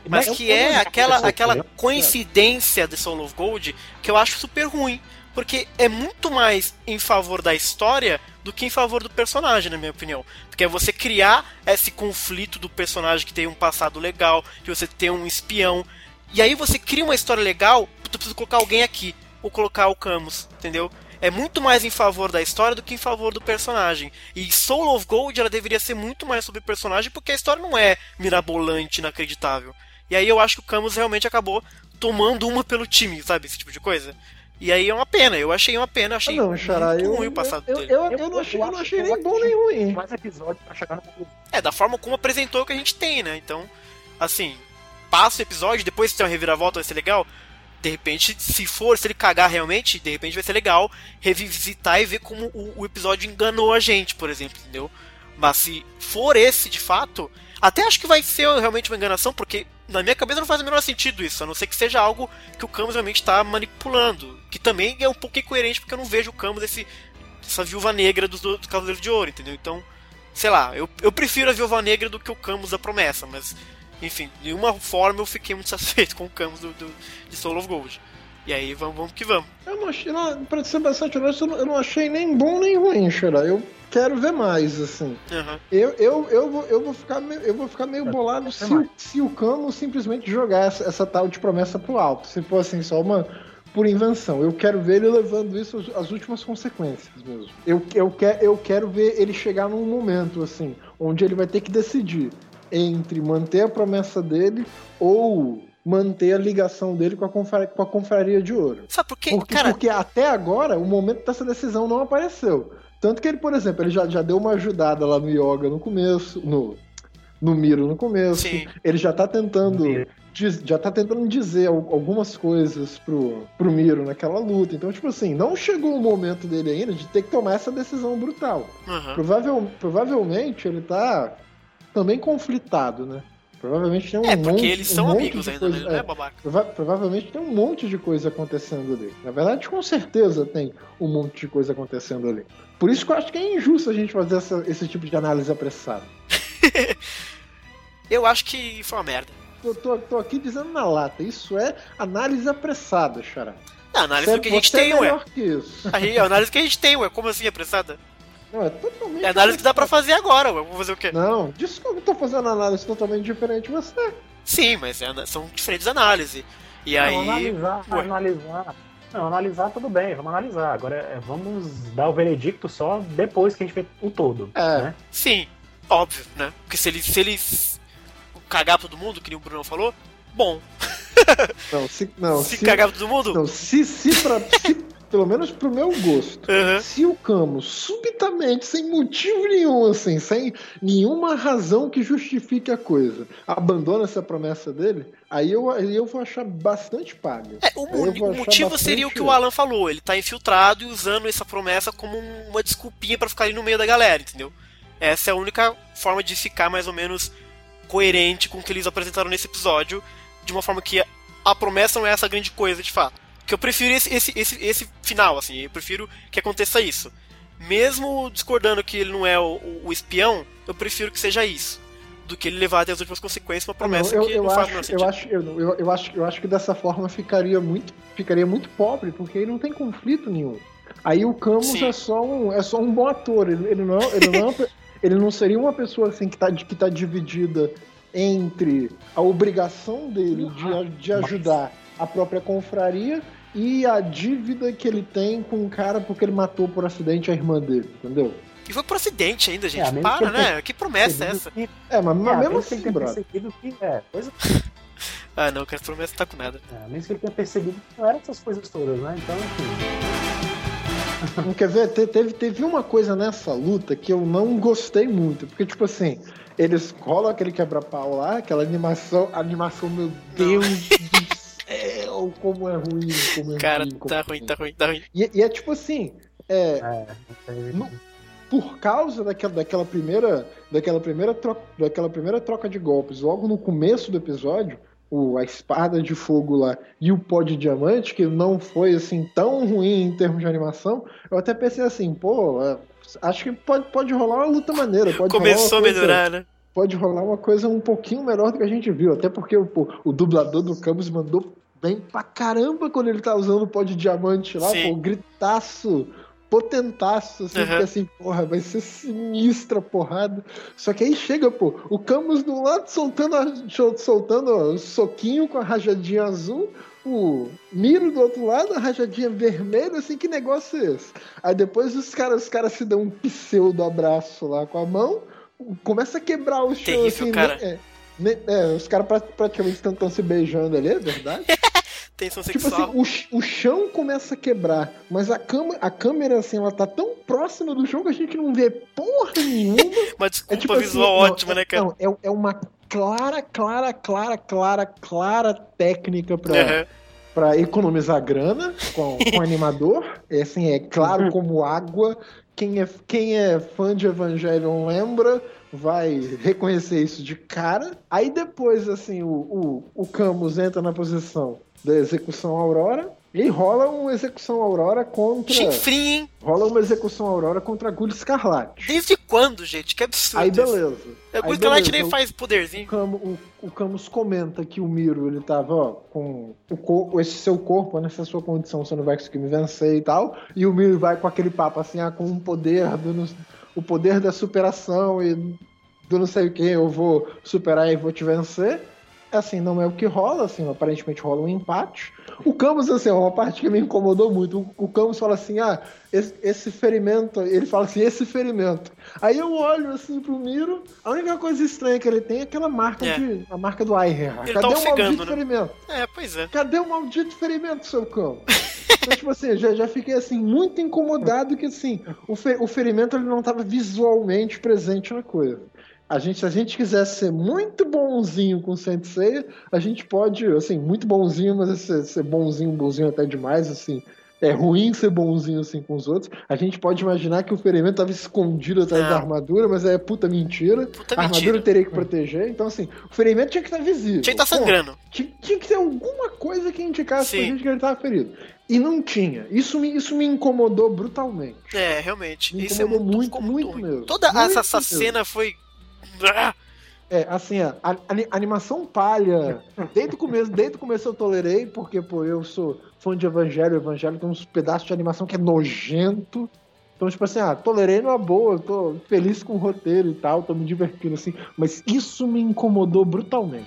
Mas Não, que é aquela, aquela coincidência de Soul of Gold que eu acho super ruim. Porque é muito mais em favor da história do que em favor do personagem, na minha opinião. Porque é você criar esse conflito do personagem que tem um passado legal, de você ter um espião. E aí você cria uma história legal, tu precisa colocar alguém aqui, ou colocar o Camus, entendeu? É muito mais em favor da história do que em favor do personagem. E Soul of Gold ela deveria ser muito mais sobre o personagem, porque a história não é mirabolante, inacreditável. E aí eu acho que o Camus realmente acabou tomando uma pelo time, sabe? Esse tipo de coisa. E aí é uma pena, eu achei uma pena, achei não, Xará, muito eu, ruim o passado eu, dele. eu, eu, não achei, eu não achei nem bom nem ruim. Mais episódio pra chegar no. É, da forma como apresentou o que a gente tem, né? Então, assim, passa o episódio, depois se tem uma reviravolta vai ser legal. De repente, se for, se ele cagar realmente, de repente vai ser legal revisitar e ver como o, o episódio enganou a gente, por exemplo, entendeu? Mas se for esse de fato, até acho que vai ser realmente uma enganação, porque na minha cabeça não faz o menor sentido isso, a não ser que seja algo que o Camus realmente está manipulando. Que também é um pouco incoerente, porque eu não vejo o Camus esse, essa viúva negra dos, dos Cavaleiros de Ouro, entendeu? Então, sei lá, eu, eu prefiro a Viúva Negra do que o Camus da Promessa, mas, enfim, de uma forma eu fiquei muito satisfeito com o Camus do, do- de Soul of Gold. E aí, vamos, vamos que vamos. Eu não achei, não, pra ser bastante honesto, eu não, eu não achei nem bom nem ruim, Xará. Eu quero ver mais, assim. Aham. Eu, eu, eu, vou, eu, vou, ficar meio, eu vou ficar meio bolado se, o- se o Camus simplesmente jogar essa, essa tal de promessa pro alto. Se for assim, só uma por invenção. Eu quero ver ele levando isso às, às últimas consequências mesmo. Eu, eu, quer, eu quero ver ele chegar num momento, assim, onde ele vai ter que decidir entre manter a promessa dele ou manter a ligação dele com a, confra, com a confraria de ouro. Sabe por quê? Porque, Cara, porque até agora o momento dessa decisão não apareceu. Tanto que ele, por exemplo, ele já, já deu uma ajudada lá no Yoga no começo, no, no Miro no começo. Sim. Ele já tá tentando. Diz- Já tá tentando dizer al- algumas coisas pro, pro Miro naquela luta. Então, tipo assim, não chegou o momento dele ainda de ter que tomar essa decisão brutal. Provavel, provavelmente ele tá também conflitado, né? Provavelmente tem um É, monte porque eles um são monte amigos ainda, coisa- né? É é, babaca. prova- provavelmente tem um monte de coisa acontecendo ali. Na verdade, com certeza tem um monte de coisa acontecendo ali. Por isso que eu acho que é injusto a gente fazer essa- esse tipo de análise apressada. Eu acho que foi uma merda. Eu tô, tô aqui dizendo na lata, isso é análise apressada, Xará. Não, a análise Você- que a gente você tem, é ué. que isso. Aí, a análise que a gente tem, ué. Como assim, apressada? Não, é totalmente É análise que dá pra fazer agora, ué. Vou fazer o quê? Não, desculpa, eu tô fazendo análise totalmente diferente de você. Sim, mas é são diferentes análises. E aí. Não, analisar, ué. analisar. Não, analisar tudo bem, vamos analisar. Agora é, vamos dar o veredicto só depois que a gente vê o todo. É. Né? Sim, óbvio, né? Porque se eles, se eles cagar todo mundo, que nem o Bruno falou, bom. Não, se, não, se, se, cagar todo mundo, não, se, se, pra, se pelo menos pro meu gosto, Aham. se o Camus subitamente, sem motivo nenhum, assim, sem nenhuma razão que justifique a coisa, abandona essa promessa dele, aí eu, aí eu vou achar bastante pago. É, o, o motivo seria o que o Alan falou. Ele tá infiltrado e usando essa promessa como um- uma desculpinha pra ficar ali no meio da galera, entendeu? Essa é a única forma de ficar mais ou menos coerente com o que eles apresentaram nesse episódio, de uma forma que a promessa não é essa grande coisa de fato. Que eu prefiro esse, esse, esse, esse final, assim, eu prefiro que aconteça isso. Mesmo discordando que ele não é o, o- o espião, eu prefiro que seja isso. Do que ele levar até as últimas consequências uma promessa eu, que eu não faz o menor acho, sentido. eu, acho, eu, eu, eu acho, eu acho que dessa forma ficaria muito, ficaria muito pobre, porque ele não tem conflito nenhum. Aí o Camus Sim. é só, um, é só um bom ator. Ele, ele não, ele, não, é ele não seria uma pessoa assim que está que tá dividida entre a obrigação dele de, de ajudar a própria confraria e a dívida que ele tem com o cara porque ele matou por acidente a irmã dele, entendeu? E foi por acidente ainda, gente. É, Para, que ele né? Que promessa é essa? Que, É, mas, mas é, mesmo que assim, tenha brother. que. É, coisa, Ah, não, essa promessa tá com nada. é, mesmo que ele tenha percebido que não eram essas coisas todas, né? Então, enfim. Não quer ver? Te- Teve, teve uma coisa nessa luta que eu não gostei muito. Porque, tipo assim, eles rolam aquele quebra-pau lá, aquela animação, animação, meu Deus do céu, como é ruim, como é Cara, ruim. como tá é ruim, tá ruim, tá ruim. E, e é tipo assim, é, É, No- por causa daquela, daquela primeira daquela primeira troca, daquela primeira troca de golpes, logo no começo do episódio, o, a espada de fogo lá e o pó de diamante, que não foi assim tão ruim em termos de animação, eu até pensei assim, pô, é, acho que pode, pode rolar uma luta maneira, pode rolar uma Começou a melhorar, né? Pode rolar uma coisa um pouquinho melhor do que a gente viu. Até porque pô, o dublador do Camus mandou bem pra caramba quando ele tá usando o pó de diamante lá, Sim. pô, gritaço, potentaço, assim, Uhum. porque assim, porra, vai ser sinistra porrada. Só que aí chega, pô, o Camus do lado soltando, a- soltando ó, soquinho com a rajadinha azul. O Miro do outro lado, a rajadinha vermelha, assim, que negócio é esse? Aí depois os caras, os caras se dão um pseudo abraço lá com a mão, começa a quebrar o chão, Terrível, assim, cara. né? É, né, é, os caras pra- praticamente estão se beijando ali, é verdade? Tensão tipo sexual. assim, o, o chão começa a quebrar, mas a, cama, a câmera, assim, ela tá tão próxima do chão que a gente não vê porra nenhuma. Uma desculpa É tipo assim, visual não, ótima, é- né, cara? Não, é, é uma clara, clara, clara, clara, clara técnica pra, Aham. pra economizar grana com, com o animador. É assim, é claro como água. Quem é, quem é fã de Evangelion lembra, vai reconhecer isso de cara. Aí depois, assim, o, o, o Camus entra na posição da execução Aurora. E rola uma execução Aurora contra. Chinfrim, hein? Rola uma execução Aurora contra Agulha Escarlate. Desde quando, gente? Que absurdo. Aí beleza. A Light beleza, nem o- faz o, poderzinho. Camo- o- o Camus comenta que o Miro ele tava ó, com o esse seu corpo, nessa sua condição, você não vai conseguir me vencer e tal. E o Miro vai com aquele papo assim, ah, com um poder, do, o poder da superação e do não sei o que, eu vou superar e vou te vencer. Assim, não é o que rola, assim, aparentemente rola um empate. O Camus, assim, é uma parte que me incomodou muito. O, Camus fala assim, ah, esse, esse ferimento, ele fala assim, esse ferimento. Aí eu olho assim pro Miro, a única coisa estranha que ele tem é aquela marca É. de. a marca do. Ele Cadê tá o maldito né? ferimento? É, pois é. Cadê o maldito ferimento, seu cão? Então, tipo assim, já, já fiquei assim, muito incomodado que assim, o, fe- o ferimento ele não estava visualmente presente na coisa. A gente, se a gente quisesse ser muito bonzinho com o Sensei, a gente pode, assim, muito bonzinho, mas ser, ser bonzinho, bonzinho até demais, assim, é ruim ser bonzinho assim com os outros. A gente pode imaginar que o ferimento tava escondido atrás da armadura, mas é puta mentira. Puta a armadura mentira. teria que proteger. Então, assim, o ferimento tinha que estar visível. Tinha que estar sangrando. Tinha, tinha que ter alguma coisa que indicasse pra Sim. gente que ele tava ferido. E não tinha. Isso me, isso me incomodou brutalmente. É, realmente. Me Isso é incomodou muito, ficou muito ruim. mesmo. Toda Muito essa, essa cena foi. É, assim, a, a- a animação palha, desde o começo, desde o começo eu tolerei, porque, pô, eu sou fã de Evangelho, Evangelho tem uns pedaços de animação que é nojento. Então, tipo assim, ah, tolerei numa boa, eu tô feliz com o roteiro e tal, tô me divertindo assim, mas isso me incomodou brutalmente.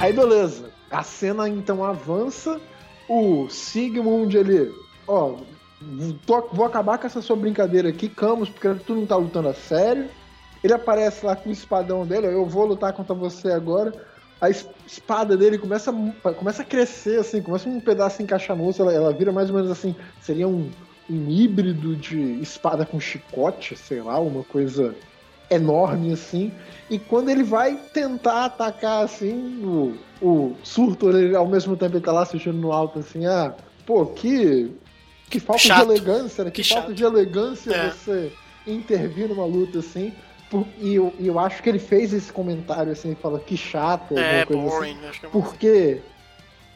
Aí, beleza. A cena então avança, o Sigmund, ele, ó, tô- vou acabar com essa sua brincadeira aqui, Camus, porque tu não tá lutando a sério. Ele aparece lá com o espadão dele, ó, eu vou lutar contra você agora. A es- espada dele começa, a- começa a crescer, assim, começa um pedaço caixa-moça, ela, ela vira mais ou menos assim, seria um, um híbrido de espada com chicote, sei lá, uma coisa enorme assim. E quando ele vai tentar atacar assim, o, o Surtur, ele, ao mesmo tempo ele tá lá assistindo no alto assim, ah, pô, que, que falta Chato. de elegância, né? Que, Que falta chato. de elegância É. você intervir numa luta assim. Por- e eu, e eu acho que ele fez esse comentário assim, fala que chato, é, alguma coisa assim. boring. Acho que é Porque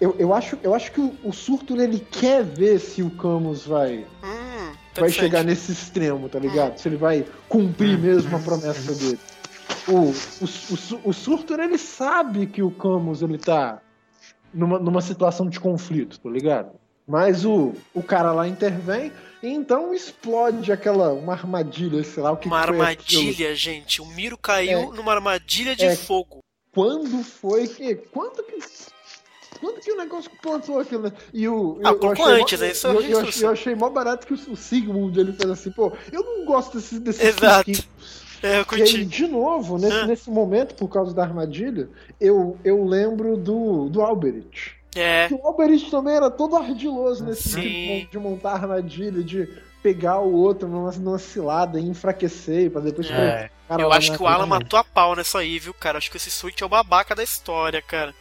eu, eu, acho, eu acho que o, o Surtur ele quer ver se o Camus vai, Hum, vai chegar nesse extremo, tá ligado? Se ele vai cumprir mesmo a promessa dele. O, o, o, o Surtur ele sabe que o Camus ele tá numa, numa situação de conflito, tá ligado? Mas o, o cara lá intervém e então explode aquela uma armadilha, sei lá o que Uma que armadilha, gente. O Miro caiu É. numa armadilha de É. fogo. Quando foi que. Quando que. Quando que o negócio plantou aquilo, né? E o. Ah, eu- eu achei mó- antes, né? Isso eu, é eu, isso, achei, eu achei mó barato que o, o Sigmund ele fez assim, pô, eu não gosto desses, desses Exato. É, eu E aí, curti. de novo, nesse, Ah. nesse momento, por causa da armadilha, eu, eu lembro do, do Alberich. É. O Alberich também era todo ardiloso nesse tipo de, mon- de montar armadilha, de pegar o outro numa, numa cilada e enfraquecer, pra depois pegar É, cara Eu acho que o Alan matou a pau nessa aí, viu, cara? Acho que esse Switch é o babaca da história, cara.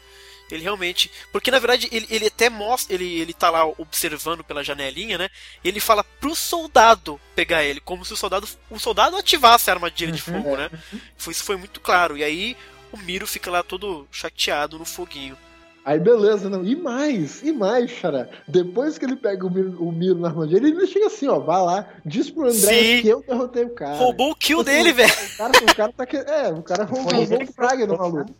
Ele realmente. Porque na verdade ele, ele até mostra. Ele, ele tá lá observando pela janelinha, né? E ele fala pro soldado pegar ele, como se o soldado. O soldado ativasse a armadilha de Uhum. fogo, né? Foi- Isso foi muito claro. E aí o Miro fica lá todo chateado no foguinho. Aí beleza, não. E mais, e mais, Xará. Depois que ele pega o Miro, o Miro na armadilha, ele chega assim, ó, vai lá, diz pro André Sim. que eu derrotei o cara. Roubou o kill Assim, dele, velho. O cara, o cara tá que... É, o cara roubou, roubou ele o trouxe, maluco.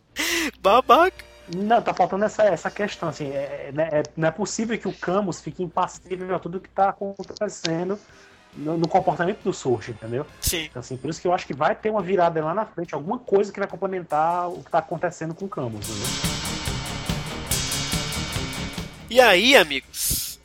Babaca. Não, tá faltando essa, essa questão, assim, é, é- né, é- não é possível que o Camus fique impassível a tudo que tá acontecendo no, no comportamento do Surge, entendeu? Sim. Então, assim, por isso que eu acho que vai ter uma virada lá na frente, alguma coisa que vai complementar o que tá acontecendo com o Camus, entendeu? E aí, amigos?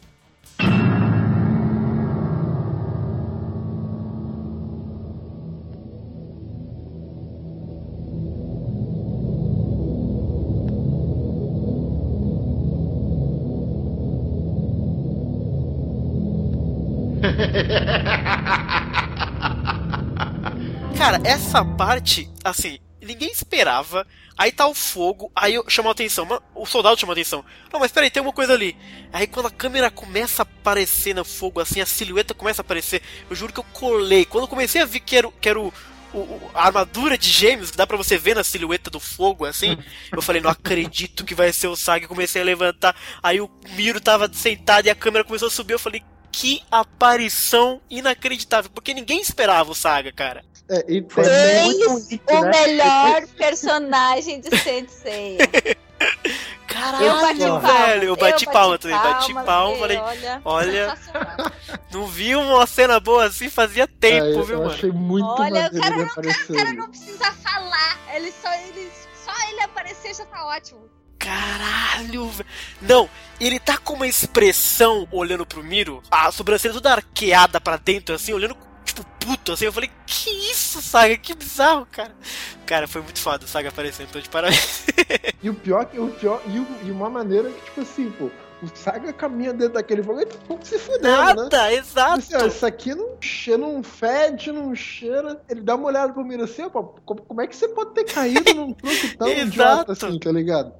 Cara, essa parte, assim, ninguém esperava. Aí tá o fogo, aí chamou atenção. O soldado chamou atenção. Não, mas peraí, tem uma coisa ali. Aí quando a câmera começa a aparecer no fogo, assim, a silhueta começa a aparecer, eu juro que eu colei. Quando eu comecei a ver que era, que era o, o- a armadura de gêmeos, que dá pra você ver na silhueta do fogo, assim, eu falei, não acredito que vai ser o Saga. Eu comecei a levantar, aí o Miro tava sentado e a câmera começou a subir. Eu falei, que aparição inacreditável, porque ninguém esperava o Saga, cara. É, e Foi bonito, o né? melhor personagem de Sensei. Caralho, Eu bati ó, palma. velho, eu bati palma também, bati palma, falei, Olha, olha, não vi uma cena boa assim fazia tempo, é, eu viu, mano? achei muito Olha, o cara não-. O cara não precisa falar. Ele só, ele, só ele aparecer já tá ótimo. Caralho, velho. Não, ele tá com uma expressão olhando pro Miro, a sobrancelha toda arqueada pra dentro, assim, olhando tipo puto, assim. Eu falei, que isso, Saga? Que bizarro, cara. Cara, foi muito foda o Saga aparecendo, então de parabéns. E o pior, que- o pior e, o- e uma maneira que, tipo assim, pô, o Saga caminha dentro daquele fogo e tá um pouco se fudendo, né? Nada, exato. Assim, ó, isso aqui não cheira, não fede, não cheira. Ele dá uma olhada pro Miro assim, ó, como, como é que você pode ter caído num truque tão idiota assim, tá ligado?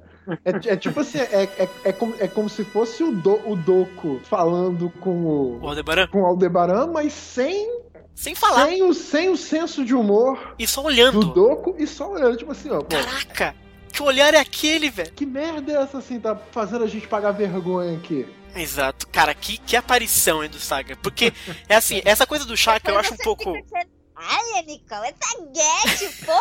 É, é tipo assim, é, é, é, como, é como se fosse o, do, o Doku falando com o, O Aldebaran. com o Aldebaran, mas sem, Sem falar. sem, o, sem o senso de humor E só do olhando. Doku e só olhando, tipo assim, ó, pô, Caraca! Que olhar é aquele, velho? que merda é essa assim, tá fazendo a gente pagar vergonha aqui? Exato. Cara, que, que aparição, hein, do Saga. Porque, é assim, essa coisa do Chaka eu acho um pouco... Olha, Nicole, essa Get, pô!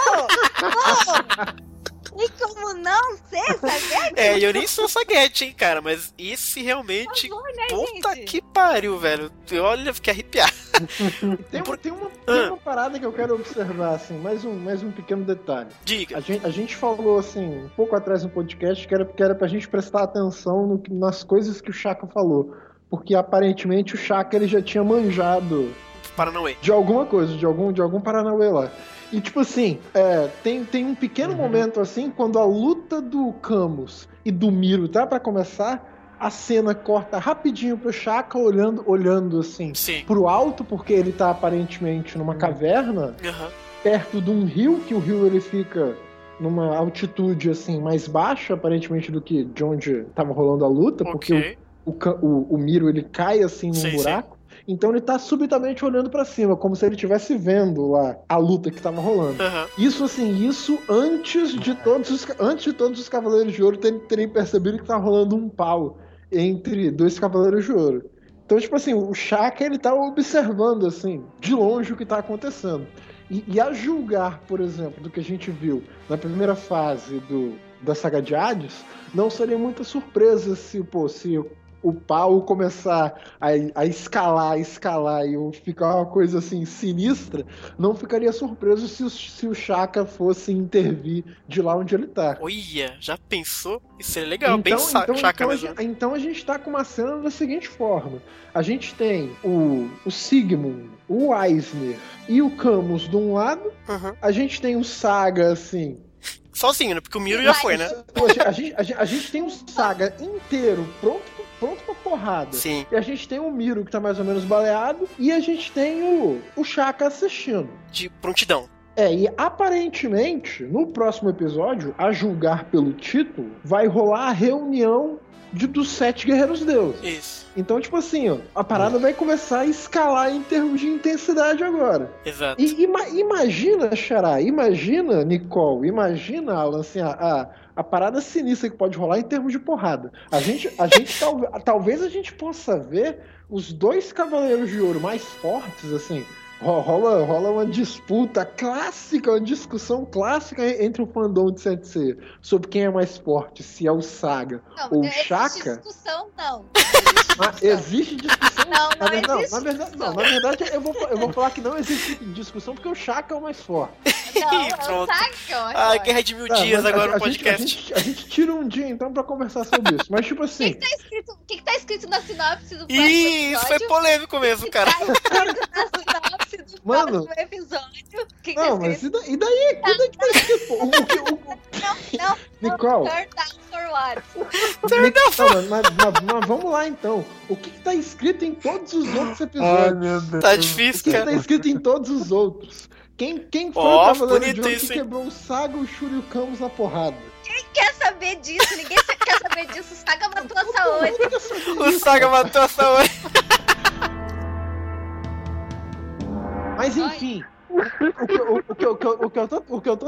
Pô! E como não ser Get? É, eu nem sou saguete, hein, cara, mas esse realmente... Favor, né, Puta gente? que pariu, velho. Olha, fiquei arrepiado. Tem, Por- uma, tem, uma, Ah. tem uma parada que eu quero observar, assim, mais um, mais um pequeno detalhe. Diga. A gente, a gente falou, assim, um pouco atrás no podcast que era, que era pra gente prestar atenção no nas coisas que o Chaka falou. Porque aparentemente o Chaka ele já tinha manjado Paranauê. de alguma coisa, de algum, de algum Paranauê lá. E tipo assim, é, tem, tem um pequeno momento assim, quando a luta do Camus e do Miro tá pra começar, a cena corta rapidinho pro Chaka olhando, olhando assim Sim. pro alto, porque ele tá aparentemente numa caverna, Aham. perto de um rio, que o rio ele fica numa altitude assim mais baixa aparentemente do que de onde tava rolando a luta, porque o o, o, o Miro ele cai assim num Sim, sim. Então ele tá subitamente olhando pra cima, como se ele estivesse vendo lá a luta que tava rolando. Aham. Isso assim, isso antes de todos os antes de todos os Cavaleiros de Ouro terem, terem percebido que tá rolando um pau entre dois Cavaleiros de Ouro. Então, tipo assim, o Shaka ele tá observando assim, de longe o que tá acontecendo. E, e a julgar, por exemplo, do que a gente viu na primeira fase do, da saga de Hades, não seria muita surpresa se, pô, se o pau começar a, a escalar, escalar e ficar uma coisa assim sinistra, não ficaria surpreso se o, se o Chaka fosse intervir de lá onde ele tá. Olha, já pensou? Isso seria legal, bem sa- Chaka então, a mesmo. gente, então a gente tá com uma cena da seguinte forma: a gente tem o, o Sigmund, o Eisner e o Camus de um lado, Aham. a gente tem o Saga assim. Sozinho, né? Porque o Miro já foi, né? A gente, a gente- a gente tem o Saga inteiro pronto, pronto pra porrada. Sim. E a gente tem o Miro que tá mais ou menos baleado. E a gente tem o, o Chaka assistindo. De prontidão. É, e aparentemente, no próximo episódio, a julgar pelo título, vai rolar a reunião de, dos sete guerreiros deuses. Isso. Então, tipo assim, ó, a parada vai começar a escalar em termos de intensidade agora. Exato. E ima- imagina, Xará, imagina, Nicole, imagina, Alan, assim, a, a, a parada sinistra que pode rolar em termos de porrada. A gente, a gente talve- talvez a gente possa ver os dois cavaleiros de ouro mais fortes, assim. Ro- Rola, rola uma disputa clássica, uma discussão clássica entre o fandom de Sensei sobre quem é mais forte, se é o Saga Não, ou o existe Chaka. discussão, não. Existe discussão. Não, na não verdade, existe na verdade, não, na verdade eu, vou, eu vou falar que não existe discussão porque o Chaka é o mais forte. Não, é o Pronto. Saga. Ah, guerra de mil Tá, dias agora a, no a gente- podcast. A gente, a gente tira um dia então pra conversar sobre isso. Mas tipo O que, assim, que tá escrito, o que, que tá escrito na sinopse do Ih, isso foi polêmico mesmo, cara. Tá escrito na sinopse do Mano. próximo episódio. O que, que não, mas e, da- e daí? E daí que tá escrito? O, o, que- o, Não, não. Nicole, Turn down for what? Nic- não, mas, mas- mas vamos lá então. O que, que tá escrito em todos os outros episódios? meu Deus. Tá O difícil, que, que cara. tá escrito em todos os outros? Quem, quem foi Ó, o Cavaleiro de Ouro isso, que quebrou o Saga, o Shuri e o Camus na porrada? Quer saber disso? Ninguém quer saber disso. O Saga matou a Saori. O Saga matou a Saori. Mas enfim, o que, eu- tô-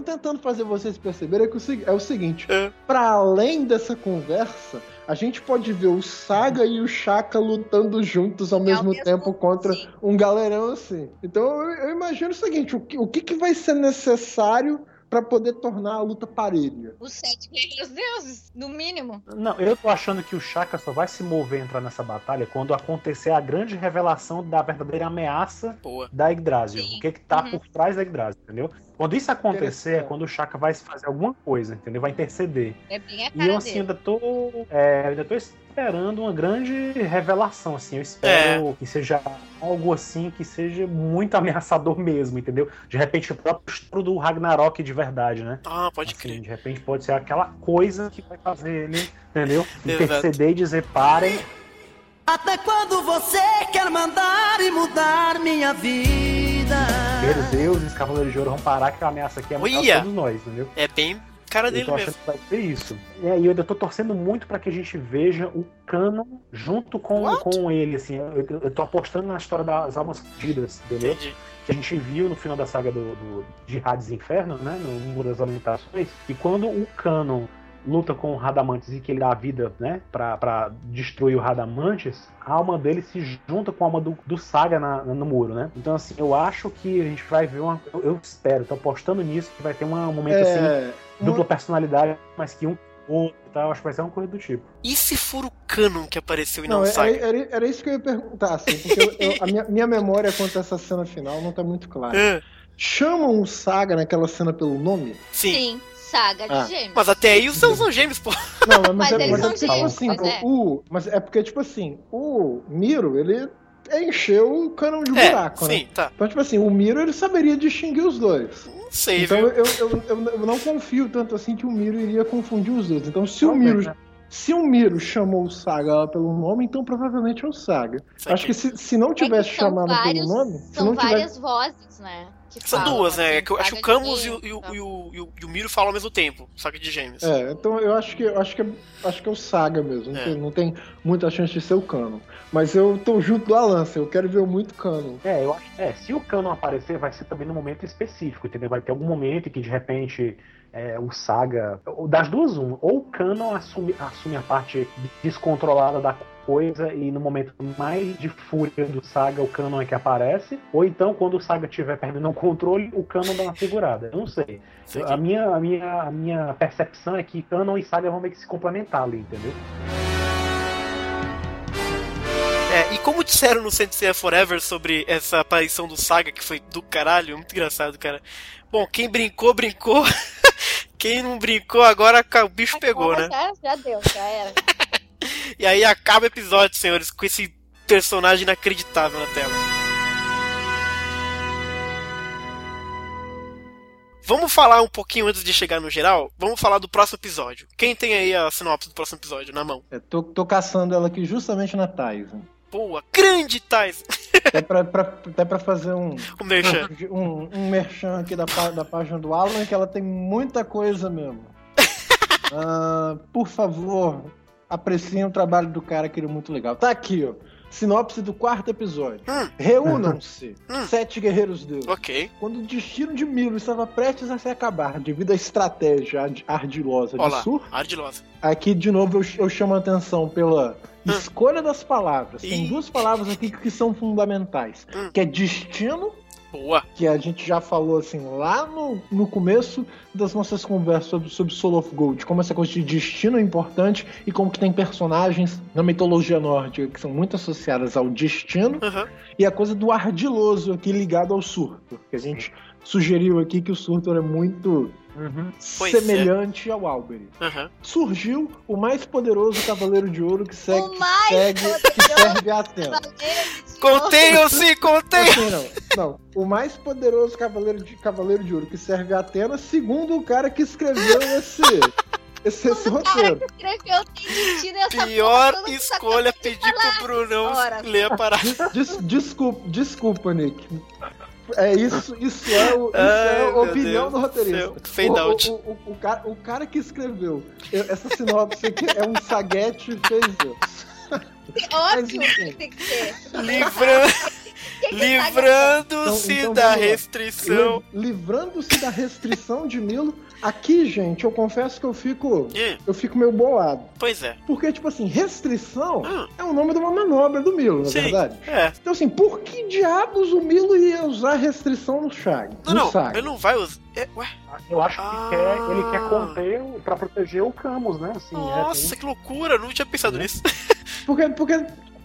tentando fazer vocês perceberem é, que o é o seguinte: É. pra além dessa conversa, a gente pode ver o Saga e o Shaka lutando juntos ao mesmo mesmo- tempo contra sim. um galerão assim. Então eu, eu imagino o seguinte: o que, o que, que vai ser necessário pra poder tornar a luta parelha? Os sete guerreiros deuses, no mínimo. Não, eu tô achando que o Chaka só vai se mover e entrar nessa batalha quando acontecer a grande revelação da verdadeira ameaça Boa. da Yggdrasil. Sim. O que que tá Uhum. por trás da Yggdrasil, entendeu? Quando isso acontecer, é quando o Chaka vai fazer alguma coisa, entendeu? Vai interceder. É bem a E cara eu, assim, dele. ainda tô. é, ainda tô esperando uma grande revelação, assim. Eu espero que seja algo assim que seja muito ameaçador mesmo, entendeu? De repente, o próprio estouro do Ragnarok de verdade, né? Ah, pode Assim, crer. de repente pode ser aquela coisa que vai fazer ele, entendeu? Interceder e dizer parem. Até quando você quer mandar e mudar minha vida? Guerreiros deuses, Cavaleiros de Ouro vão parar, que a ameaça aqui é Olha! todos nós, entendeu? É bem, Cara Eu dele tô achando mesmo. que vai ser isso. É, e eu ainda tô torcendo muito pra que a gente veja o Canon junto com, What? com ele, assim. Eu, eu- eu tô apostando na história das almas perdidas, entendeu? Entendi. Que a gente viu no final da saga do, do, de Hades Inferno, né? No Muro das Lamentações. E quando o Canon luta com o Radamantes e que ele dá a vida, né? Pra, pra destruir o Radamantes, a alma dele se junta com a alma do, do Saga na- no muro, né? Então, assim, eu acho que a gente vai ver uma. Eu, eu espero, tô apostando nisso, que vai ter uma- um momento assim É, dupla uma- personalidade, mas que um outro e tal, acho que vai ser uma coisa do tipo. E se for o Canon que apareceu e não, Não, era, Saga? era, era isso que eu ia perguntar, assim, porque eu- eu- a minha, minha memória quanto a essa cena final não tá muito clara. Ah, Chamam o Saga naquela cena pelo nome? sim. Sim, saga Ah. de gêmeos. Mas até aí os são, são gêmeos, pô. Não, mas, Mas é, eles mas é são porque, tipo gêmeos, assim, mas é. o, mas é porque, tipo assim, o Miro, ele encheu o canão de É, buraco, né? sim, tá. Então, tipo assim, o Miro, ele saberia distinguir os dois. Não sei, Então, viu? eu, eu, eu, eu não confio tanto assim que o Miro iria confundir os dois. Então, se o Miro, né? se o Miro chamou o Saga lá pelo nome, então provavelmente é o Saga. Acho que se, se não É que tivesse são chamado vários- pelo nome, se São não tivesse várias vozes, né? Que São falam, duas, né? assim, É que eu acho que o Camus e o, e, o, então. e, o, e o- e o Miro falam ao mesmo tempo, Saga de gêmeos. É, então eu acho que eu acho que é, acho que é o Saga mesmo. Não, É. tem, não tem muita chance de ser o Canon. Mas eu tô junto do Alança, eu quero ver muito Canon. É, eu acho. É, se o Canon aparecer, vai ser também num momento específico, entendeu? Vai ter algum momento em que de repente é, o Saga. Das duas, um. Ou o Canon assume, assume a parte descontrolada da coisa e no momento mais de fúria do Saga, o Canon é que aparece. Ou então, quando o Saga estiver perdendo o controle, o Canon dá uma segurada. Eu não sei. Sei A que- minha, a, minha, a minha percepção é que Canon e Saga vão meio que se complementar ali, entendeu? É, e como disseram no Sensei Forever sobre essa aparição do Saga, que foi do caralho, muito engraçado, cara. Bom, quem brincou, brincou. quem não brincou, agora o bicho pegou, né? Já, já deu, já era. E aí acaba o episódio, senhores, com esse personagem inacreditável na tela. Vamos falar um pouquinho antes de chegar no geral? Vamos falar do próximo episódio. Quem tem aí a sinopse do próximo episódio na mão? Eu tô, tô caçando ela aqui justamente na Tyson. Boa, grande Tais! Até pra, pra, até pra fazer um, O Merchan. um, um merchan aqui da, da página do Alan, que ela tem muita coisa mesmo. Ah, por favor, apreciem o trabalho do cara, que ele é muito legal. Tá aqui, ó. Sinopse do quarto episódio. Hum. Reúnam-se, Hum. sete guerreiros deuses. Ok. Quando o destino de Milo estava prestes a se acabar, devido à estratégia ard- ardilosa de Olha lá, Sur, ardilosa. aqui de novo eu, eu chamo a atenção pela Hum. escolha das palavras. Tem duas palavras aqui que são fundamentais, Hum. que é destino Boa. que a gente já falou assim lá no, no começo das nossas conversas sobre, sobre Soul of Gold, como essa coisa de destino é importante e como que tem personagens na mitologia nórdica que são muito associadas ao destino Aham. e a coisa do ardiloso aqui ligado ao surto, que a gente sugeriu aqui que o surto é muito Pois é. semelhante ao Albery. Aham. Surgiu o mais poderoso cavaleiro de ouro que segue, O mais segue que serve a Atena. Contenham-se, contenham! Assim, não, não. O mais poderoso cavaleiro de, cavaleiro de ouro que serve a Atena, segundo o cara que escreveu esse, esse, esse roteiro. Pior porra escolha pedir pro Brunão ler a parada. Des- desculpa, desculpa, Nick. É isso, isso é, o, isso Ai, é a opinião Deus do roteirista. Fade o, out. O, o, o, cara, o cara que escreveu essa sinopse aqui é um saguete fez isso. Óbvio Mas, que tem que ser. Livra... Livrando-se Então- então da restrição. Li- Livrando-se da restrição de Milo. Aqui, gente, eu confesso que eu fico. Hum, Eu fico meio bolado. pois é. Porque, tipo assim, restrição Hum. é o nome de uma manobra do Milo, na Sim. verdade. É. Então, assim, por que diabos o Milo ia usar restrição no Shag? Não, no não, Saga? ele não vai usar. É, ué, Eu acho que Ah. quer, ele quer conter o- pra proteger o Camus, né? Assim, nossa, que loucura, eu não tinha pensado Né? nisso. Porque, porque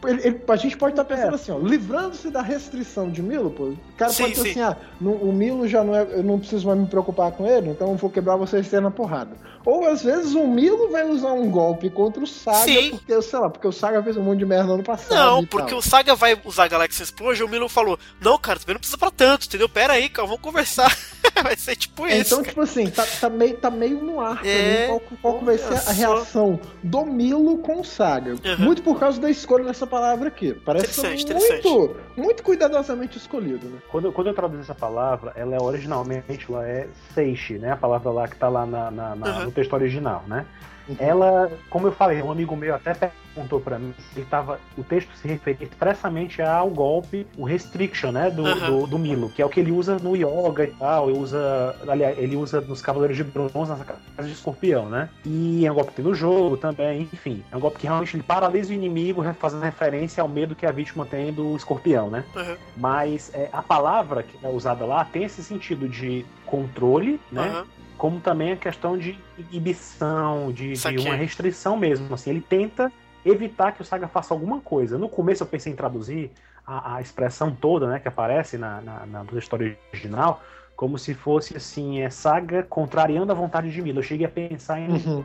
ele- ele- a gente pode estar pensando assim, ó, livrando-se da restrição de Milo, pô. O cara Sim, pode dizer sim. assim, ah, no- o Milo já não é. Eu não preciso mais me preocupar com ele, então eu vou quebrar vocês na porrada. Ou às vezes o Milo vai usar um golpe contra o Saga, Sim. porque, sei lá, porque o Saga fez um monte de merda no ano passado. Não, e porque tal. o Saga vai usar a Galaxy Explosion, o Milo falou: Não, cara, também não precisa pra tanto, entendeu? Pera aí, calma, vamos conversar. vai ser tipo É, isso. Então, tipo assim, tá, tá meio, tá meio no ar É, também qual, qual que vai ser a só. reação do Milo com o Saga. Uhum. Muito por causa da escolha dessa palavra aqui. Parece Interessante, muito, muito cuidadosamente escolhido, né? Quando, quando eu traduzo essa palavra, ela é originalmente ela é Seishi, né? A palavra lá que tá lá na, na- na- Uhum. no texto original, né? Uhum. Ela, como eu falei, um amigo meu até perguntou pra mim se ele tava, o texto se referia expressamente ao golpe, o restriction, né, do, Uhum. do, do Milo, que é o que ele usa no yoga e tal, ele usa, aliás, ele usa nos Cavaleiros de Bronze, nessa casa de escorpião, né? E é um golpe que tem no jogo também, enfim, é um golpe que realmente ele paralisa o inimigo, fazendo referência ao medo que a vítima tem do escorpião, né? Uhum. Mas é, a palavra que é usada lá tem esse sentido de controle, né? Aham. Como também a questão de inibição, de, de uma restrição mesmo. Assim, ele tenta evitar que o Saga faça alguma coisa. No começo eu pensei em traduzir a, a expressão toda, né, que aparece na, na, na história original, como se fosse assim, é Saga contrariando a vontade de Milo. Eu cheguei a pensar em Uhum,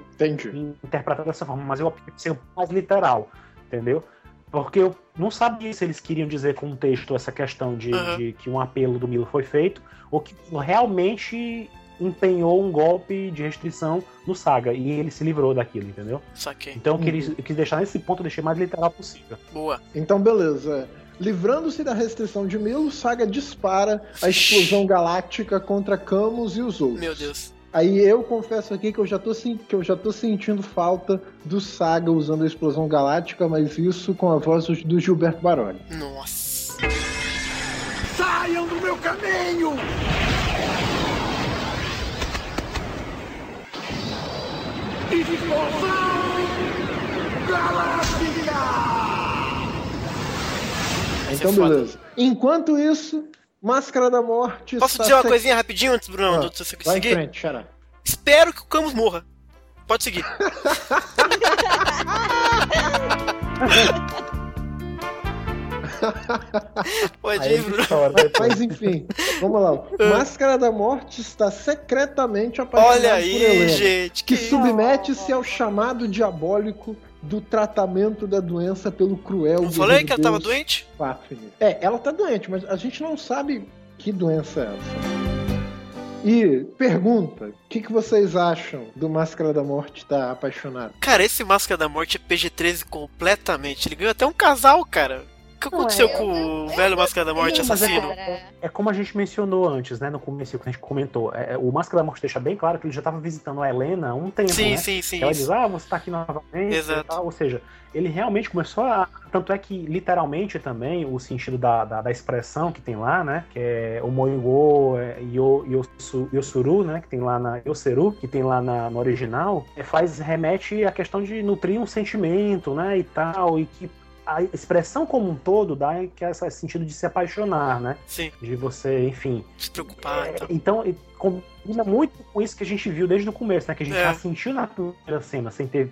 em interpretar dessa forma, mas eu optei por ser mais literal, entendeu? Porque eu não sabia se eles queriam dizer com o texto essa questão de, Uhum. de que um apelo do Milo foi feito, ou que realmente empenhou um golpe de restrição no Saga, e ele se livrou daquilo, entendeu? Saquei. Então eu, queria, Uhum. eu quis deixar nesse ponto, eu deixei mais literal possível. Boa. Então, beleza. Livrando-se da restrição de Milo, Saga dispara a explosão galáctica contra Camus e os outros. Meu Deus. Aí eu confesso aqui que eu já tô, que eu já tô sentindo falta do Saga usando a explosão galáctica, mas isso com a voz do- do Gilberto Baroni. Nossa. Saiam do meu caminho! Explosão galáctica! Ser Então, beleza. Enquanto isso, Máscara da Morte. Posso dizer uma se- coisinha rapidinho antes, Bruno, Ah, do você Vai em seguir? frente. Espero que o Camus morra. Pode seguir. Pode ir, Bruno. Mas enfim, vamos lá. Máscara da Morte está secretamente apaixonado Olha por aí, Helena, gente. que Que... submete-se ao chamado diabólico do tratamento da doença pelo cruel Não falei que ela tava deus doente? Fafnir. É, ela tá doente, mas a gente não sabe que doença é essa. E pergunta, o que, que vocês acham do Máscara da Morte estar apaixonado? Cara, esse Máscara da Morte é PG-13 completamente. Ele ganhou até um casal, cara. O que aconteceu eu- com eu- o velho Máscara da Morte é assassino? Cara, É como a gente mencionou antes, né? No começo que a gente comentou. É, é, o Máscara da Morte deixa bem claro que ele já estava visitando a Helena há um tempo, Sim, né? sim, sim. Ela diz, ah, você tá aqui novamente. Exato. e tal. Ou seja, ele realmente começou a. Tanto é que, literalmente, também, o sentido da, da, da expressão que tem lá, né? Que é o Moigo é, Yo, Yosu- Yosuru, né? Que tem lá na. Yoseru, que tem lá na, no original, é, faz, remete à questão de nutrir um sentimento, né? E tal. E que a expressão como um todo dá que é esse sentido de se apaixonar, né? Sim, De você, enfim, se preocupar e é, tal. então, e combina muito com isso que a gente viu desde o começo, né? Que a gente É. já sentiu na primeira cena, sem ter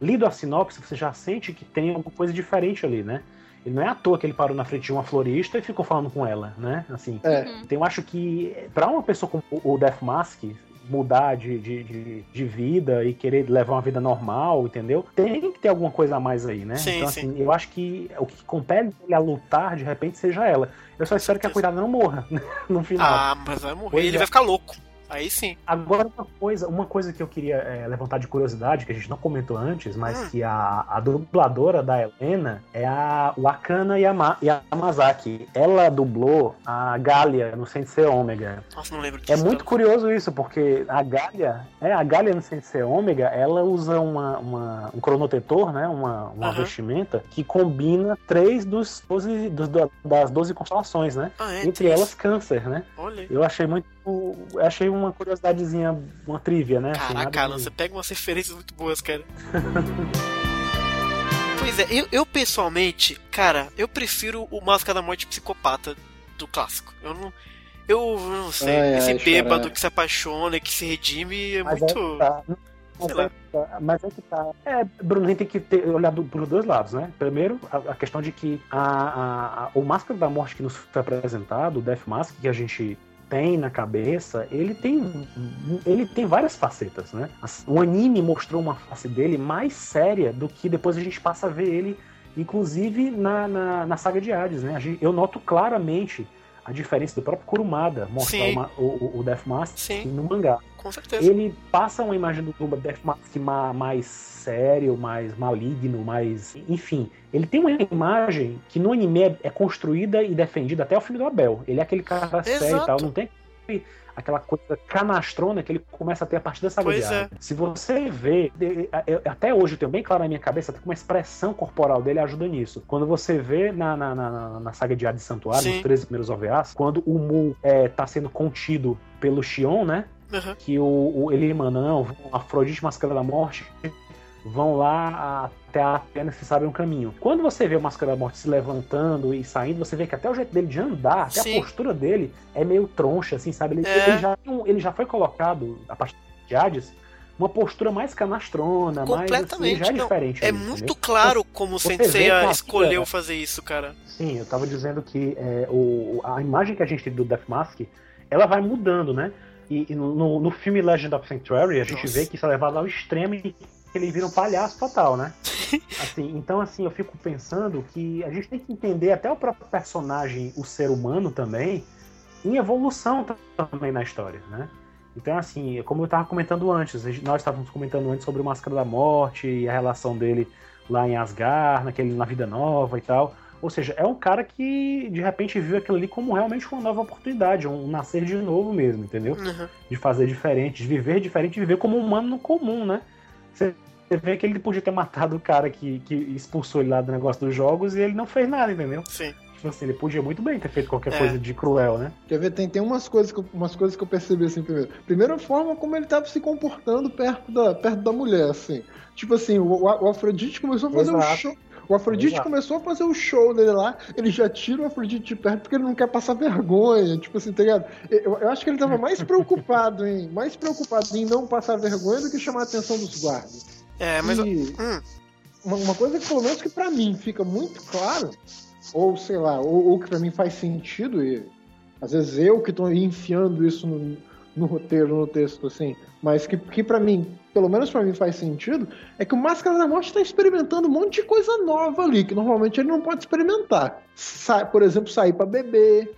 lido a sinopse, você já sente que tem alguma coisa diferente ali, né? E não é à toa que ele parou na frente de uma florista e ficou falando com ela, né? Assim, É, então eu acho que para uma pessoa como o Death Mask mudar de, de, de, de vida e querer levar uma vida normal, entendeu? Tem que ter alguma coisa a mais aí, né? Sim, então, sim. assim, eu acho que o que compele ele a lutar, de repente, seja ela. Eu só espero que a cuidada não morra no final. Ah, mas vai morrer. Pois Ele é. vai ficar louco. Aí sim. Agora, uma coisa, uma coisa que eu queria é, levantar de curiosidade, que a gente não comentou antes, mas Hum. que a, a dubladora da Helena é a Wakana Yama, Yamazaki. Ela dublou a Galia no Sensei Ômega. Nossa, não lembro disso. É muito curioso isso, porque a Galia, é, a Galia no Sensei Ômega, ela usa uma, uma- um cronotetor, né, uma, uma vestimenta que combina três dos 12, dos, das 12 constelações, né? Ah, é, Entre elas câncer, né? Olha. Eu achei muito. eu achei uma curiosidadezinha, uma trivia, né? Assim, Caraca, Alan, você pega umas referências muito boas, cara. pois é, eu, eu pessoalmente, cara, eu prefiro o Máscara da Morte Psicopata do clássico. Eu não. Eu não sei. Ai, Esse ai, bêbado xará. que se apaixona, que se redime, é Mas muito. é tá. Mas sei lá. é, que tá. Mas é que tá. É, Bruno, a gente tem que ter, olhar do, pelos dois lados, né? Primeiro, a, a questão de que a, a- a- o Máscara da Morte que nos foi apresentado, o Death Mask, que a gente tem na cabeça, ele tem, ele tem várias facetas, né? O anime mostrou uma face dele mais séria do que depois a gente passa a ver ele, inclusive na, na, na saga de Hades, né? Eu noto claramente a diferença do próprio Kurumada mostrar uma- o, o Death Sim. no mangá. Com certeza. Ele passa uma imagem do, Death Mask ma- mais sério, mais maligno, mais. Enfim, ele tem uma imagem que no anime é, é construída e defendida até o filme do Abel. Ele é aquele cara sério e Exato. tal, não tem aquela coisa canastrona que ele começa a ter a partir dessa Pois é. Se você vê, eu- até hoje eu tenho bem claro na minha cabeça, que uma expressão corporal dele ajuda nisso. Quando você vê na, na, na, na saga de Hades Santuário, Sim. nos três primeiros OVAs, quando o Mu é, tá sendo contido pelo Xion, né? Aham. que o, o- ele manda, não, Afrodite Máscara da Morte vão lá até a Atena se sabe um caminho. Quando você vê o Máscara da Morte se levantando e saindo, você vê que até o jeito dele de andar, até Sim. a postura dele é meio troncha, assim, sabe? Ele, É. ele já, ele já foi colocado, a partir de Hades, uma postura mais canastrona, mais assim, Completamente, já é não, diferente. É ali, muito entendeu? claro como o Sensei escolheu fazer isso, cara. Sim, eu tava dizendo que é, o, a imagem que a gente tem do Death Mask, ela vai mudando, né? E, e no, no- filme Legend of Sanctuary, a gente Nossa. vê que isso é levado ao extremo e que ele vira um palhaço total, né? Assim, então, assim, eu fico pensando que a gente tem que entender até o próprio personagem, o ser humano também, em evolução também na história, né? Então, assim, como eu estava comentando antes, nós estávamos comentando antes sobre o Máscara da Morte e a relação dele lá em Asgard, naquele, na Vida Nova e tal. Ou seja, é um cara que de repente viu aquilo ali como realmente uma nova oportunidade, um nascer de novo mesmo, entendeu? Uhum. De fazer diferente, de viver diferente, de viver como um humano comum, né? Você vê que ele podia ter matado o cara que, que expulsou ele lá do negócio dos jogos e ele não fez nada, entendeu? Sim. Tipo assim, ele podia muito bem ter feito qualquer É. coisa de cruel, né? Quer ver? Tem, tem umas, coisas que eu, umas coisas que eu percebi assim primeiro. Primeiro, a forma como ele tava se comportando perto da, perto da mulher, assim. Tipo assim, o, o Afrodite começou a fazer um Exato. show. O Afrodite Exato. começou a fazer o show dele lá, ele já tira o Afrodite de perto porque ele não quer passar vergonha, tipo assim, tá ligado? Eu, eu acho que ele tava mais preocupado em mais preocupado em não passar vergonha do que chamar a atenção dos guardas. É, mas. E Hum, uma, uma coisa que pelo menos que pra mim fica muito claro, ou sei lá, ou, ou que pra mim faz sentido, e às vezes eu que tô enfiando isso no, no roteiro, no texto, assim, mas que, que para mim, pelo menos pra mim faz sentido, é que o Máscara da Morte tá experimentando um monte de coisa nova ali, que normalmente ele não pode experimentar. Sa- por exemplo, sair pra beber,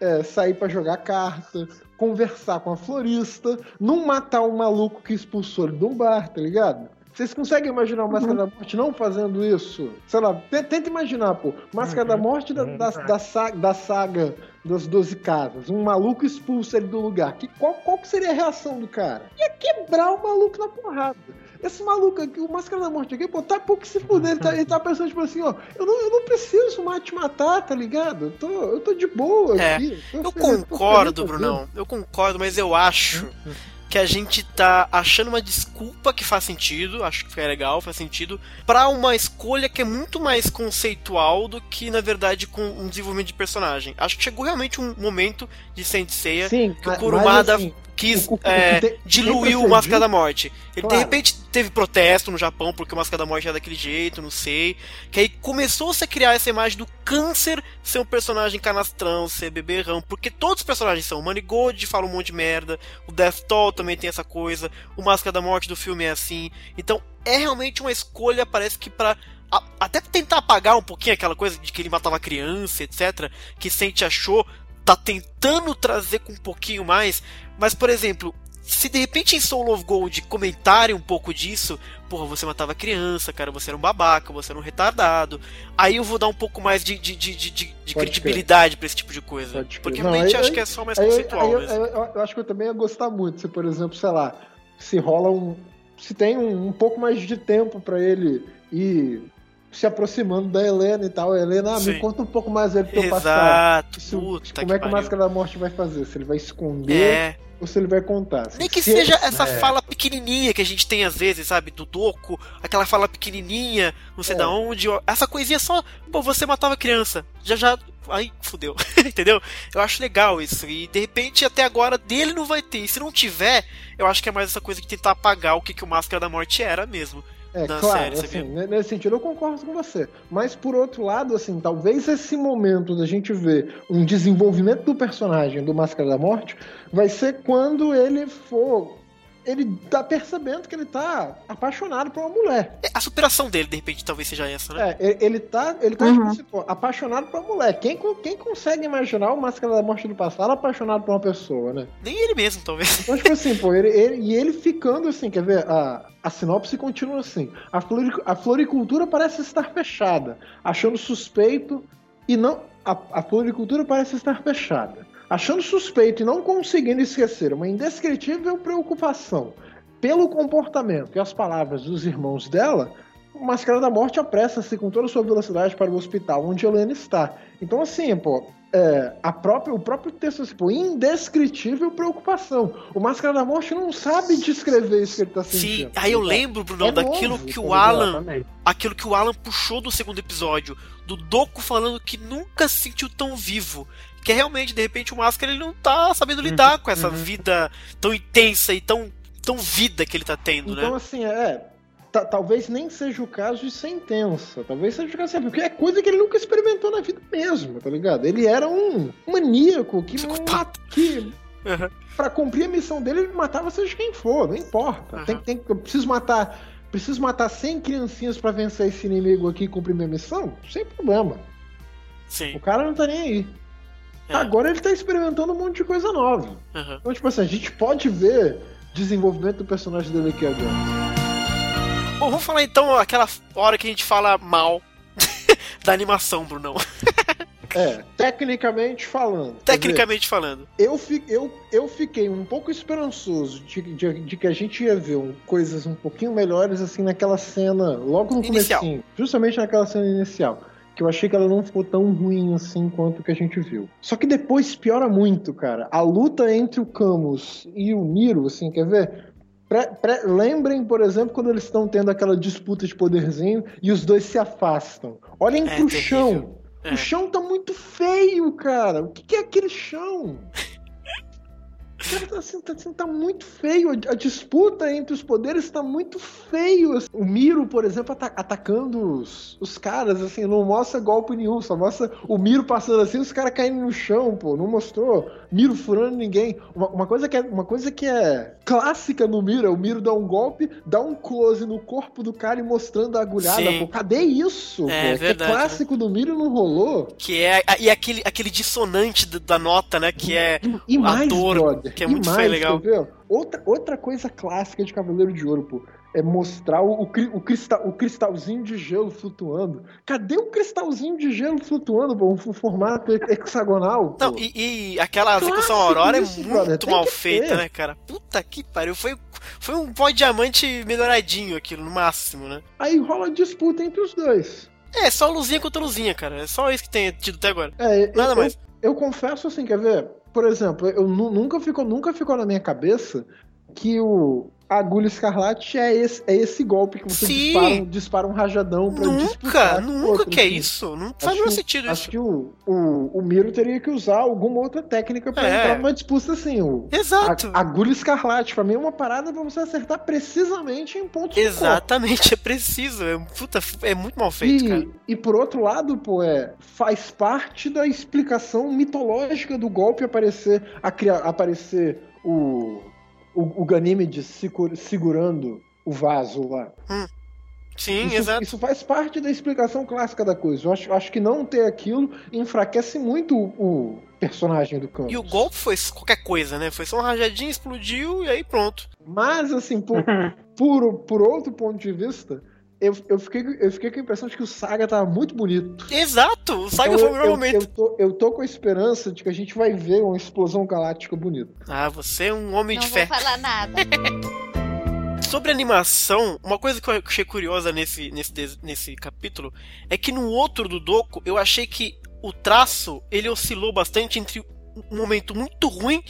é, sair pra jogar carta, conversar com a florista, não matar um maluco que expulsou ele de um bar, tá ligado? Vocês conseguem imaginar o Máscara da Morte não fazendo isso? Sei lá, te- tenta imaginar, pô. Máscara da Morte da, da, da, saga, da saga das 12 casas. Um maluco expulsa ele do lugar. Que, qual, qual que seria a reação do cara? Ia quebrar o maluco na porrada. Esse maluco aqui, o Máscara da Morte aqui, pô, tá pouco se fuder. Ele tá, ele tá pensando, tipo assim, ó, eu não, eu não preciso mais te matar, tá ligado? Eu tô, eu tô de boa É, aqui. Eu feliz, tô concordo, Brunão. Eu concordo, mas eu acho que a gente tá achando uma desculpa que faz sentido, acho que é legal, faz sentido, pra uma escolha que é muito mais conceitual do que, na verdade, com um desenvolvimento de personagem. Acho que chegou realmente um momento de Saint Seiya Sim, que o Kurumada assim, quis o- o- o que é, diluir tem o Máscara da Morte. Ele Claro. de repente teve protesto no Japão porque o Máscara da Morte era daquele jeito, não sei. Que aí começou-se a criar essa imagem do câncer ser um personagem canastrão, ser beberrão. Porque todos os personagens são. O Manigold fala um monte de merda. O Death Toll também tem essa coisa. O Máscara da Morte do filme é assim. Então é realmente uma escolha, parece que pra. a- até tentar apagar um pouquinho aquela coisa de que ele matava criança, etc. Que Sente achou. Tá tentando trazer com um pouquinho mais. Mas, por exemplo, se de repente em Soul of Gold comentarem um pouco disso, porra, você matava criança, cara, você era um babaca, você era um retardado, aí eu vou dar um pouco mais de, de, de, de, de- credibilidade pra esse tipo de coisa. Pode. Porque Não, realmente aí- acho aí- que é só mais Aí conceitual eu, mesmo. eu- acho que eu também ia gostar muito se, por exemplo, sei lá, se rola um. Se tem um, um pouco mais de tempo pra ele ir se aproximando da Helena e tal. A Helena, ah, me conta um pouco mais aí do teu passado. Exato, Isso- puta como que é que o. Máscara da Morte vai fazer? Se ele vai esconder É, ou se ele vai contar? nem que Se- seja essa é. fala pequenininha que a gente tem às vezes, sabe, do Doku, aquela fala pequenininha, não sei É. da onde, essa coisinha só, pô, você matava criança, já já, aí fudeu, entendeu? Eu acho legal isso, e de repente até agora dele não vai ter, e se não tiver, eu acho que é mais essa coisa de tentar apagar o que, que o Máscara da Morte era mesmo. É, da claro, série, assim, nesse sentido eu concordo com você. Mas por outro lado, assim, talvez esse momento da gente ver um desenvolvimento do personagem do Máscara da Morte vai ser quando ele for ele tá percebendo que ele tá apaixonado por uma mulher. É, A superação dele, de repente, talvez seja essa, né? É, ele, ele tá, ele tá Uhum. tipo assim, pô, apaixonado por uma mulher. Quem, quem consegue imaginar o Máscara da Morte do passado apaixonado por uma pessoa, né? Nem ele mesmo, talvez. Então, tipo assim, pô, ele, ele- e ele ficando assim, quer ver? A, a sinopse continua assim. A, flori- a floricultura parece estar fechada, achando suspeito e não. A, a floricultura parece estar fechada. Achando suspeito e não conseguindo esquecer uma indescritível preocupação pelo comportamento e as palavras dos irmãos dela, o Máscara da Morte apressa-se com toda a sua velocidade para o hospital onde Helena está. Então, assim, pô, é, a própria, o próprio texto, assim, pô, indescritível preocupação. O Máscara da Morte não sabe descrever isso que ele tá sentindo. Sim, aí eu lembro, Brunão, É daquilo novo, que tá o ligado? Alan. Exatamente. Aquilo que o Alan puxou do segundo episódio. Do Doku falando que nunca se sentiu tão vivo. Que é realmente, de repente, o Máscara ele não tá sabendo lidar com essa vida tão intensa e tão, tão vida que ele tá tendo, Então, né? assim, é. ta- Talvez nem seja o caso de ser intensa. Talvez seja o caso, assim, porque é coisa que ele nunca experimentou na vida mesmo, tá ligado? Ele era um maníaco que. Psicopata. Que, Uhum. pra cumprir a missão dele, ele matava seja quem for, não importa. Aham. Tem, tem, eu preciso matar. Preciso matar 100 criancinhas pra vencer esse inimigo aqui e cumprir minha missão? Sem problema. Sim. O cara não tá nem aí. É. Agora ele tá experimentando um monte de coisa nova. Uhum. Então, tipo assim, a gente pode ver desenvolvimento do personagem dele aqui agora. Bom, vamos falar então aquela hora que a gente fala mal da animação, Brunão. É, tecnicamente falando. Tecnicamente falando. dizer, eu, fi- eu, eu fiquei um pouco esperançoso de, de, de que a gente ia ver coisas um pouquinho melhores assim naquela cena, logo no comecinho. Justamente naquela cena inicial. Que eu achei que ela não ficou tão ruim assim quanto o que a gente viu. Só que depois piora muito, cara. A luta entre o Camus e o Miro, assim, quer ver? Lembrem, por exemplo, quando eles estão tendo aquela disputa de poderzinho e os dois se afastam. Olhem É pro terrível. chão. É. O chão tá muito feio, cara. O que, que é aquele chão? Tá, assim, tá, assim, tá muito feio. A, disputa entre os poderes tá muito feio. O Miro, por exemplo, ata- atacando os, os caras, assim, não mostra golpe nenhum, só mostra o Miro passando assim, os caras caindo no chão, pô. Não mostrou Miro furando ninguém. Uma, uma coisa que é, uma coisa que é clássica no Miro é o Miro dar um golpe, dar um close no corpo do cara e mostrando a agulhada. Sim. Pô, cadê isso? É, pô? verdade, que clássico do Miro não rolou. Que é. E aquele, aquele dissonante da- nota, né? Que é. E mais, dor, brother, que é e muito mais, feio, legal. Outra, outra coisa clássica de Cavaleiro de Ouro, pô, é mostrar o, o, cri- o, cristal, o cristalzinho de gelo flutuando. Cadê o cristalzinho de gelo flutuando, pô? Um formato he- hexagonal? Não, e, e aquela execução Aurora isso, é muito mal feita, ter. né, cara? Puta que pariu. Foi, foi um pó de diamante melhoradinho aquilo, no máximo, né? Aí rola disputa entre os dois. É, só luzinha contra luzinha, cara. É só isso que tem tido até agora. É, Nada eu, mais. Eu, eu confesso assim, quer ver? Por exemplo, eu nu- nunca ficou, nunca ficou na minha cabeça que o a agulha escarlate é esse, é esse golpe que você Sim. dispara, um- dispara um rajadão pra Nunca, nunca outro, que é assim. isso. Não Acho faz nenhum sentido Acho isso. que o, o, o Miro teria que usar alguma outra técnica pra É. entrar numa disputa assim. O, Exato. a- agulha escarlate, pra mim, é uma parada pra você acertar precisamente em pontos. Exatamente, é preciso. É, puta, é muito mal feito, cara. E, e por outro lado, pô, é, faz parte da explicação mitológica do golpe aparecer, a cria- aparecer o, o, o Ganímedes segur- segurando o vaso lá. Sim, Isso, exato. isso faz parte da explicação clássica da coisa. Eu acho, acho que não ter aquilo enfraquece muito o, o personagem do campo. E o golpe foi qualquer coisa, né? Foi só um rajadinho, explodiu e aí pronto. Mas, assim, por, por, por outro ponto de vista, eu, eu, fiquei, eu fiquei com a impressão de que o Saga tava muito bonito. Exato! O Saga Então, foi o melhor eu, momento. eu tô, eu tô com a esperança de que a gente vai ver uma explosão galáctica bonita. Ah, você é um homem Não de vou fé. falar nada. Sobre animação, uma coisa que eu achei curiosa nesse, nesse, nesse capítulo é que no outro do Doku eu achei que o traço ele oscilou bastante entre um momento muito ruim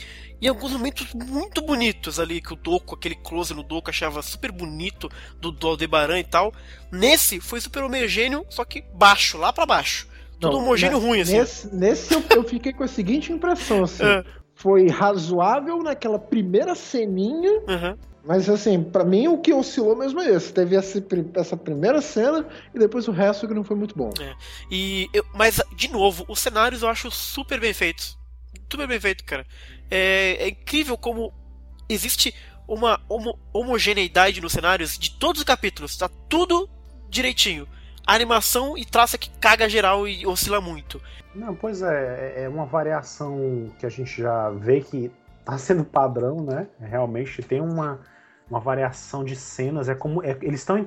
e alguns momentos muito bonitos ali que o Doku, aquele close no Doku achava super bonito do, do Aldebaran e tal. Nesse foi super homogêneo, só que baixo, lá pra baixo. Tudo Não, homogêneo ne- ruim assim. Nesse, nesse eu, eu fiquei com a seguinte impressão, assim. É. Foi razoável naquela primeira ceninha, Uhum. mas assim, pra mim o que oscilou mesmo é esse. Teve essa, pri- essa primeira cena e depois o resto que não foi muito bom. E eu- mas, de novo, os cenários eu acho super bem feitos. Super bem feito, cara. É, é incrível como existe uma homo homogeneidade nos cenários de todos os capítulos. Tá tudo direitinho. A animação e traça que caga geral e oscila muito. Não, pois é, é uma variação que a gente já vê que tá sendo padrão, né? Realmente tem uma, uma variação de cenas. É como é, eles estão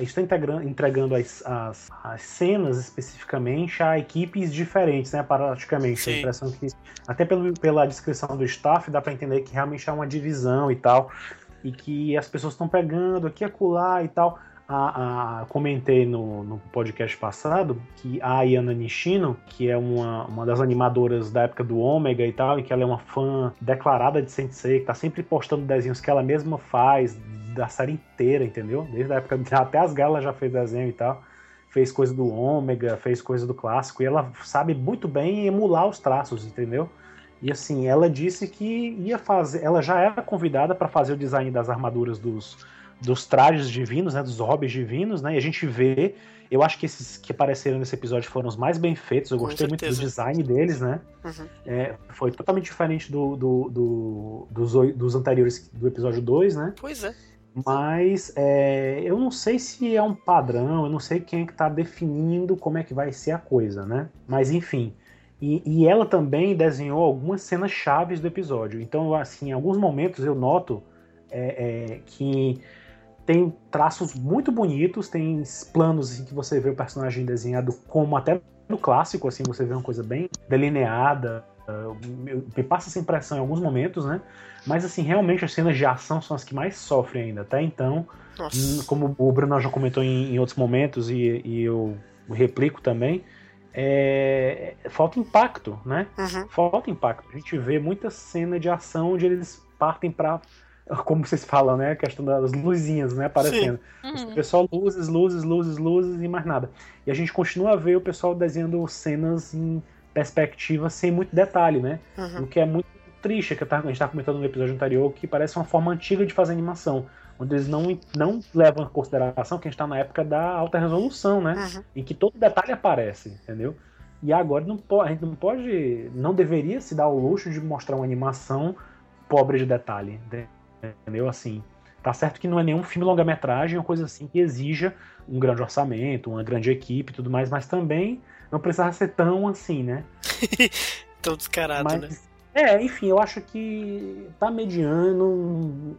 estão entregando as, as, as, cenas especificamente a equipes diferentes, né? Praticamente. Sim. A impressão que, até pelo, pela descrição do staff, dá para entender que realmente há uma divisão e tal. E que as pessoas estão pegando aqui, acolá e tal. A, a, comentei no, no, podcast passado que a Ayana Nishino, que é uma, uma das animadoras da época do Ômega e tal, e que ela é uma fã declarada de Sensei, que tá sempre postando desenhos que ela mesma faz, da série inteira, entendeu? Desde a época, até as galas já fez desenho e tal. Fez coisa do Ômega, fez coisa do clássico, e ela sabe muito bem emular os traços, entendeu? E assim, ela disse que ia fazer, ela já era convidada para fazer o design das armaduras dos, dos trajes divinos, né, dos hobbies divinos, né? E a gente vê, eu acho que esses que apareceram nesse episódio foram os mais bem feitos. Eu gostei muito do design deles, né? Uhum. É, foi totalmente diferente do, do, do, dos, dos anteriores do episódio 2, né? Pois é. Mas é, eu não sei se é um padrão, eu não sei quem é que está definindo como é que vai ser a coisa, né? Mas enfim. E, e ela também desenhou algumas cenas chaves do episódio. Então, assim, em alguns momentos eu noto é, é, que tem traços muito bonitos, tem planos assim, que você vê o personagem desenhado como até no clássico, assim, você vê uma coisa bem delineada. Me passa essa impressão em alguns momentos, né? Mas assim, realmente as cenas de ação são as que mais sofrem ainda. Até então, Nossa. Hum, como o Bruno já comentou em, em outros momentos e, e, eu replico também, é, falta impacto, né? Uhum. Falta impacto. A gente vê muita cena de ação onde eles partem para como vocês falam, né? A questão das luzinhas, né? Aparecendo. Uhum. O pessoal luzes, luzes, luzes, luzes e mais nada. E a gente continua a ver o pessoal desenhando cenas em perspectiva sem muito detalhe, né? Uhum. O que é muito triste, que a gente estava comentando no episódio anterior, que parece uma forma antiga de fazer animação, onde eles não, não levam em consideração que a gente está na época da alta resolução, né? Uhum. Em que todo detalhe aparece, entendeu? E agora não pode, a gente não pode, não deveria se dar o luxo de mostrar uma animação pobre de detalhe, entendeu? Assim, tá certo que não é nenhum filme longa-metragem, uma coisa assim que exija um grande orçamento, uma grande equipe e tudo mais, mas também não precisa ser tão assim, né? tão descarado, mas, né? É, enfim, eu acho que tá mediano.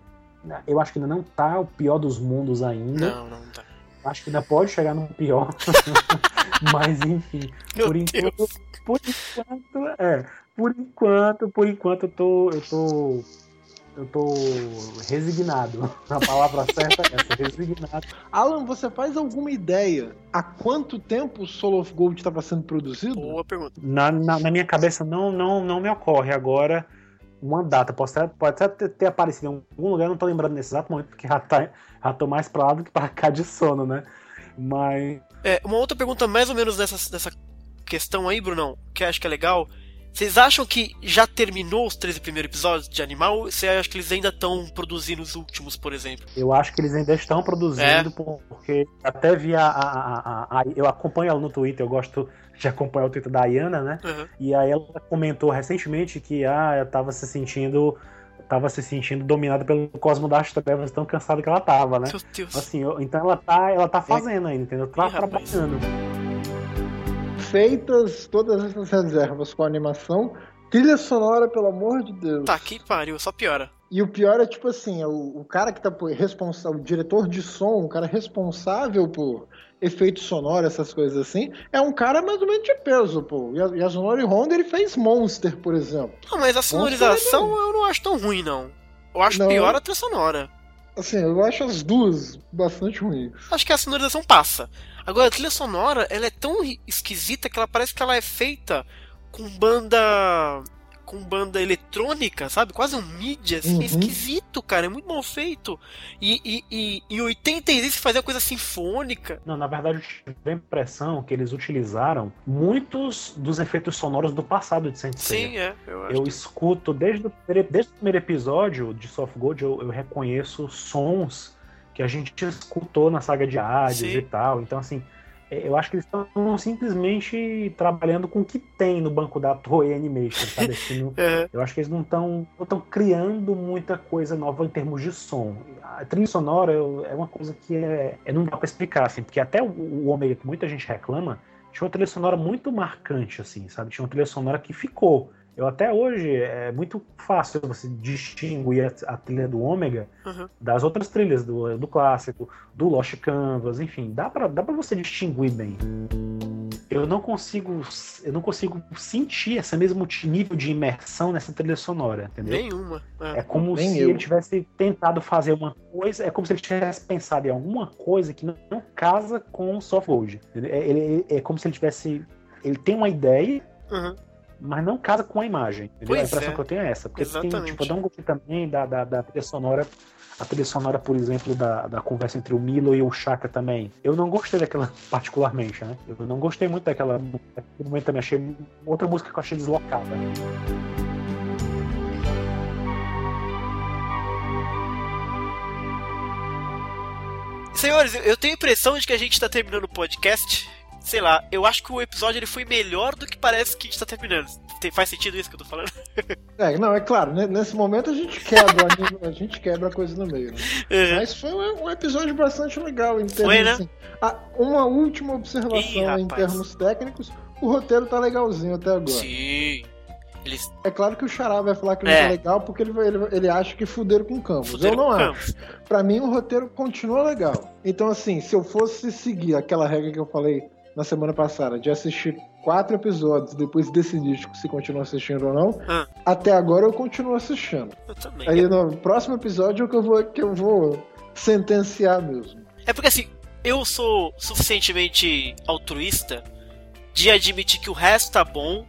Eu acho que ainda não tá o pior dos mundos ainda. Não, não tá. Acho que ainda pode chegar no pior. Mas enfim, Meu por enquanto, por enquanto, é, por enquanto, por enquanto eu tô, eu tô eu tô resignado. A palavra certa é essa, resignado. Alan, você faz alguma ideia há quanto tempo o Soul of Gold estava sendo produzido? Boa pergunta. Na, na, na, minha cabeça não, não, não me ocorre agora uma data. Pode, ser, pode até ter, ter aparecido em algum lugar, não tô lembrando nesse exato momento, porque já, tá, já tô mais pra lá do que pra cá de sono, né? Mas. É, uma outra pergunta mais ou menos nessa, nessa questão aí, Brunão, que acho que é legal vocês acham que já terminou os 13 primeiros episódios de Animal? Ou você acha que eles ainda estão produzindo os últimos, por exemplo? Eu acho que eles ainda estão produzindo, é. porque até vi a, a, a, a, Eu acompanho ela no Twitter, eu gosto de acompanhar o Twitter da Ayana, né? Uhum. E aí ela comentou recentemente que ah, eu tava se sentindo. Tava se sentindo dominada pelo cosmo das trevas, tão cansada que ela tava, né? Meu Deus. Assim, eu, então ela tá, ela tá fazendo ainda, entendeu? Tá Ih, trabalhando. Rapaz feitas todas essas reservas com a animação, trilha sonora, pelo amor de Deus. Tá, que pariu, só piora. E o pior é, tipo assim, é o, o cara que tá responsável, o diretor de som, o cara responsável por efeitos sonoros, essas coisas assim, é um cara mais ou menos de peso, pô. E a, e a Sonori Honda, ele fez Monster, por exemplo. Não, mas a sonorização eu não acho tão ruim, não. Eu acho não, pior a trilha sonora. Assim, eu acho as duas bastante ruins. Acho que a sonorização passa. Agora, a trilha sonora, ela é tão esquisita que ela parece que ela é feita com banda com banda eletrônica, sabe? Quase um mídia, assim, uhum. esquisito, cara, é muito mal feito. E, e, e em 86 se fazia coisa sinfônica. Não, na verdade eu tive a impressão que eles utilizaram muitos dos efeitos sonoros do passado de Saint Sim, é. Eu, eu escuto desde o, desde o primeiro episódio de Soft Gold, eu, eu reconheço sons que a gente escutou na saga de Hades Sim. e tal. Então, assim, É, eu acho que eles estão simplesmente trabalhando com o que tem no banco da Toei Animation, sabe? Assim, uhum. Eu acho que eles não estão criando muita coisa nova em termos de som. A trilha sonora é uma coisa que é, é não dá para explicar, assim, porque até o, o Omega, que muita gente reclama, tinha uma trilha sonora muito marcante, assim, sabe? Tinha uma trilha sonora que ficou. Eu até hoje é muito fácil você distinguir a, a trilha do Ômega uhum. das outras trilhas do, do clássico, do Lost Canvas, enfim, dá para dá pra você distinguir bem. Eu não consigo eu não consigo sentir esse mesmo nível de imersão nessa trilha sonora, entendeu? Nenhuma. É, é como se eu. ele tivesse tentado fazer uma coisa, é como se ele tivesse pensado em alguma coisa que não, não casa com o soft load. É, ele, é como se ele tivesse ele tem uma ideia, uhum mas não casa com a imagem. Entendeu? a impressão é. que eu tenho é essa. Porque tem, tipo, não gostei também da, da, da trilha sonora. A trilha sonora, por exemplo, da, da conversa entre o Milo e o Chaka também. Eu não gostei daquela particularmente, né? Eu não gostei muito daquela. No momento também achei outra música que eu achei deslocada. Senhores, eu tenho a impressão de que a gente está terminando o podcast sei lá, eu acho que o episódio ele foi melhor do que parece que a gente tá terminando. Tem, faz sentido isso que eu tô falando? É, não, é claro, né, nesse momento a gente quebra a gente quebra a coisa no meio. Né? Uhum. Mas foi um, um, episódio bastante legal em termos foi, né? assim. Ah, uma última observação Ih, em termos técnicos, o roteiro tá legalzinho até agora. Sim. Eles... É claro que o Xará vai falar que não é, é legal porque ele, ele, ele acha que fuderam com o Campos. eu não acho. Para mim, o roteiro continua legal. Então, assim, se eu fosse seguir aquela regra que eu falei na semana passada de assistir quatro episódios, depois decidir se continua assistindo ou não. Ah. Até agora eu continuo assistindo. Eu também. Aí no próximo episódio é que eu vou, que eu vou sentenciar mesmo. É porque assim, eu sou suficientemente altruísta de admitir que o resto tá bom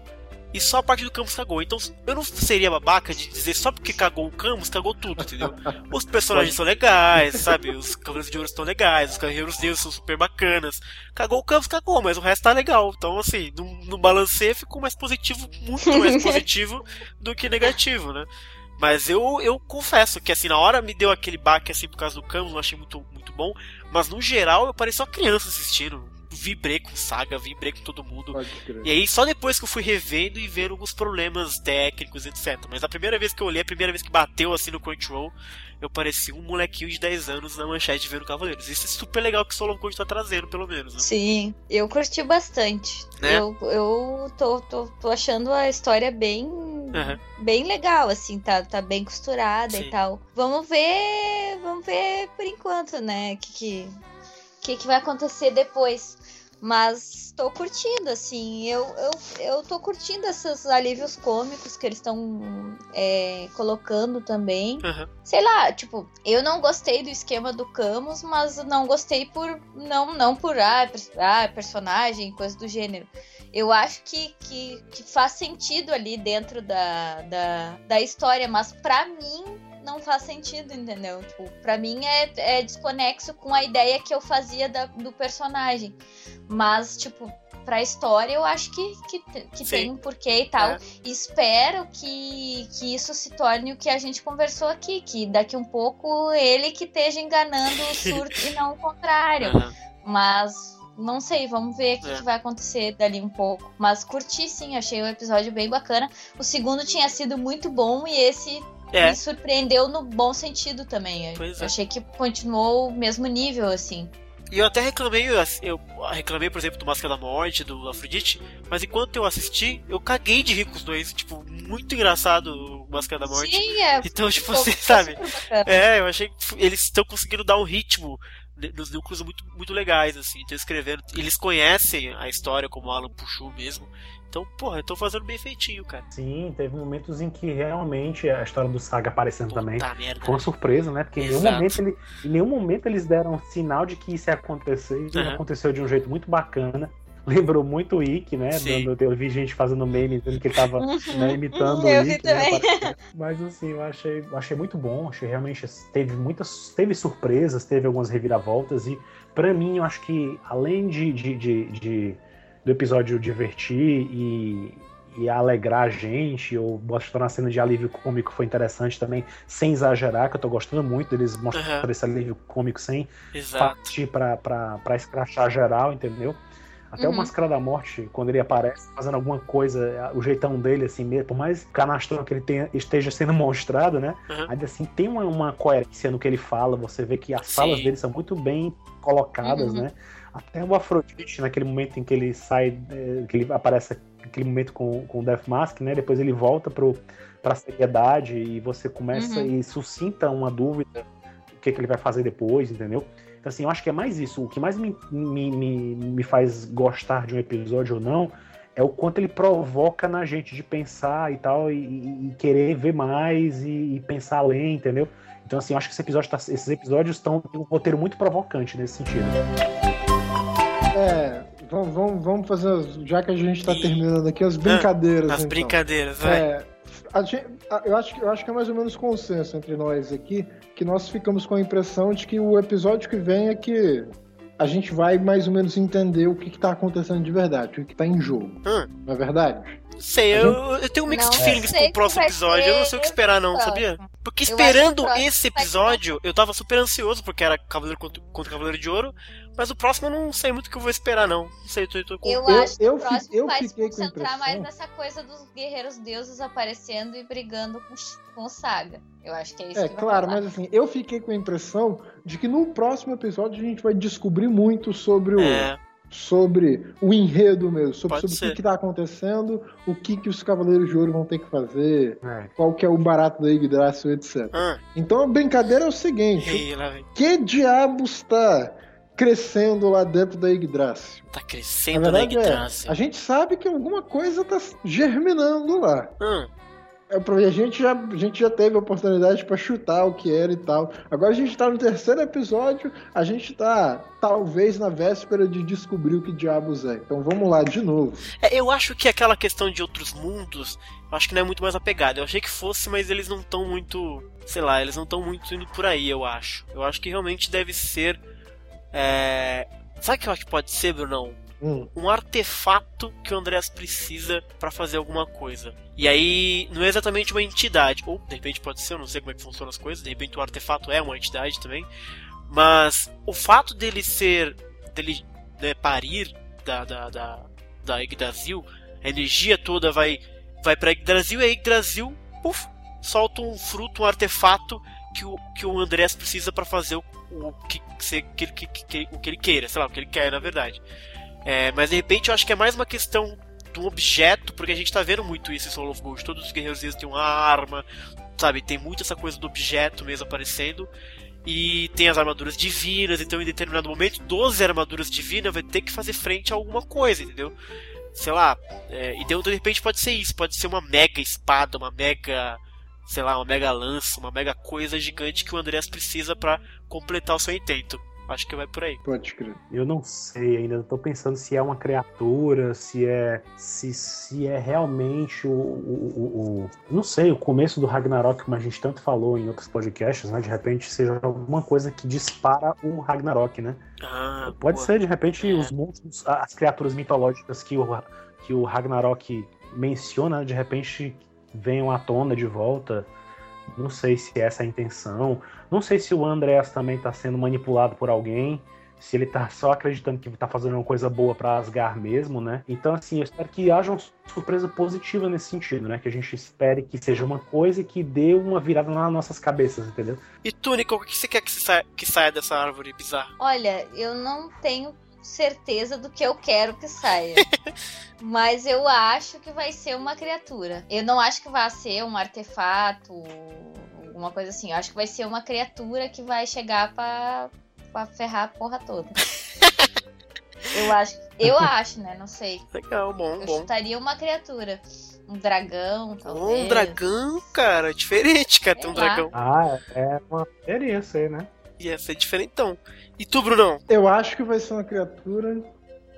e só a parte do Camus cagou. Então eu não seria babaca de dizer só porque cagou o Camus, cagou tudo, entendeu? Os personagens são legais, sabe? Os Cavaleiros de Ouro estão legais, os Guerreiros Deus são super bacanas. Cagou o Camus, cagou, mas o resto tá legal. Então, assim, no, no balanceio ficou mais positivo, muito mais positivo do que negativo, né? Mas eu, eu confesso que assim, na hora me deu aquele baque assim por causa do Camus, eu achei muito, muito bom. Mas no geral eu parecia uma criança assistindo vibrei com Saga, vibrei com todo mundo. E aí só depois que eu fui revendo e vendo alguns problemas técnicos, etc. Mas a primeira vez que eu olhei, a primeira vez que bateu assim no Crunchyroll, eu parecia um molequinho de 10 anos na manchete vendo Cavaleiros. Isso é super legal que o Solon Code tá trazendo, pelo menos. Né? Sim, eu curti bastante. Né? Eu, eu tô, tô, tô achando a história bem. Uhum. Bem legal, assim, tá, tá bem costurada Sim. e tal. Vamos ver. Vamos ver por enquanto, né? Que, que, que, que vai acontecer depois. Mas tô curtindo, assim. Eu, eu, eu tô curtindo esses alívios cômicos que eles estão é, colocando também. Uhum. Sei lá, tipo, eu não gostei do esquema do Camus, mas não gostei por. Não, não por ah, ah, personagem, coisa do gênero. Eu acho que, que, que faz sentido ali dentro da, da, da história, mas para mim não faz sentido, entendeu? Tipo, pra mim é, é desconexo com a ideia que eu fazia da, do personagem. Mas, tipo, pra história eu acho que, que, que tem um porquê e tal. É. espero que, que isso se torne o que a gente conversou aqui, que daqui um pouco ele que esteja enganando o surto e não o contrário. Uhum. Mas não sei, vamos ver o que, é. que, vai acontecer dali um pouco. Mas curti sim, achei o episódio bem bacana. O segundo tinha sido muito bom e esse é. me surpreendeu no bom sentido também. Pois eu é. achei que continuou o mesmo nível, assim. E eu até reclamei, eu reclamei, por exemplo, do Máscara da Morte, do Afrodite, mas enquanto eu assisti, eu caguei de rir com os dois. Tipo, muito engraçado o Máscara da Morte. Sim, é. Então, tipo, você sabe. É, eu achei que eles estão conseguindo dar um ritmo nos núcleos muito, muito legais, assim, estão escrevendo. Eles conhecem a história, como o Alan puxou mesmo. Então, porra, eu tô fazendo bem feitinho, cara. Sim, teve momentos em que realmente a história do Saga aparecendo Puta também merda, foi uma surpresa, né? Porque em nenhum, momento ele, em nenhum momento eles deram sinal de que isso ia acontecer. E uhum. aconteceu de um jeito muito bacana lembrou muito o Ikki, né? Dando, eu vi gente fazendo meme dizendo que ele tava uhum. né, imitando eu o Ikki. Né? Mas assim, eu achei, achei muito bom, achei realmente teve muitas, teve surpresas, teve algumas reviravoltas e para mim eu acho que além de, de, de, de do episódio divertir e, e alegrar a gente, ou mostrar uma cena de alívio cômico foi interessante também, sem exagerar, que eu tô gostando muito deles mostrando uhum. esse alívio cômico sem Exato. partir pra, pra, pra escrachar geral, entendeu? Até Uhum. o Máscara da Morte, quando ele aparece fazendo alguma coisa, o jeitão dele, assim mesmo, por mais canastrão que ele tenha, esteja sendo mostrado, né? Uhum. Ainda assim, tem uma, uma coerência no que ele fala. Você vê que as Sim. falas dele são muito bem colocadas, Uhum. né? Até o Afrodite, naquele momento em que ele sai, eh, que ele aparece aquele momento com, com o Death Mask, né? Depois ele volta pro, pra seriedade e você começa Uhum. e suscita uma dúvida o que, que ele vai fazer depois, entendeu? Então, assim, eu acho que é mais isso. O que mais me, me, me, me faz gostar de um episódio ou não é o quanto ele provoca na gente de pensar e tal, e, e- querer ver mais e, e pensar além, entendeu? Então, assim, eu acho que esse episódio tá- esses episódios estão um roteiro muito provocante nesse sentido. É, vamos, vamos, vamos fazer, as- já que a gente tá terminando aqui, as brincadeiras. As então. brincadeiras, vai. É, a gente- a- eu, acho, que- eu acho que é mais ou menos consenso entre nós aqui, que nós ficamos com a impressão de que o episódio que vem é que a gente vai mais ou menos entender o que, que tá acontecendo de verdade, o que, que tá em jogo. Hum. Não é verdade? Sei, eu, eu tenho mixed Não feelings com o próximo episódio. Eu não sei o que esperar, não, próximo. sabia? Porque esperando esse episódio, eu tava super ansioso, porque era Cavaleiro contra, contra Cavaleiro de Ouro. Mas o próximo eu não sei muito o que eu vou esperar, não. Não sei, eu tô, eu tô com. Eu, Eu- acho que eu o próximo eu vai se concentrar mais nessa coisa dos guerreiros deuses aparecendo e brigando com, com o Saga. Eu acho que é isso É, que vai claro, rolar. mas assim, eu fiquei com a impressão de que no próximo episódio a gente vai descobrir muito sobre o, É, sobre o enredo mesmo, sobre, sobre o que, que tá acontecendo, o que, que os Cavaleiros de Ouro vão ter que fazer, É. qual que é o barato da Yggdrasil, etc. ah, Então a brincadeira é o seguinte, ei, que diabos tá crescendo lá dentro da Yggdrasil? Tá crescendo na verdade é, Yggdrasil. a gente sabe que alguma coisa tá germinando lá. Hum, É, a, gente já, a gente já teve oportunidade pra chutar o que era e tal. Agora a gente tá no terceiro episódio, a gente tá talvez na véspera de descobrir o que diabos é. Então vamos lá de novo. É, eu acho que aquela questão de outros mundos, eu acho que não é muito mais apegada. Eu achei que fosse, mas eles não estão muito. Sei lá, eles não estão muito indo por aí, eu acho. Eu acho que realmente deve ser. É... Sabe o que eu acho que pode ser, Brunão? Hum. um artefato que o Andreas precisa pra fazer alguma coisa. E aí, não é exatamente uma entidade, ou de repente pode ser, eu não sei como é que funcionam as coisas, de repente o artefato é uma entidade também. Mas o fato dele ser. dele né, parir da, da, da, da Yggdrasil, a energia toda vai, vai pra Yggdrasil e a Yggdrasil, puf, solta um fruto, um artefato que o, que o Andreas precisa pra fazer o, o que, que, que, que, o que ele queira, sei lá, o que ele quer na verdade. É, mas de repente eu acho que é mais uma questão do objeto, porque a gente tá vendo muito isso em Soul of Gold. Todos os guerreiros deles têm uma arma, sabe? Tem muito essa coisa do objeto mesmo aparecendo. E tem as armaduras divinas, então em determinado momento, 12 armaduras divinas vai ter que fazer frente a alguma coisa, entendeu? Sei lá, é, então de repente pode ser isso, pode ser uma mega espada, uma mega, sei lá, uma mega lança, uma mega coisa gigante que o Andreas precisa pra completar o seu intento. Acho que vai por aí. Pode crer. Eu não sei ainda, eu tô pensando se é uma criatura, se é se, se é realmente o, o, o- o- não sei, o começo do Ragnarok, como a gente tanto falou em outros podcasts, né? De repente seja alguma coisa que dispara o Ragnarok, né? Ah, Pode boa. ser, de repente, É. os monstros, as criaturas mitológicas que o, que o Ragnarok menciona, de repente venham à tona de volta. Não sei se essa é a intenção. Não sei se o Andreas também tá sendo manipulado por alguém. Se ele tá só acreditando que tá fazendo uma coisa boa pra Asgard mesmo, né? Então, assim, eu espero que haja uma surpresa positiva nesse sentido, né? Que a gente espere que seja uma coisa que dê uma virada nas nossas cabeças, entendeu? E tu, Nico, o que você quer que saia, que saia dessa árvore bizarra? Olha, eu não tenho certeza do que eu quero que saia. mas eu acho que vai ser uma criatura. Eu não acho que vai ser um artefato, alguma coisa assim. Eu acho que vai ser uma criatura que vai chegar pra, pra ferrar a porra toda. eu acho, eu acho, né? Não sei. Legal, bom, Eu bom. chutaria uma criatura. Um dragão, talvez. Um dragão, cara, diferente, cara, ter um lá. dragão. Ah, é uma experiência aí, né? Ia ser diferentão. E tu, Brunão? Eu acho que vai ser uma criatura.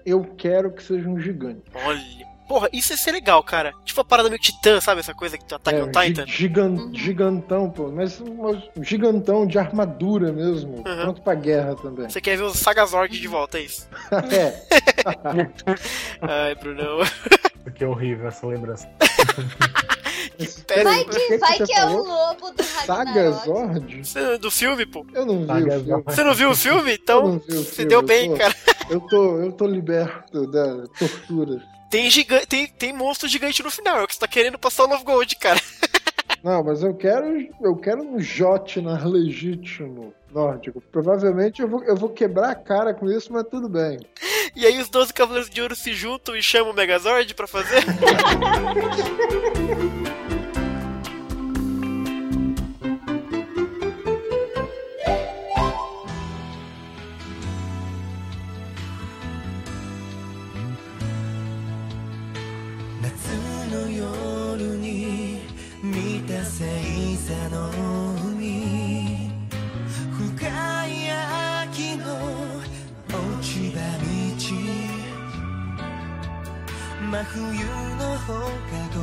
Eu quero que seja um gigante. Olha. Porra, isso ia ser legal, cara. Tipo a parada meio titã, sabe? Essa coisa que tu ataca É, o Titan. gi- gigan- Uhum. Gigantão, pô. Mas um gigantão de armadura mesmo. Pronto pra guerra também. Você quer ver os Sagazord de volta, é isso? é. Ai, Brunão. Porque é horrível essa lembrança. Péssimo. Vai O que que, que vai que é o lobo do Ragnarok. Sagazord? Você- Do filme, pô. Eu não vi o filme. Você não viu o filme? Eu Então, o você filme, deu eu bem, tô- cara. Eu tô, eu tô liberto da tortura. Tem, giga tem, tem monstro gigante no final, é o que você tá querendo pra Soul of Gold, cara. Não, mas eu quero, eu quero um Jotnar legítimo nórdico. Provavelmente eu vou, eu vou quebrar a cara com isso, mas tudo bem. E aí os 12 Cavaleiros de Ouro se juntam e chamam o Megazord pra fazer? 夏真冬の放課後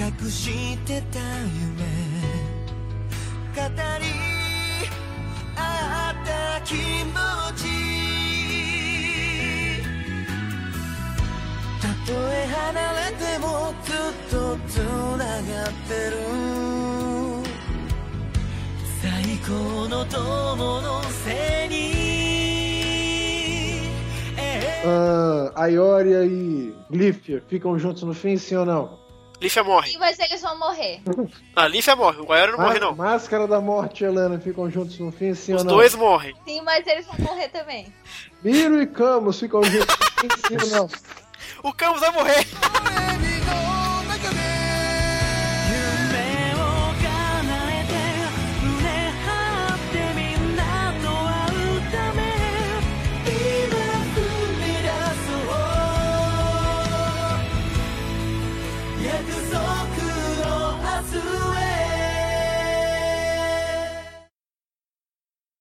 隠してた夢語り合った気持ちたとえ離れてもずっとつながってる最高の友のせいに Ah, a Ioria e Glyphia ficam juntos no fim, sim ou não? Lífia morre. Sim, mas eles vão morrer. Ah, Lífia morre, o Guaiara não morre Ma- não. Máscara da Morte e Helena ficam juntos no fim, sim Os ou não? dois morrem. Sim, mas eles vão morrer também. Miro e Camus ficam juntos no fim, sim ou não? O Camus vai morrer.